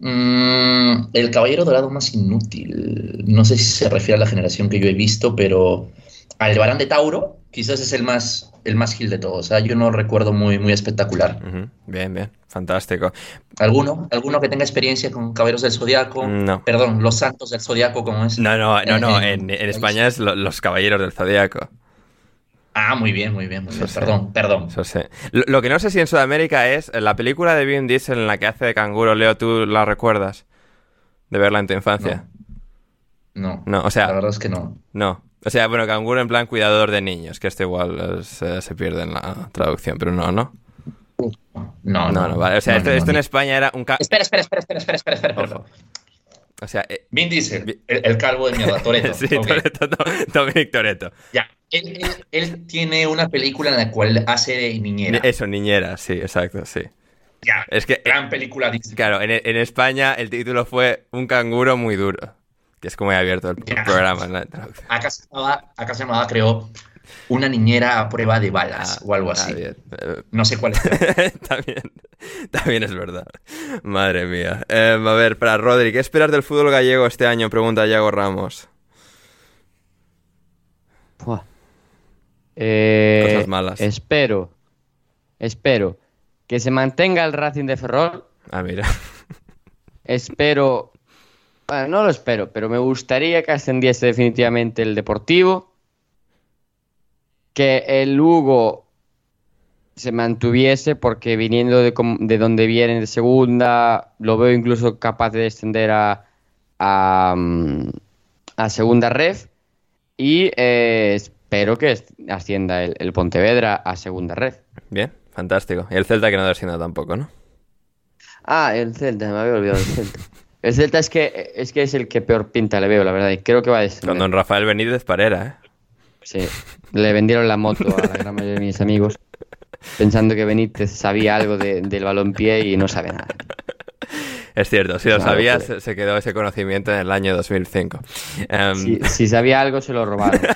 Mm, el caballero dorado más inútil. No sé si se refiere a la generación que yo he visto, pero Aldebarán de Tauro quizás es el más, el más gil de todos. ¿ah? Yo no recuerdo muy, muy espectacular. Bien, bien, fantástico. ¿Alguno? ¿Alguno que tenga experiencia con Caballeros del Zodiaco? No. Perdón, los Santos del Zodiaco, como es? No, no, no, no. En- En, en- en España es lo- los caballeros del zodiaco. Ah, muy bien, muy bien, muy bien. Eso. Perdón, perdón. Eso. Lo, lo que no sé si en Sudamérica es la película de Vin Diesel en la que hace de canguro. Leo, ¿tú la recuerdas? De verla en tu infancia. No, No, o sea- la verdad es que no. No. O sea, bueno, canguro en plan cuidador de niños, que esto igual eh, se, se pierde en la traducción, pero no, ¿no? No, No, no, vale. O sea, no, esto, no, esto en no. España era un... ca- Espera, espera, espera, espera, espera, espera, espera. Ojo. O sea, eh, Vin Diesel, el, el calvo de mierda, Toreto. sí, Toretto, no, Dominic Toretto. Ya, él, él- él tiene una película en la cual hace de niñera. Eso, niñera, sí, exacto, sí. Ya, Es que, gran película Disney. claro, en, en España el título fue Un canguro muy duro. Es como he abierto el Ya. programa. ¿no? Acá se llamaba, acá se llamaba, creo, una niñera a prueba de balas o algo Ah, así. bien. No sé cuál es. también, también es verdad. Madre mía. Eh, a ver, para Rodri, ¿qué esperas del fútbol gallego este año? Pregunta Yago Ramos. Buah. Eh, Cosas malas. Espero, espero que se mantenga el Racing de Ferrol. Ah, mira. Espero, bueno, no lo espero, pero me gustaría que ascendiese definitivamente el Deportivo. Que el Lugo se mantuviese, porque viniendo de, de donde viene de segunda, lo veo incluso capaz de descender a, a, mm, a segunda ref. Y eh, espero que ascienda el, el Pontevedra a segunda ref. Bien, fantástico. Y el Celta que no descienda tampoco, ¿no? Ah, el Celta, me había olvidado del Celta. El Celta es que, es que es el que peor pinta le veo, la verdad, y creo que va a descender. Con don Rafael Benítez Parera, ¿eh? Sí, le vendieron la moto a la gran mayoría de mis amigos, pensando que Benítez sabía algo de- del balompié y no sabe nada. Es cierto, si lo sabías, se quedó ese conocimiento en el año 2005. Em, Si, si sabía algo, se lo robaron.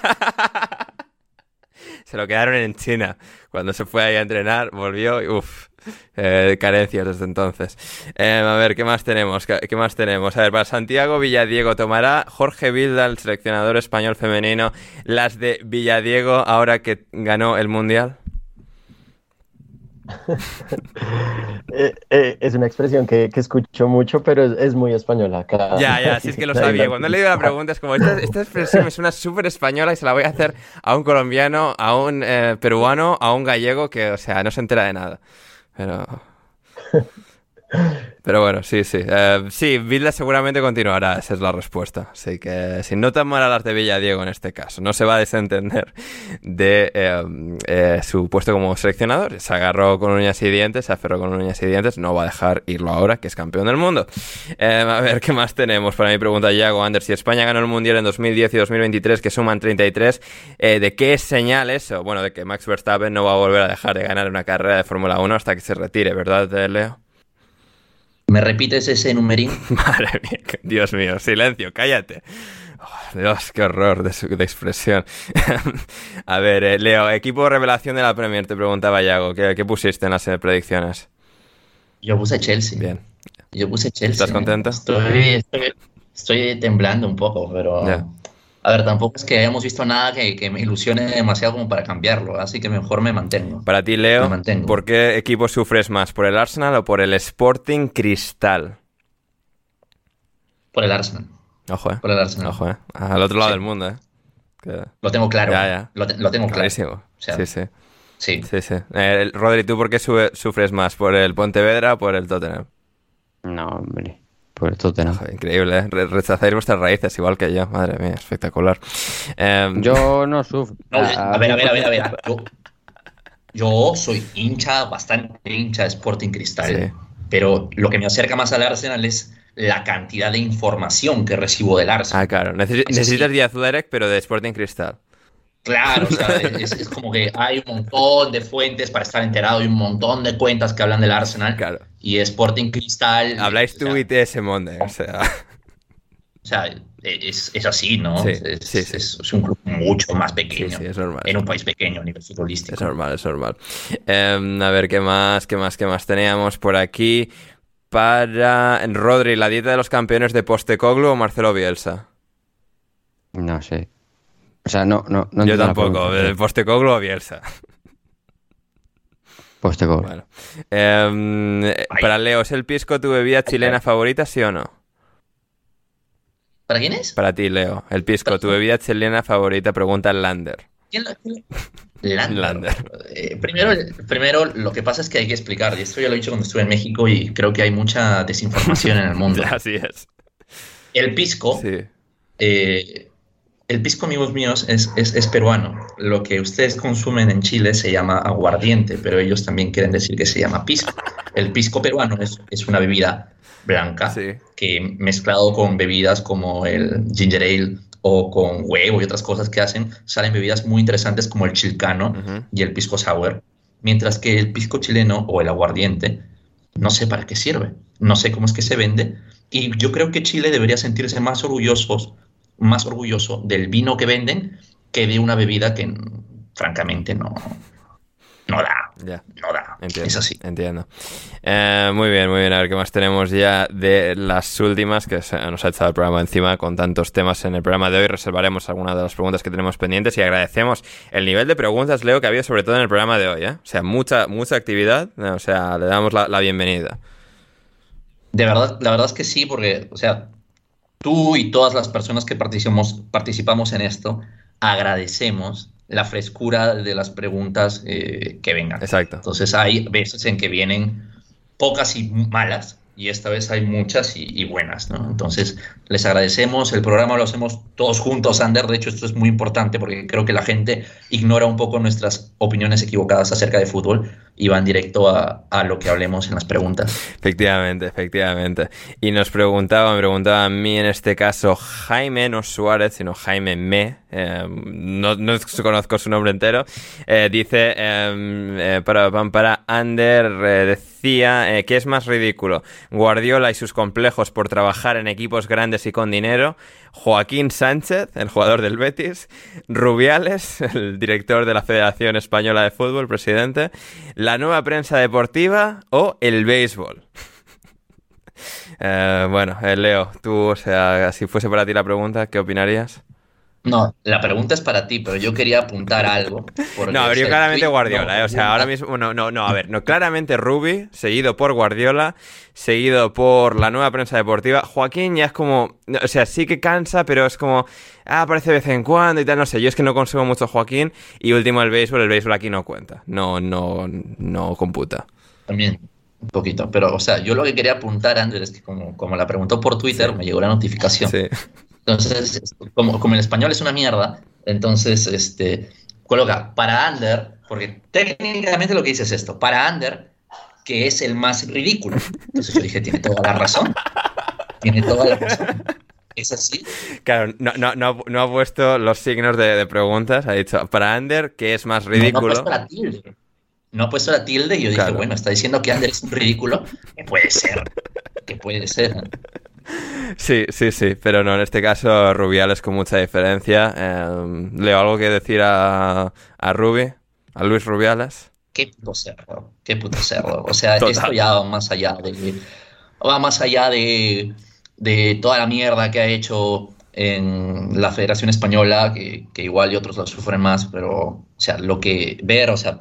Se lo quedaron en China. Cuando se fue ahí a entrenar, volvió y uff, eh, carencias desde entonces. Eh, a ver, ¿qué más tenemos? ¿Qué, qué más tenemos? A ver, para Santiago Villadiego tomará Jorge Vilda, el seleccionador español femenino, las de Villadiego ahora que ganó el Mundial. Eh, eh, es una expresión que, que escucho mucho, pero es, es muy española. Ya, ya, sí es que lo sabía. Cuando leído la pregunta es como, esta, esta expresión me suena súper española y se la voy a hacer a un colombiano, a un peruano, a un gallego que, o sea, no se entera de nada. Pero... Pero bueno, sí, sí. Eh, sí, Vilda seguramente continuará, esa es la respuesta. Así que si no tan mal a las de Villadiego en este caso, no se va a desentender de eh, eh, su puesto como seleccionador. Se agarró con uñas y dientes, se aferró con uñas y dientes, no va a dejar irlo ahora, que es campeón del mundo. A ver, ¿qué más tenemos? Para mi pregunta, Yago, Anders, si España ganó el Mundial en 2010 y 2023, que suman 33, eh, ¿de qué señal eso? Bueno, de que Max Verstappen no va a volver a dejar de ganar una carrera de Fórmula 1 hasta que se retire, ¿verdad, Leo? ¿Me repites ese numerín? Madre mía, Dios mío, silencio, cállate. Oh, Dios, qué horror de, expresión. a ver, eh, Leo, equipo revelación de la Premier, te preguntaba Yago, ¿qué, qué pusiste en las eh, predicciones? Yo puse Chelsea. Bien. Yo puse Chelsea. ¿Estás contento? Estoy, estoy, estoy temblando un poco, pero... A ver, tampoco es que hayamos visto nada que, que me ilusione demasiado como para cambiarlo, así que mejor me mantengo. Para ti, Me Leo, mantengo. ¿por qué equipo sufres más? ¿Por el Arsenal o por el Sporting Cristal? Por el Arsenal. Ojo, eh. Por el Arsenal. Ojo, eh. Al otro lado Sí. del mundo, eh. Que- Lo tengo claro. Ya, ya. Lo, te- lo tengo claro. Clarísimo. O sea, sí, sí. Sí. Sí, sí. Eh, Rodri, ¿tú por qué su- sufres más? ¿Por el Pontevedra o por el Tottenham? No, hombre, por el Tottenham. Increíble, ¿eh? Re- rechazáis vuestras raíces igual que yo. Madre mía, espectacular. Em, Yo no sufro. No, Ah, a ver, a ver, a ver, a ver. Yo, yo soy hincha, bastante hincha de Sporting Cristal, Sí. pero lo que me acerca más al Arsenal es la cantidad de información que recibo del Arsenal. Ah, claro. Necesitas The Athletic, pero de Sporting Cristal. Claro, o sea, es, es como que hay un montón de fuentes para estar enterado y un montón de cuentas que hablan del Arsenal. Claro. Y Sporting Cristal. Habláis tú y ese Monde, o sea. O sea, es, es así, ¿no? Sí, es, sí, sí. es- es un club mucho más pequeño. sí, es normal. En un país pequeño a nivel futbolístico. Es normal, es normal. Em, a ver, ¿qué más? ¿Qué más? ¿Qué más teníamos por aquí? Para Rodri, ¿la dieta de los campeones de Postecoglu o Marcelo Bielsa? No sé. O sea, no, no, no Yo tampoco. pregunta. ¿De Postecoglu o Bielsa? Pues. Bueno. Em, eh, para Leo, ¿es el pisco tu bebida chilena favorita, sí o no? ¿Para quién es? Para ti, Leo, el pisco, tu bebida chilena favorita, pregunta el Lander. ¿Quién lo- quién lo- Lander. Lander. Eh, primero, primero, lo que pasa es que hay que explicar, y esto ya lo he dicho cuando estuve en México y creo que hay mucha desinformación en el mundo. Así es. El pisco, Sí. eh, el pisco, amigos míos, es, es, es peruano. Lo que ustedes consumen en Chile se llama aguardiente, pero ellos también quieren decir que se llama pisco. El pisco peruano es, es una bebida blanca Sí. que mezclado con bebidas como el ginger ale o con huevo y otras cosas que hacen, salen bebidas muy interesantes como el chilcano y el pisco sour, mientras que el pisco chileno o el aguardiente no sé para qué sirve, no sé cómo es que se vende, Y yo creo que Chile debería sentirse más orgullosos, más orgulloso del vino que venden que de una bebida que francamente no, no da. Ya. No da. Entiendo, es así. Entiendo. Eh, muy bien, muy bien. A ver qué más tenemos ya de las últimas que se nos ha echado el programa encima con tantos temas en el programa de hoy. Reservaremos algunas de las preguntas que tenemos pendientes y agradecemos el nivel de preguntas, Leo, que ha habido sobre todo en el programa de hoy. ¿eh? O sea, mucha, mucha actividad. O sea, le damos la, la bienvenida. De verdad, la verdad es que sí, porque, o sea, tú y todas las personas que participamos, participamos en esto, agradecemos la frescura de las preguntas eh, que vengan. Exacto. Entonces hay veces en que vienen pocas y malas, y esta vez hay muchas y, y, buenas, ¿no? Entonces, les agradecemos, el programa lo hacemos todos juntos, Ander, de hecho esto es muy importante porque creo que la gente ignora un poco nuestras opiniones equivocadas acerca de fútbol y van directo a, a lo que hablemos en las preguntas. Efectivamente, efectivamente. Y nos preguntaba, me preguntaba a mí en este caso Jaime, no Suárez, sino Jaime Me, eh, no, no, conozco su nombre entero, eh, dice, eh, para, para Ander decía que es más ridículo, Guardiola y sus complejos por trabajar en equipos grandes y con dinero, Joaquín Sánchez, el jugador del Betis, Rubiales, el director de la Federación Española de Fútbol, presidente, la nueva prensa deportiva o el béisbol. Eh, bueno, eh, Leo, tú, o sea, si fuese para ti la pregunta, ¿qué opinarías? No, la pregunta es para ti, pero yo quería apuntar algo. No, a ver, yo claramente Guardiola, no, ¿eh? o sea, ahora mismo, no, no, no, a ver, no, claramente Rubi, seguido por Guardiola, seguido por la nueva prensa deportiva. Joaquín ya es como, o sea, sí que cansa, pero es como, ah, aparece de vez en cuando y tal, no sé, yo es que no consigo mucho Joaquín y último el béisbol, el béisbol aquí no cuenta, no, no, no computa. También, un poquito, pero, o sea, yo lo que quería apuntar, Andrés, es que como, como la preguntó por Twitter, sí. me llegó la notificación. Sí. Entonces, como, como el español es una mierda, entonces, este, coloca para Ander, porque técnicamente lo que dice es esto, para Ander, que es el más ridículo. Entonces yo dije, tiene toda la razón. Tiene toda la razón. ¿Es así? Claro, no, no, no, no ha puesto los signos de, de, preguntas, ha dicho, para Ander, que es más ridículo. No, no ha puesto la tilde. No ha puesto la tilde y yo dije, bueno, está diciendo que Ander es un ridículo. Que puede ser. Que puede ser. Sí, sí, sí, pero no, en este caso Rubiales con mucha diferencia. Eh, ¿Leo algo que decir a, a Rubi? ¿A Luis Rubiales? Qué puto cerdo, qué puto cerdo. O sea, Total. esto ya va más allá de... Va más allá de, de toda la mierda que ha hecho en la Federación Española, que, que igual y otros lo sufren más, pero, o sea, lo que ver, o sea,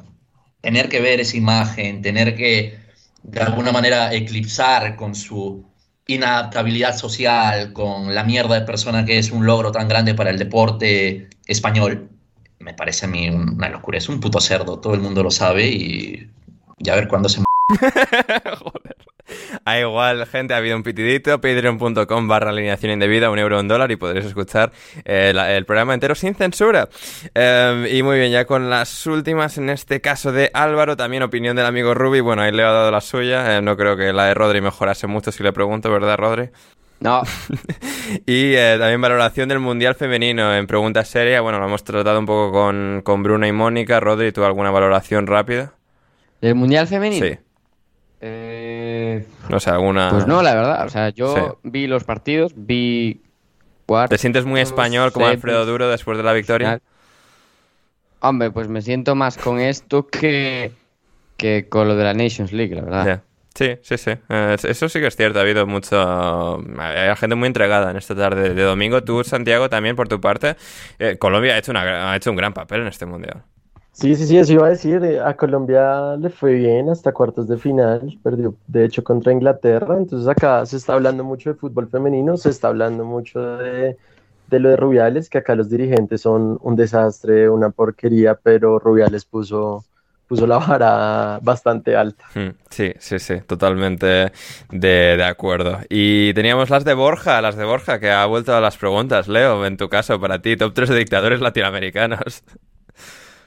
tener que ver esa imagen, tener que de alguna manera eclipsar con su inadaptabilidad social, con la mierda de persona que es un logro tan grande para el deporte español, me parece a mí una locura. Es un puto cerdo, todo el mundo lo sabe y ya ver cuándo se... Joder. A igual, gente, ha habido un pitidito, patreon.com barra alineación indebida, un euro, un dólar y podréis escuchar eh, la, el programa entero sin censura. Eh, y muy bien, ya con las últimas, en este caso de Álvaro, también opinión del amigo Ruby, bueno, ahí le ha dado la suya, eh, no creo que la de Rodri mejorase mucho si le pregunto, ¿verdad, Rodri? No. y eh, también valoración del Mundial Femenino en pregunta seria. Bueno, lo hemos tratado un poco con, con Bruna y Mónica. Rodri, ¿tú alguna valoración rápida? ¿Del Mundial Femenino? Sí. Eh... No sé, alguna... Pues no, la verdad. O sea, yo sí. vi los partidos, vi... ¿Te sientes muy español como Alfredo Duro después de la victoria? Hombre, pues me siento más con esto que, que con lo de la Nations League, la verdad. Yeah. Sí, sí, sí. Eh, eso sí que es cierto. Ha habido mucho. Hay gente muy entregada en esta tarde de domingo. Tú, Santiago, también por tu parte. Eh, Colombia ha hecho, una, ha hecho un gran papel en este mundial. Sí, sí, sí, eso iba a decir. eh, A Colombia le fue bien hasta cuartos de final. Perdió, de hecho, contra Inglaterra. Entonces, acá se está hablando mucho de fútbol femenino. Se está hablando mucho de, de lo de Rubiales, que acá los dirigentes son un desastre, una porquería, pero Rubiales puso puso la vara bastante alta. Sí, sí, sí, totalmente de, de, acuerdo. Y teníamos las de Borja, las de Borja, que ha vuelto a las preguntas. Leo, en tu caso, para ti, top 3 de dictadores latinoamericanos.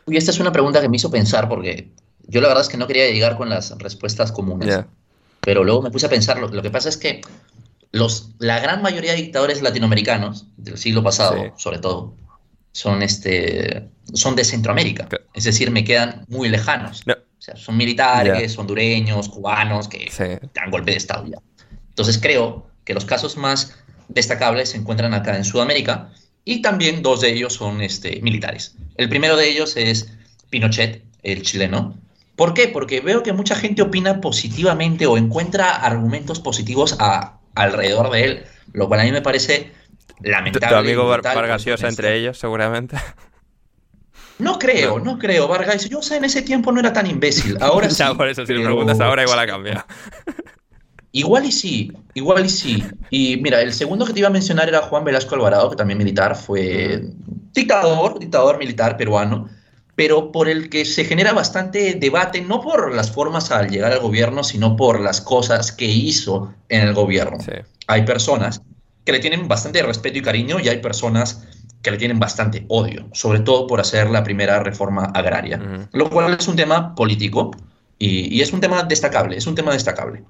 Y esta es una pregunta que me hizo pensar porque yo la verdad es que no quería llegar con las respuestas comunes. Yeah. Pero luego me puse a pensar, lo, lo, que pasa es que los, la gran mayoría de dictadores latinoamericanos del siglo pasado, sí. sobre todo, son, este, son de Centroamérica. Es decir, me quedan muy lejanos. No. O sea, son militares, yeah. hondureños, cubanos, que sí. dan golpe de Estado ya. Entonces creo que los casos más destacables se encuentran acá en Sudamérica y también dos de ellos son este, militares. El primero de ellos es Pinochet, el chileno. ¿Por qué? Porque veo que mucha gente opina positivamente o encuentra argumentos positivos a, alrededor de él, lo cual a mí me parece lamentable. Tu amigo Vargas Llosa entre ellos, seguramente. No creo, no, creo. Vargas Llosa en ese tiempo no era tan imbécil. Ahora sí. por eso, si le preguntas ahora, igual ha cambiado. Igual y sí, igual y sí. Y mira, el segundo que te iba a mencionar era Juan Velasco Alvarado, que también militar, fue dictador, dictador militar peruano, pero por el que se genera bastante debate, no por las formas al llegar al gobierno, sino por las cosas que hizo en el gobierno. Hay personas que le tienen bastante respeto y cariño y hay personas que le tienen bastante odio, sobre todo por hacer la primera reforma agraria, lo cual es un tema político y, y es un tema destacable, es un tema destacable.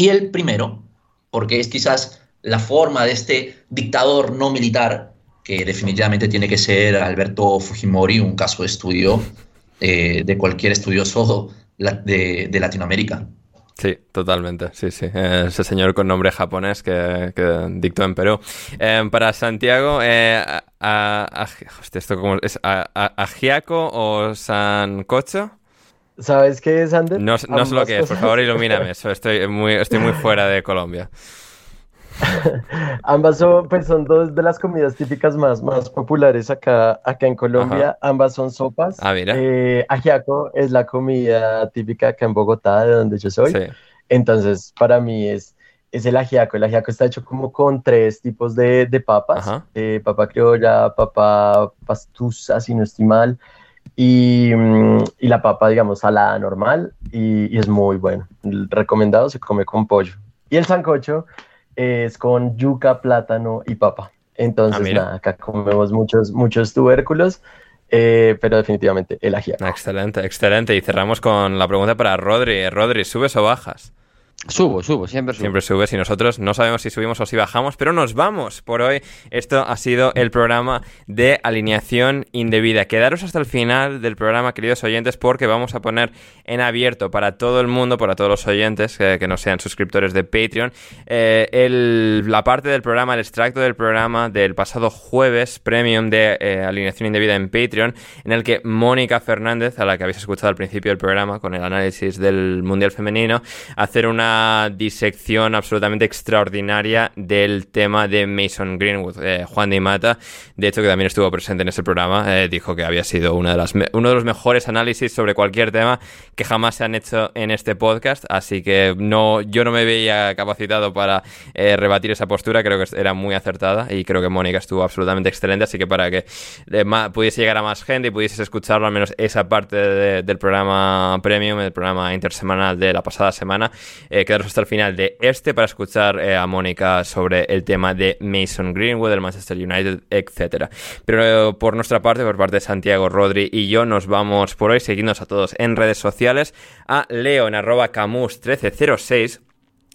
Y el primero, porque es quizás la forma de este dictador no militar, que definitivamente tiene que ser Alberto Fujimori, un caso de estudio eh, de cualquier estudioso de, Latinoamérica. Sí, totalmente, sí, sí. ese señor con nombre japonés que, dictó en Perú. Eh, para Santiago, eh, ¿esto cómo es? ¿Ajiaco o Sancocho? ¿Sabes qué es, Ander? No, no sé lo que es, por favor ilumíname. Estoy muy, estoy muy fuera de Colombia. Ambas son, pues son dos de las comidas típicas más, más populares acá, acá en Colombia. Ambas son sopas. Ah, mira. Eh, ajiaco es la comida típica acá en Bogotá, de donde yo soy. Entonces, para mí es, es el ajiaco. El ajiaco está hecho como con tres tipos de, de papas. Eh, papa criolla, papa pastusa, si no estoy mal, Mm, y, la papa, digamos, salada normal y, es muy bueno. recomendado se come con pollo. Y el sancocho es con yuca, plátano y papa. Entonces, ah, nada, acá comemos muchos, muchos tubérculos. Eh, pero definitivamente el ajiaco. Excelente, excelente. Y cerramos con la pregunta para Rodri. Rodri, ¿subes o bajas? Subo, subo, siempre subo. Siempre subes y nosotros no sabemos si subimos o si bajamos, pero nos vamos por hoy. Esto ha sido el programa de alineación indebida. Quedaros hasta el final del programa, queridos oyentes, porque vamos a poner en abierto para todo el mundo, para todos los oyentes que, no sean suscriptores de Patreon, eh, la parte del programa, el extracto del programa del pasado jueves premium de eh, alineación indebida en Patreon, en el que Mónica Fernández, a la que habéis escuchado al principio del programa con el análisis del Mundial Femenino, hacer una disección absolutamente extraordinaria del tema de Mason Greenwood. Eh, Juan de Mata, de hecho, que también estuvo presente en ese programa, eh, dijo que había sido una de las uno de los mejores análisis sobre cualquier tema que jamás se han hecho en este podcast. Así que no, yo no me veía capacitado para eh, rebatir esa postura. Creo que era muy acertada y creo que Mónica estuvo absolutamente excelente. Así que para que pudiese llegar a más gente y pudieses escucharlo, al menos esa parte del programa premium, el programa intersemanal de la pasada semana, eh, quedaros hasta el final de este para escuchar eh, a Mónica sobre el tema de Mason Greenwood, el Manchester United, etc. Pero por nuestra parte, por parte de Santiago, Rodri y yo, nos vamos por hoy. Seguidnos a todos en redes sociales, a Leo en arroba camus1306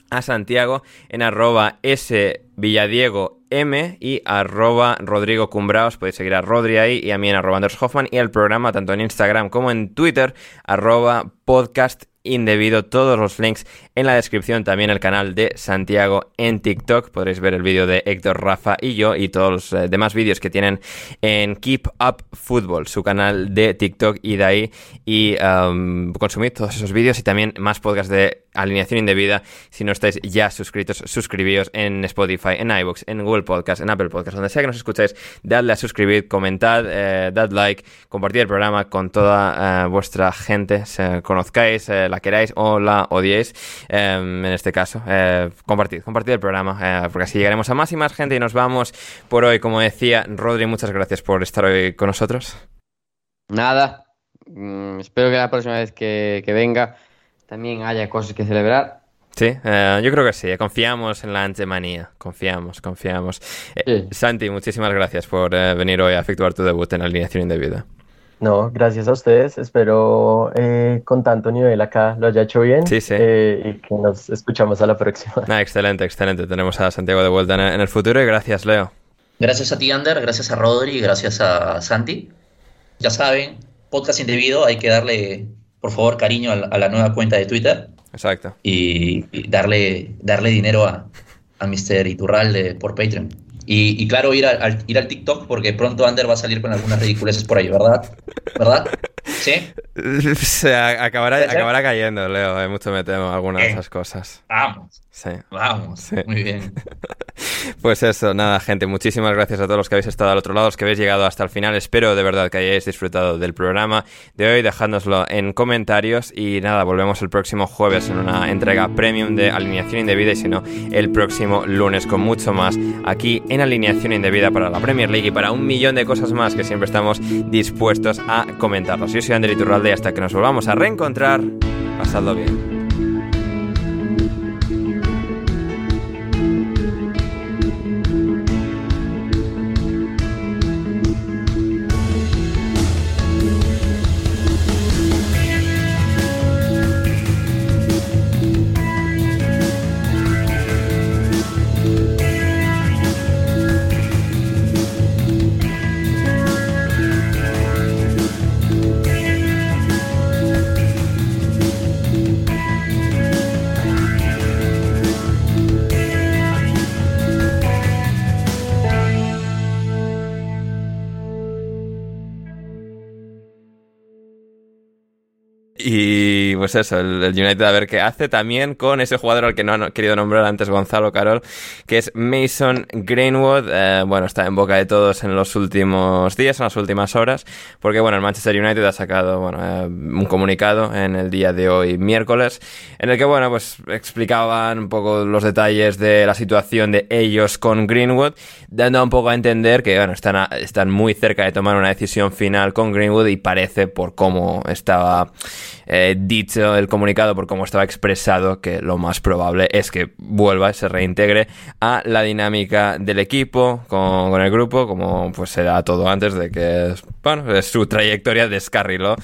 a Santiago en arroba S Villadiego M y arroba Rodrigo Cumbraos. Podéis seguir a Rodri ahí y a mí en arroba Anders Hoffman y el programa tanto en Instagram como en Twitter arroba podcast indebido. Todos los links en la descripción. También el canal de Santiago en TikTok. Podréis ver el vídeo de Héctor, Rafa y yo y todos los eh, demás vídeos que tienen en Keep Up Football, su canal de TikTok y de ahí. Y um, consumid todos esos vídeos y también más podcasts de alineación indebida. Si no estáis ya suscritos, suscribíos en Spotify, en iVoox, en Google Podcast, en Apple Podcast, donde sea que nos escuchéis. Dadle a suscribir, comentad, eh, dad like, compartid el programa con toda eh, vuestra gente. Conozcáis, la queráis o la odiéis, em, en este caso, eh, compartid, compartid el programa, eh, porque así llegaremos a más y más gente y nos vamos por hoy. Como decía Rodri, muchas gracias por estar hoy con nosotros. Nada, mm, espero que la próxima vez que, venga también haya cosas que celebrar. Sí, eh, yo creo que sí. Confiamos en la antemanía. Confiamos, confiamos. Santi, muchísimas gracias por venir hoy a efectuar tu debut en Alineación Indebida. No, gracias a ustedes. Espero eh, con tanto nivel acá lo haya hecho bien. Sí, sí. Eh, y que nos escuchamos a la próxima. Ah, excelente, excelente. Tenemos a Santiago de vuelta en el futuro y gracias, Leo. Gracias a ti, Ander. Gracias a Rodri. Gracias a Santi. Ya saben, podcast indebido. Hay que darle, por favor, cariño a la, nueva cuenta de Twitter. Exacto. Y, darle, darle dinero a, a Mr. Iturralde por Patreon. Y, y claro, ir, a- al, ir al TikTok porque pronto Ander va a salir con algunas ridiculeces por ahí, ¿verdad? ¿Verdad? ¿Sí? Se acabará, acabará cayendo, Leo. Hay mucho me temo algunas de Eh. esas cosas. Vamos, Sí. vamos. Sí. Muy bien. Pues eso, nada, gente. Muchísimas gracias a todos los que habéis estado al otro lado, los que habéis llegado hasta el final. Espero de verdad que hayáis disfrutado del programa de hoy. Dejádnoslo en comentarios. Y nada, volvemos el próximo jueves en una entrega premium de Alineación Indebida. Y si no, el próximo lunes con mucho más aquí en Alineación Indebida para la Premier League y para un millón de cosas más que siempre estamos dispuestos a comentarlos. Yo soy Ander Iturralde y hasta que nos volvamos a reencontrar, pasadlo bien. he Y pues eso, el, United a ver qué hace también con ese jugador al que no han querido nombrar antes Gonzalo Carol, que es Mason Greenwood. Eh, bueno, está en boca de todos en los últimos días, en las últimas horas, porque bueno, el Manchester United ha sacado eh, un comunicado en el día de hoy, miércoles, en el que bueno, pues explicaban un poco los detalles de la situación de ellos con Greenwood, dando un poco a entender que bueno, están, están muy cerca de tomar una decisión final con Greenwood y parece por cómo estaba eh, el comunicado, por cómo estaba expresado, que lo más probable es que vuelva, se reintegre a la dinámica del equipo con, el grupo, como pues era todo antes de que bueno, su trayectoria descarriló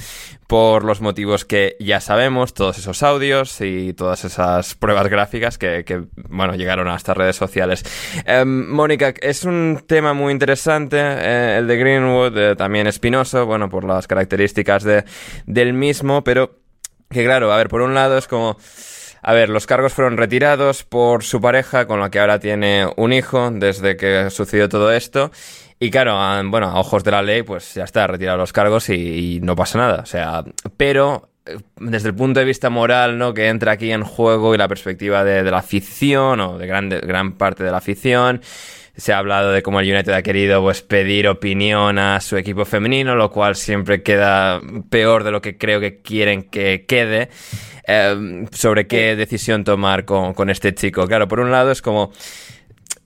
por los motivos que ya sabemos, todos esos audios y todas esas pruebas gráficas que, que, bueno, llegaron a estas redes sociales. Em, Mónica, es un tema muy interesante, eh, el de Greenwood, eh, también espinoso, bueno, por las características de, del mismo, pero que claro, a ver, por un lado es como... A ver, los cargos fueron retirados por su pareja, con la que ahora tiene un hijo desde que sucedió todo esto. Y claro, bueno, a ojos de la ley, pues ya está, retirados los cargos y, no pasa nada. O sea, pero eh, desde el punto de vista moral, ¿no? Que entra aquí en juego y la perspectiva de, la afición o de grande, gran parte de la afición. Se ha hablado de cómo el United ha querido pues, pedir opinión a su equipo femenino, lo cual siempre queda peor de lo que creo que quieren que quede. eh, sobre qué decisión tomar con, con este chico. Claro, por un lado es como.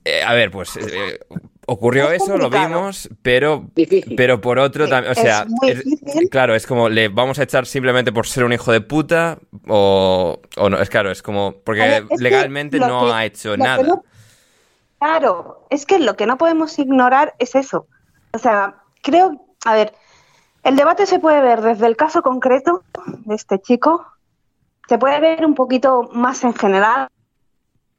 eh, a ver, pues. eh, ocurrió Es eso, lo vimos, pero. Difícil. Pero por otro también. O sea, es- claro, es como. ¿Le vamos a echar simplemente por ser un hijo de puta? O, o no. Es claro, es como. Porque ver, es legalmente no que- ha hecho nada. no- claro, es que lo que no podemos ignorar es eso. O sea, creo, a ver, el debate se puede ver desde el caso concreto de este chico, se puede ver un poquito más en general,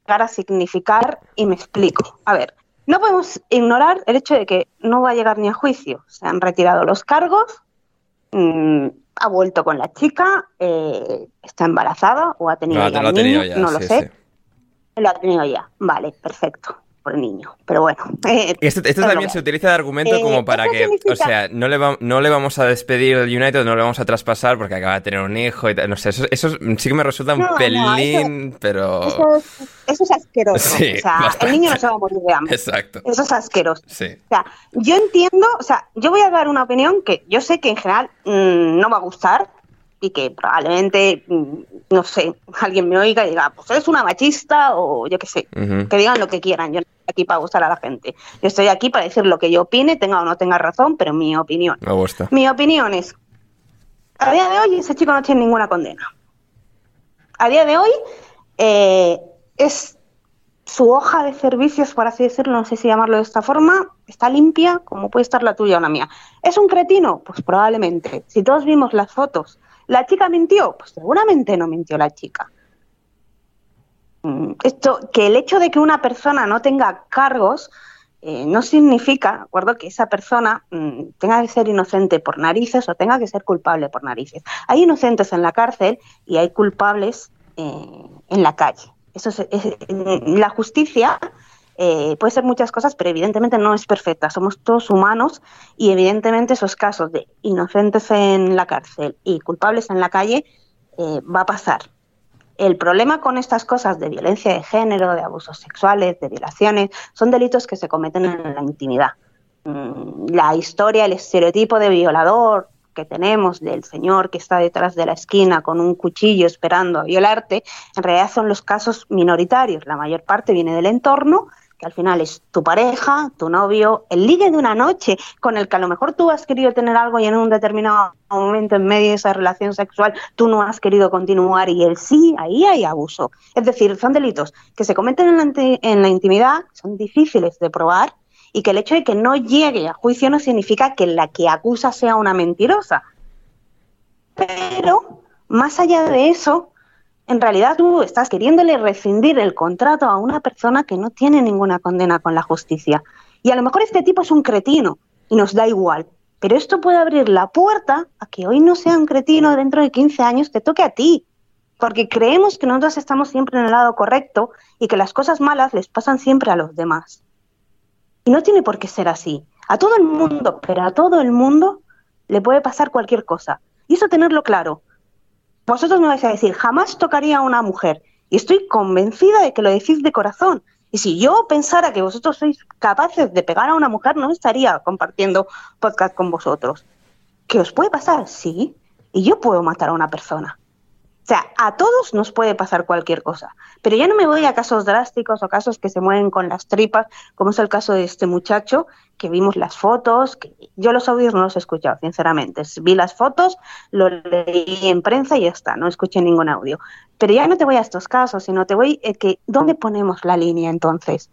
llegar a significar, y me explico. A ver, no podemos ignorar el hecho de que no va a llegar ni a juicio. Se han retirado los cargos, mm, ha vuelto con la chica, eh, está embarazada o ha tenido Lo ha- ya lo ha el tenido niño, ya, no lo sí, sé. sí. Lo ha tenido ya. Vale, perfecto. Por el niño. Pero bueno. eh, Esto, esto es lo también se utiliza de argumento Eh, como para ¿esto que, o significa- sea, no le, va- no le vamos a despedir del United, no le vamos a traspasar porque acaba de tener un hijo y tal. No sé, eso, eso sí que me resulta un No, no, pelín, pero... Eso es, eso es asqueroso. Sí, o sea, bastante. el niño no se va a morir de hambre. Exacto. Eso es asqueroso. Sí. O sea, yo entiendo, o sea, yo voy a dar una opinión que yo sé que en general mm, no va a gustar y que probablemente, mm, no sé, alguien me oiga y diga, pues eres una machista o yo qué sé, que digan lo que quieran. Yo no estoy aquí para gustar a la gente. Yo estoy aquí para decir lo que yo opine, tenga o no tenga razón, pero mi opinión. Me gusta. Mi opinión es, a día de hoy ese chico no tiene ninguna condena. A día de hoy eh, es su hoja de servicios, por así decirlo, no sé si llamarlo de esta forma, está limpia, como puede estar la tuya o la mía. ¿Es un cretino? Pues probablemente. Si todos vimos las fotos, ¿la chica mintió? Pues seguramente no mintió la chica. Mm, Esto, que el hecho de que una persona no tenga cargos eh, no significa, ¿de acuerdo?, que esa persona mm, tenga que ser inocente por narices o tenga que ser culpable por narices. Hay inocentes en la cárcel y hay culpables eh, en la calle. Eso es, la justicia eh, puede ser muchas cosas, pero evidentemente no es perfecta. Somos todos humanos y evidentemente esos casos de inocentes en la cárcel y culpables en la calle eh, va a pasar. El problema con estas cosas de violencia de género, de abusos sexuales, de violaciones, son delitos que se cometen en la intimidad. Mm, la historia, el estereotipo de violador que tenemos del señor que está detrás de la esquina con un cuchillo esperando a violarte, en realidad son los casos minoritarios. La mayor parte viene del entorno que al final es tu pareja, tu novio, el ligue de una noche con el que a lo mejor tú has querido tener algo y en un determinado momento en medio de esa relación sexual tú no has querido continuar y él sí, ahí hay abuso. Es decir, son delitos que se cometen en la, en la intimidad, son difíciles de probar y que el hecho de que no llegue a juicio no significa que la que acusa sea una mentirosa. Pero, más allá de eso, en realidad tú estás queriéndole rescindir el contrato a una persona que no tiene ninguna condena con la justicia. Y a lo mejor este tipo es un cretino y nos da igual. Pero esto puede abrir la puerta a que hoy no sea un cretino, dentro de 15 años te toque a ti. Porque creemos que nosotros estamos siempre en el lado correcto y que las cosas malas les pasan siempre a los demás. Y no tiene por qué ser así. A todo el mundo, pero a todo el mundo le puede pasar cualquier cosa. Y eso tenerlo claro vosotros me vais a decir, jamás tocaría a una mujer. Y estoy convencida de que lo decís de corazón. Y si yo pensara que vosotros sois capaces de pegar a una mujer, no estaría compartiendo podcast con vosotros. ¿Qué os puede pasar? Sí. Y yo puedo matar a una persona. O sea, a todos nos puede pasar cualquier cosa. Pero yo no me voy a casos drásticos o casos que se mueven con las tripas, como es el caso de este muchacho, que vimos las fotos, que yo los audios no los he escuchado, sinceramente. Vi las fotos, lo leí en prensa y ya está, no escuché ningún audio. Pero ya no te voy a estos casos, sino te voy a que, ¿dónde ponemos la línea entonces?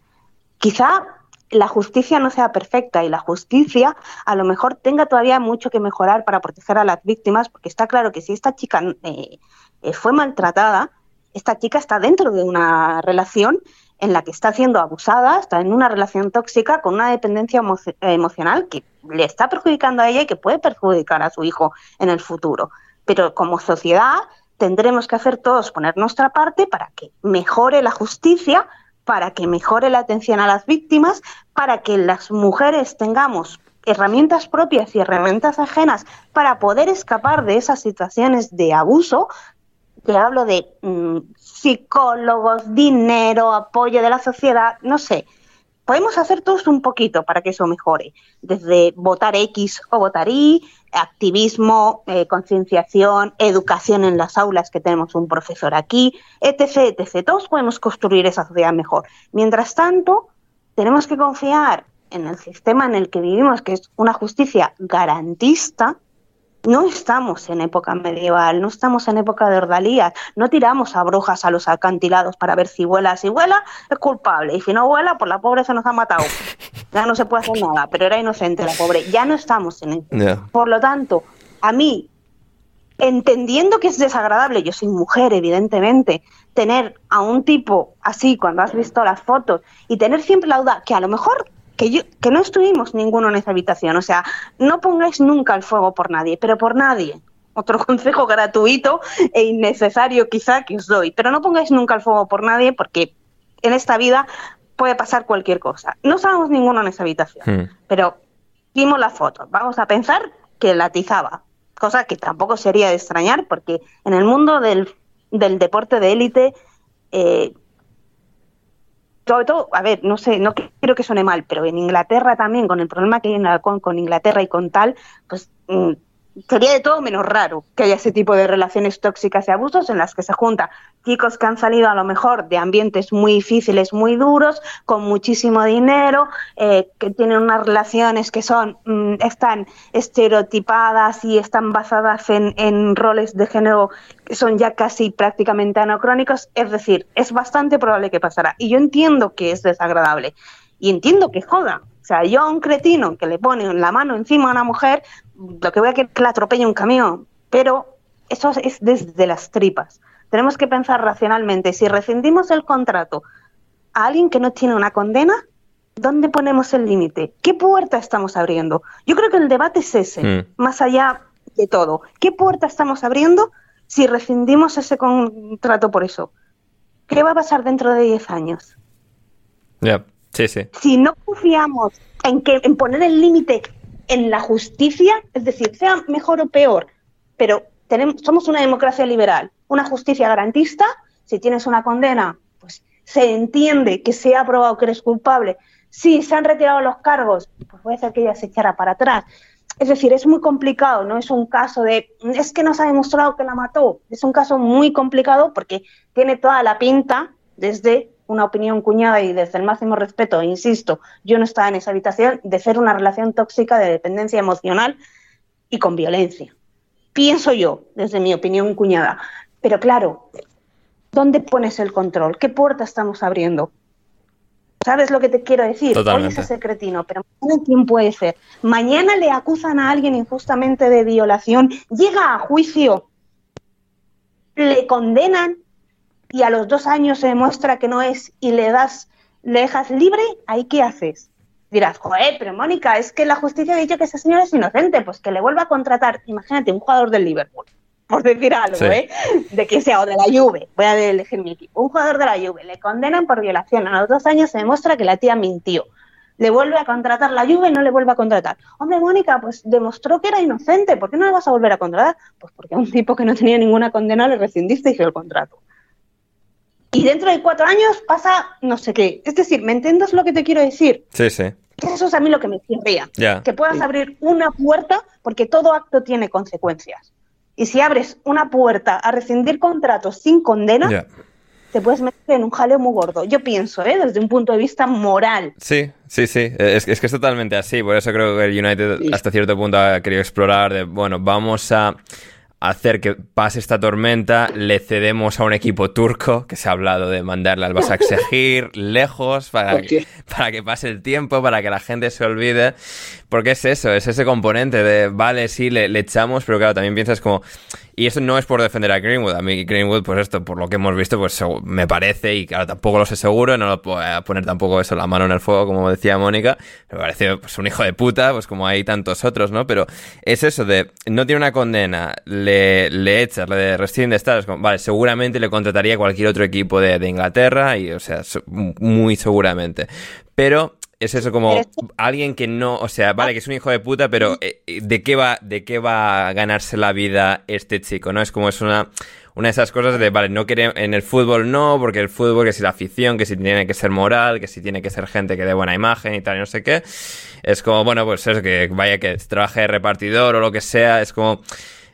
Quizá la justicia no sea perfecta y la justicia a lo mejor tenga todavía mucho que mejorar para proteger a las víctimas, porque está claro que si esta chica eh, eh, fue maltratada, esta chica está dentro de una relación en la que está siendo abusada, está en una relación tóxica con una dependencia emocional que le está perjudicando a ella y que puede perjudicar a su hijo en el futuro. Pero como sociedad tendremos que hacer todos poner nuestra parte para que mejore la justicia, para que mejore la atención a las víctimas, para que las mujeres tengamos herramientas propias y herramientas ajenas para poder escapar de esas situaciones de abuso, te hablo de mm, psicólogos, dinero, apoyo de la sociedad, no sé. Podemos hacer todos un poquito para que eso mejore, desde votar X o votar Y, activismo, eh, concienciación, educación en las aulas, que tenemos un profesor aquí, etc, etc. Todos podemos construir esa sociedad mejor. Mientras tanto, tenemos que confiar en el sistema en el que vivimos, que es una justicia garantista, no estamos en época medieval, no estamos en época de ordalías, no tiramos a brujas a los acantilados para ver si vuela, si vuela es culpable y si no vuela, pues la pobre se nos ha matado. Ya no se puede hacer nada, pero era inocente la pobre. Ya no estamos en eso. Por lo tanto, a mí, entendiendo que es desagradable, yo soy mujer, evidentemente, tener a un tipo así cuando has visto las fotos y tener siempre la duda que a lo mejor que, yo, que no estuvimos ninguno en esa habitación. O sea, no pongáis nunca el fuego por nadie, pero por nadie. Otro consejo gratuito e innecesario quizá que os doy, pero no pongáis nunca el fuego por nadie porque en esta vida puede pasar cualquier cosa. No estábamos ninguno en esa habitación, hmm. pero vimos la foto. Vamos a pensar que la atizaba, cosa que tampoco sería de extrañar porque en el mundo del, del deporte de élite eh, sobre todo, a ver, no sé, no quiero que suene mal, pero en Inglaterra también, con el problema que hay en con, con Inglaterra y con tal, pues mm, sería de todo menos raro que haya ese tipo de relaciones tóxicas y abusos en las que se junta chicos que han salido a lo mejor de ambientes muy difíciles, muy duros, con muchísimo dinero, eh, que tienen unas relaciones que son mm, están estereotipadas y están basadas en, en roles de género que son ya casi prácticamente anacrónicos. Es decir, es bastante probable que pasará. Y yo entiendo que es desagradable y entiendo que joda. O sea, yo a un cretino que le pone la mano encima a una mujer, lo que voy a que la atropelle un camión, pero eso es desde las tripas. Tenemos que pensar racionalmente, si rescindimos el contrato a alguien que no tiene una condena, ¿dónde ponemos el límite? ¿Qué puerta estamos abriendo? Yo creo que el debate es ese, mm. más allá de todo. ¿Qué puerta estamos abriendo si rescindimos ese contrato por eso? ¿qué va a pasar dentro de 10 años? Ya, sí, sí. Si no confiamos en, que, en poner el límite en la justicia, es decir, sea mejor o peor, pero tenemos, somos una democracia liberal, una justicia garantista, si tienes una condena, pues se entiende que se ha probado que eres culpable. Si se han retirado los cargos, pues puede ser que ella se echara para atrás. Es decir, es muy complicado, no es un caso de, es que no se ha demostrado que la mató, es un caso muy complicado porque tiene toda la pinta, desde una opinión cuñada y desde el máximo respeto, insisto, yo no estaba en esa habitación, de ser una relación tóxica de dependencia emocional y con violencia. Pienso yo, desde mi opinión cuñada. Pero claro, ¿dónde pones el control? ¿Qué puerta estamos abriendo? ¿Sabes lo que te quiero decir? Totalmente. Hoy es ese cretino, pero mañana quién puede ser. Mañana le acusan a alguien injustamente de violación, llega a juicio, le condenan y a los dos años se demuestra que no es y le das, le dejas libre, ¿ahí qué haces? Dirás, joder, pero Mónica, es que la justicia ha dicho que ese señor es inocente, pues que le vuelva a contratar, imagínate, un jugador del Liverpool, por decir algo, Sí. ¿eh? De que sea, o de la Juve, voy a elegir mi equipo, un jugador de la Juve, le condenan por violación, a los dos años se demuestra que la tía mintió. Le vuelve a contratar la Juve y no le vuelve a contratar. Hombre, Mónica, pues demostró que era inocente, ¿por qué no le vas a volver a contratar? Pues porque a un tipo que no tenía ninguna condena le rescindiste el contrato. Y dentro de cuatro años pasa no sé qué. Es decir, ¿me entiendes lo que te quiero decir? Sí, sí. Eso es a mí lo que me chirría. Ya. Que puedas abrir una puerta, porque todo acto tiene consecuencias. Y si abres una puerta a rescindir contratos sin condena, Ya. te puedes meter en un jaleo muy gordo. Yo pienso, ¿eh? desde un punto de vista moral. Sí, sí, sí. Es, es que es totalmente así. Por eso creo que el United hasta cierto punto ha querido explorar de, bueno, vamos a hacer que pase esta tormenta, le cedemos a un equipo turco, que se ha hablado de mandarle al Basaksehir lejos para ¿Por que, para que pase el tiempo, para que la gente se olvide. Porque es eso, es ese componente de, vale, sí, le, le echamos, pero claro, también piensas como... Y eso no es por defender a Greenwood. A mí Greenwood, pues esto, por lo que hemos visto, pues me parece, y claro, tampoco lo sé seguro, no lo puedo poner tampoco eso la mano en el fuego, como decía Mónica. Me parece pues, un hijo de puta, pues como hay tantos otros, ¿no? Pero es eso de, no tiene una condena, le, le echas, le rescindes, tal, es como, vale, seguramente le contrataría cualquier otro equipo de, de Inglaterra, y o sea, muy seguramente. Pero es eso como alguien que no, o sea, vale, que es un hijo de puta, pero eh, eh, ¿de qué va, de qué va a ganarse la vida este chico? ¿No? Es como es una, una de esas cosas de, vale, no quiere, en el fútbol no, porque el fútbol, que si la afición, que si tiene que ser moral, que si tiene que ser gente que dé buena imagen y tal, y no sé qué. Es como, bueno, pues eso, que vaya que trabaje de repartidor o lo que sea, es como...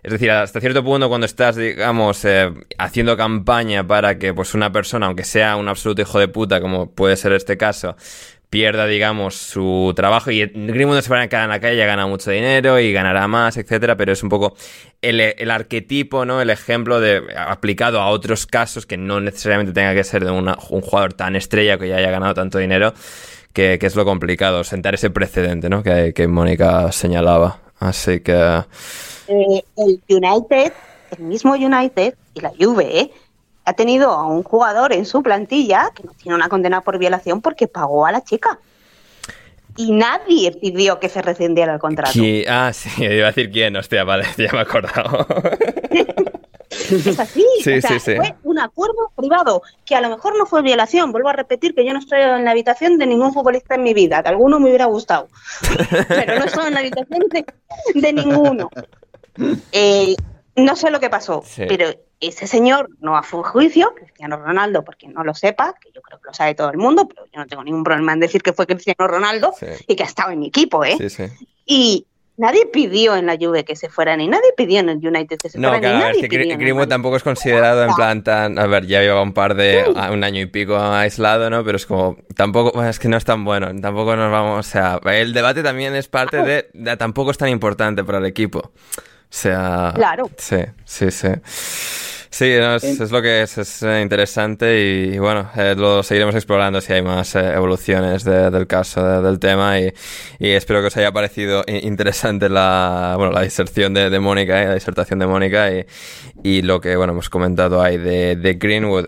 Es decir, hasta cierto punto cuando estás, digamos, eh, haciendo campaña para que pues una persona, aunque sea un absoluto hijo de puta, como puede ser este caso, pierda, digamos, su trabajo y Greenwood no se va a quedar en la calle, ya gana mucho dinero y ganará más, etcétera, pero es un poco el, el arquetipo, ¿no? El ejemplo de aplicado a otros casos que no necesariamente tenga que ser de una- un jugador tan estrella que ya haya ganado tanto dinero, que, que es lo complicado, sentar ese precedente, ¿no? Que, que Mónica señalaba. Así que... Eh, el United, el mismo United y la Juve, ¿eh? Ha tenido a un jugador en su plantilla que no tiene una condena por violación porque pagó a la chica. Y nadie pidió que se rescindiera el contrato. ¿Qui- Ah, sí, iba a decir quién, hostia, vale, ya me he acordado. Es así. Sí, o sea, sí, sí. Fue un acuerdo privado que a lo mejor no fue violación. Vuelvo a repetir que yo no estoy en la habitación de ningún futbolista en mi vida. De alguno me hubiera gustado. Pero no estoy en la habitación de, de ninguno. Eh, no sé lo que pasó, pero ese señor no fue a juicio, Cristiano Ronaldo, porque no lo sepa, que yo creo que lo sabe todo el mundo, pero yo no tengo ningún problema en decir que fue Cristiano Ronaldo Sí. y que ha estado en mi equipo, ¿eh? Sí, sí. Y nadie pidió en la Juve que se fuera, ni nadie pidió en el United que se No, fuera, ni claro, es que pidió Madrid. tampoco es considerado en plan tan... A ver, ya lleva un par de... un año y pico aislado, ¿no? Pero es como... Tampoco... bueno, es que no es tan bueno. Tampoco nos vamos... O sea, el debate también es parte de... de- tampoco es tan importante para el equipo. O sea... Claro. Sí, sí, sí. Sí, no, es, es lo que es, es eh, interesante y, bueno, eh, lo seguiremos explorando si hay más eh, evoluciones de- del caso, de- del tema y, y espero que os haya parecido interesante la, bueno, la diserción de, de Mónica, eh, la disertación de Mónica y, y lo que, bueno, hemos comentado ahí de, de Greenwood.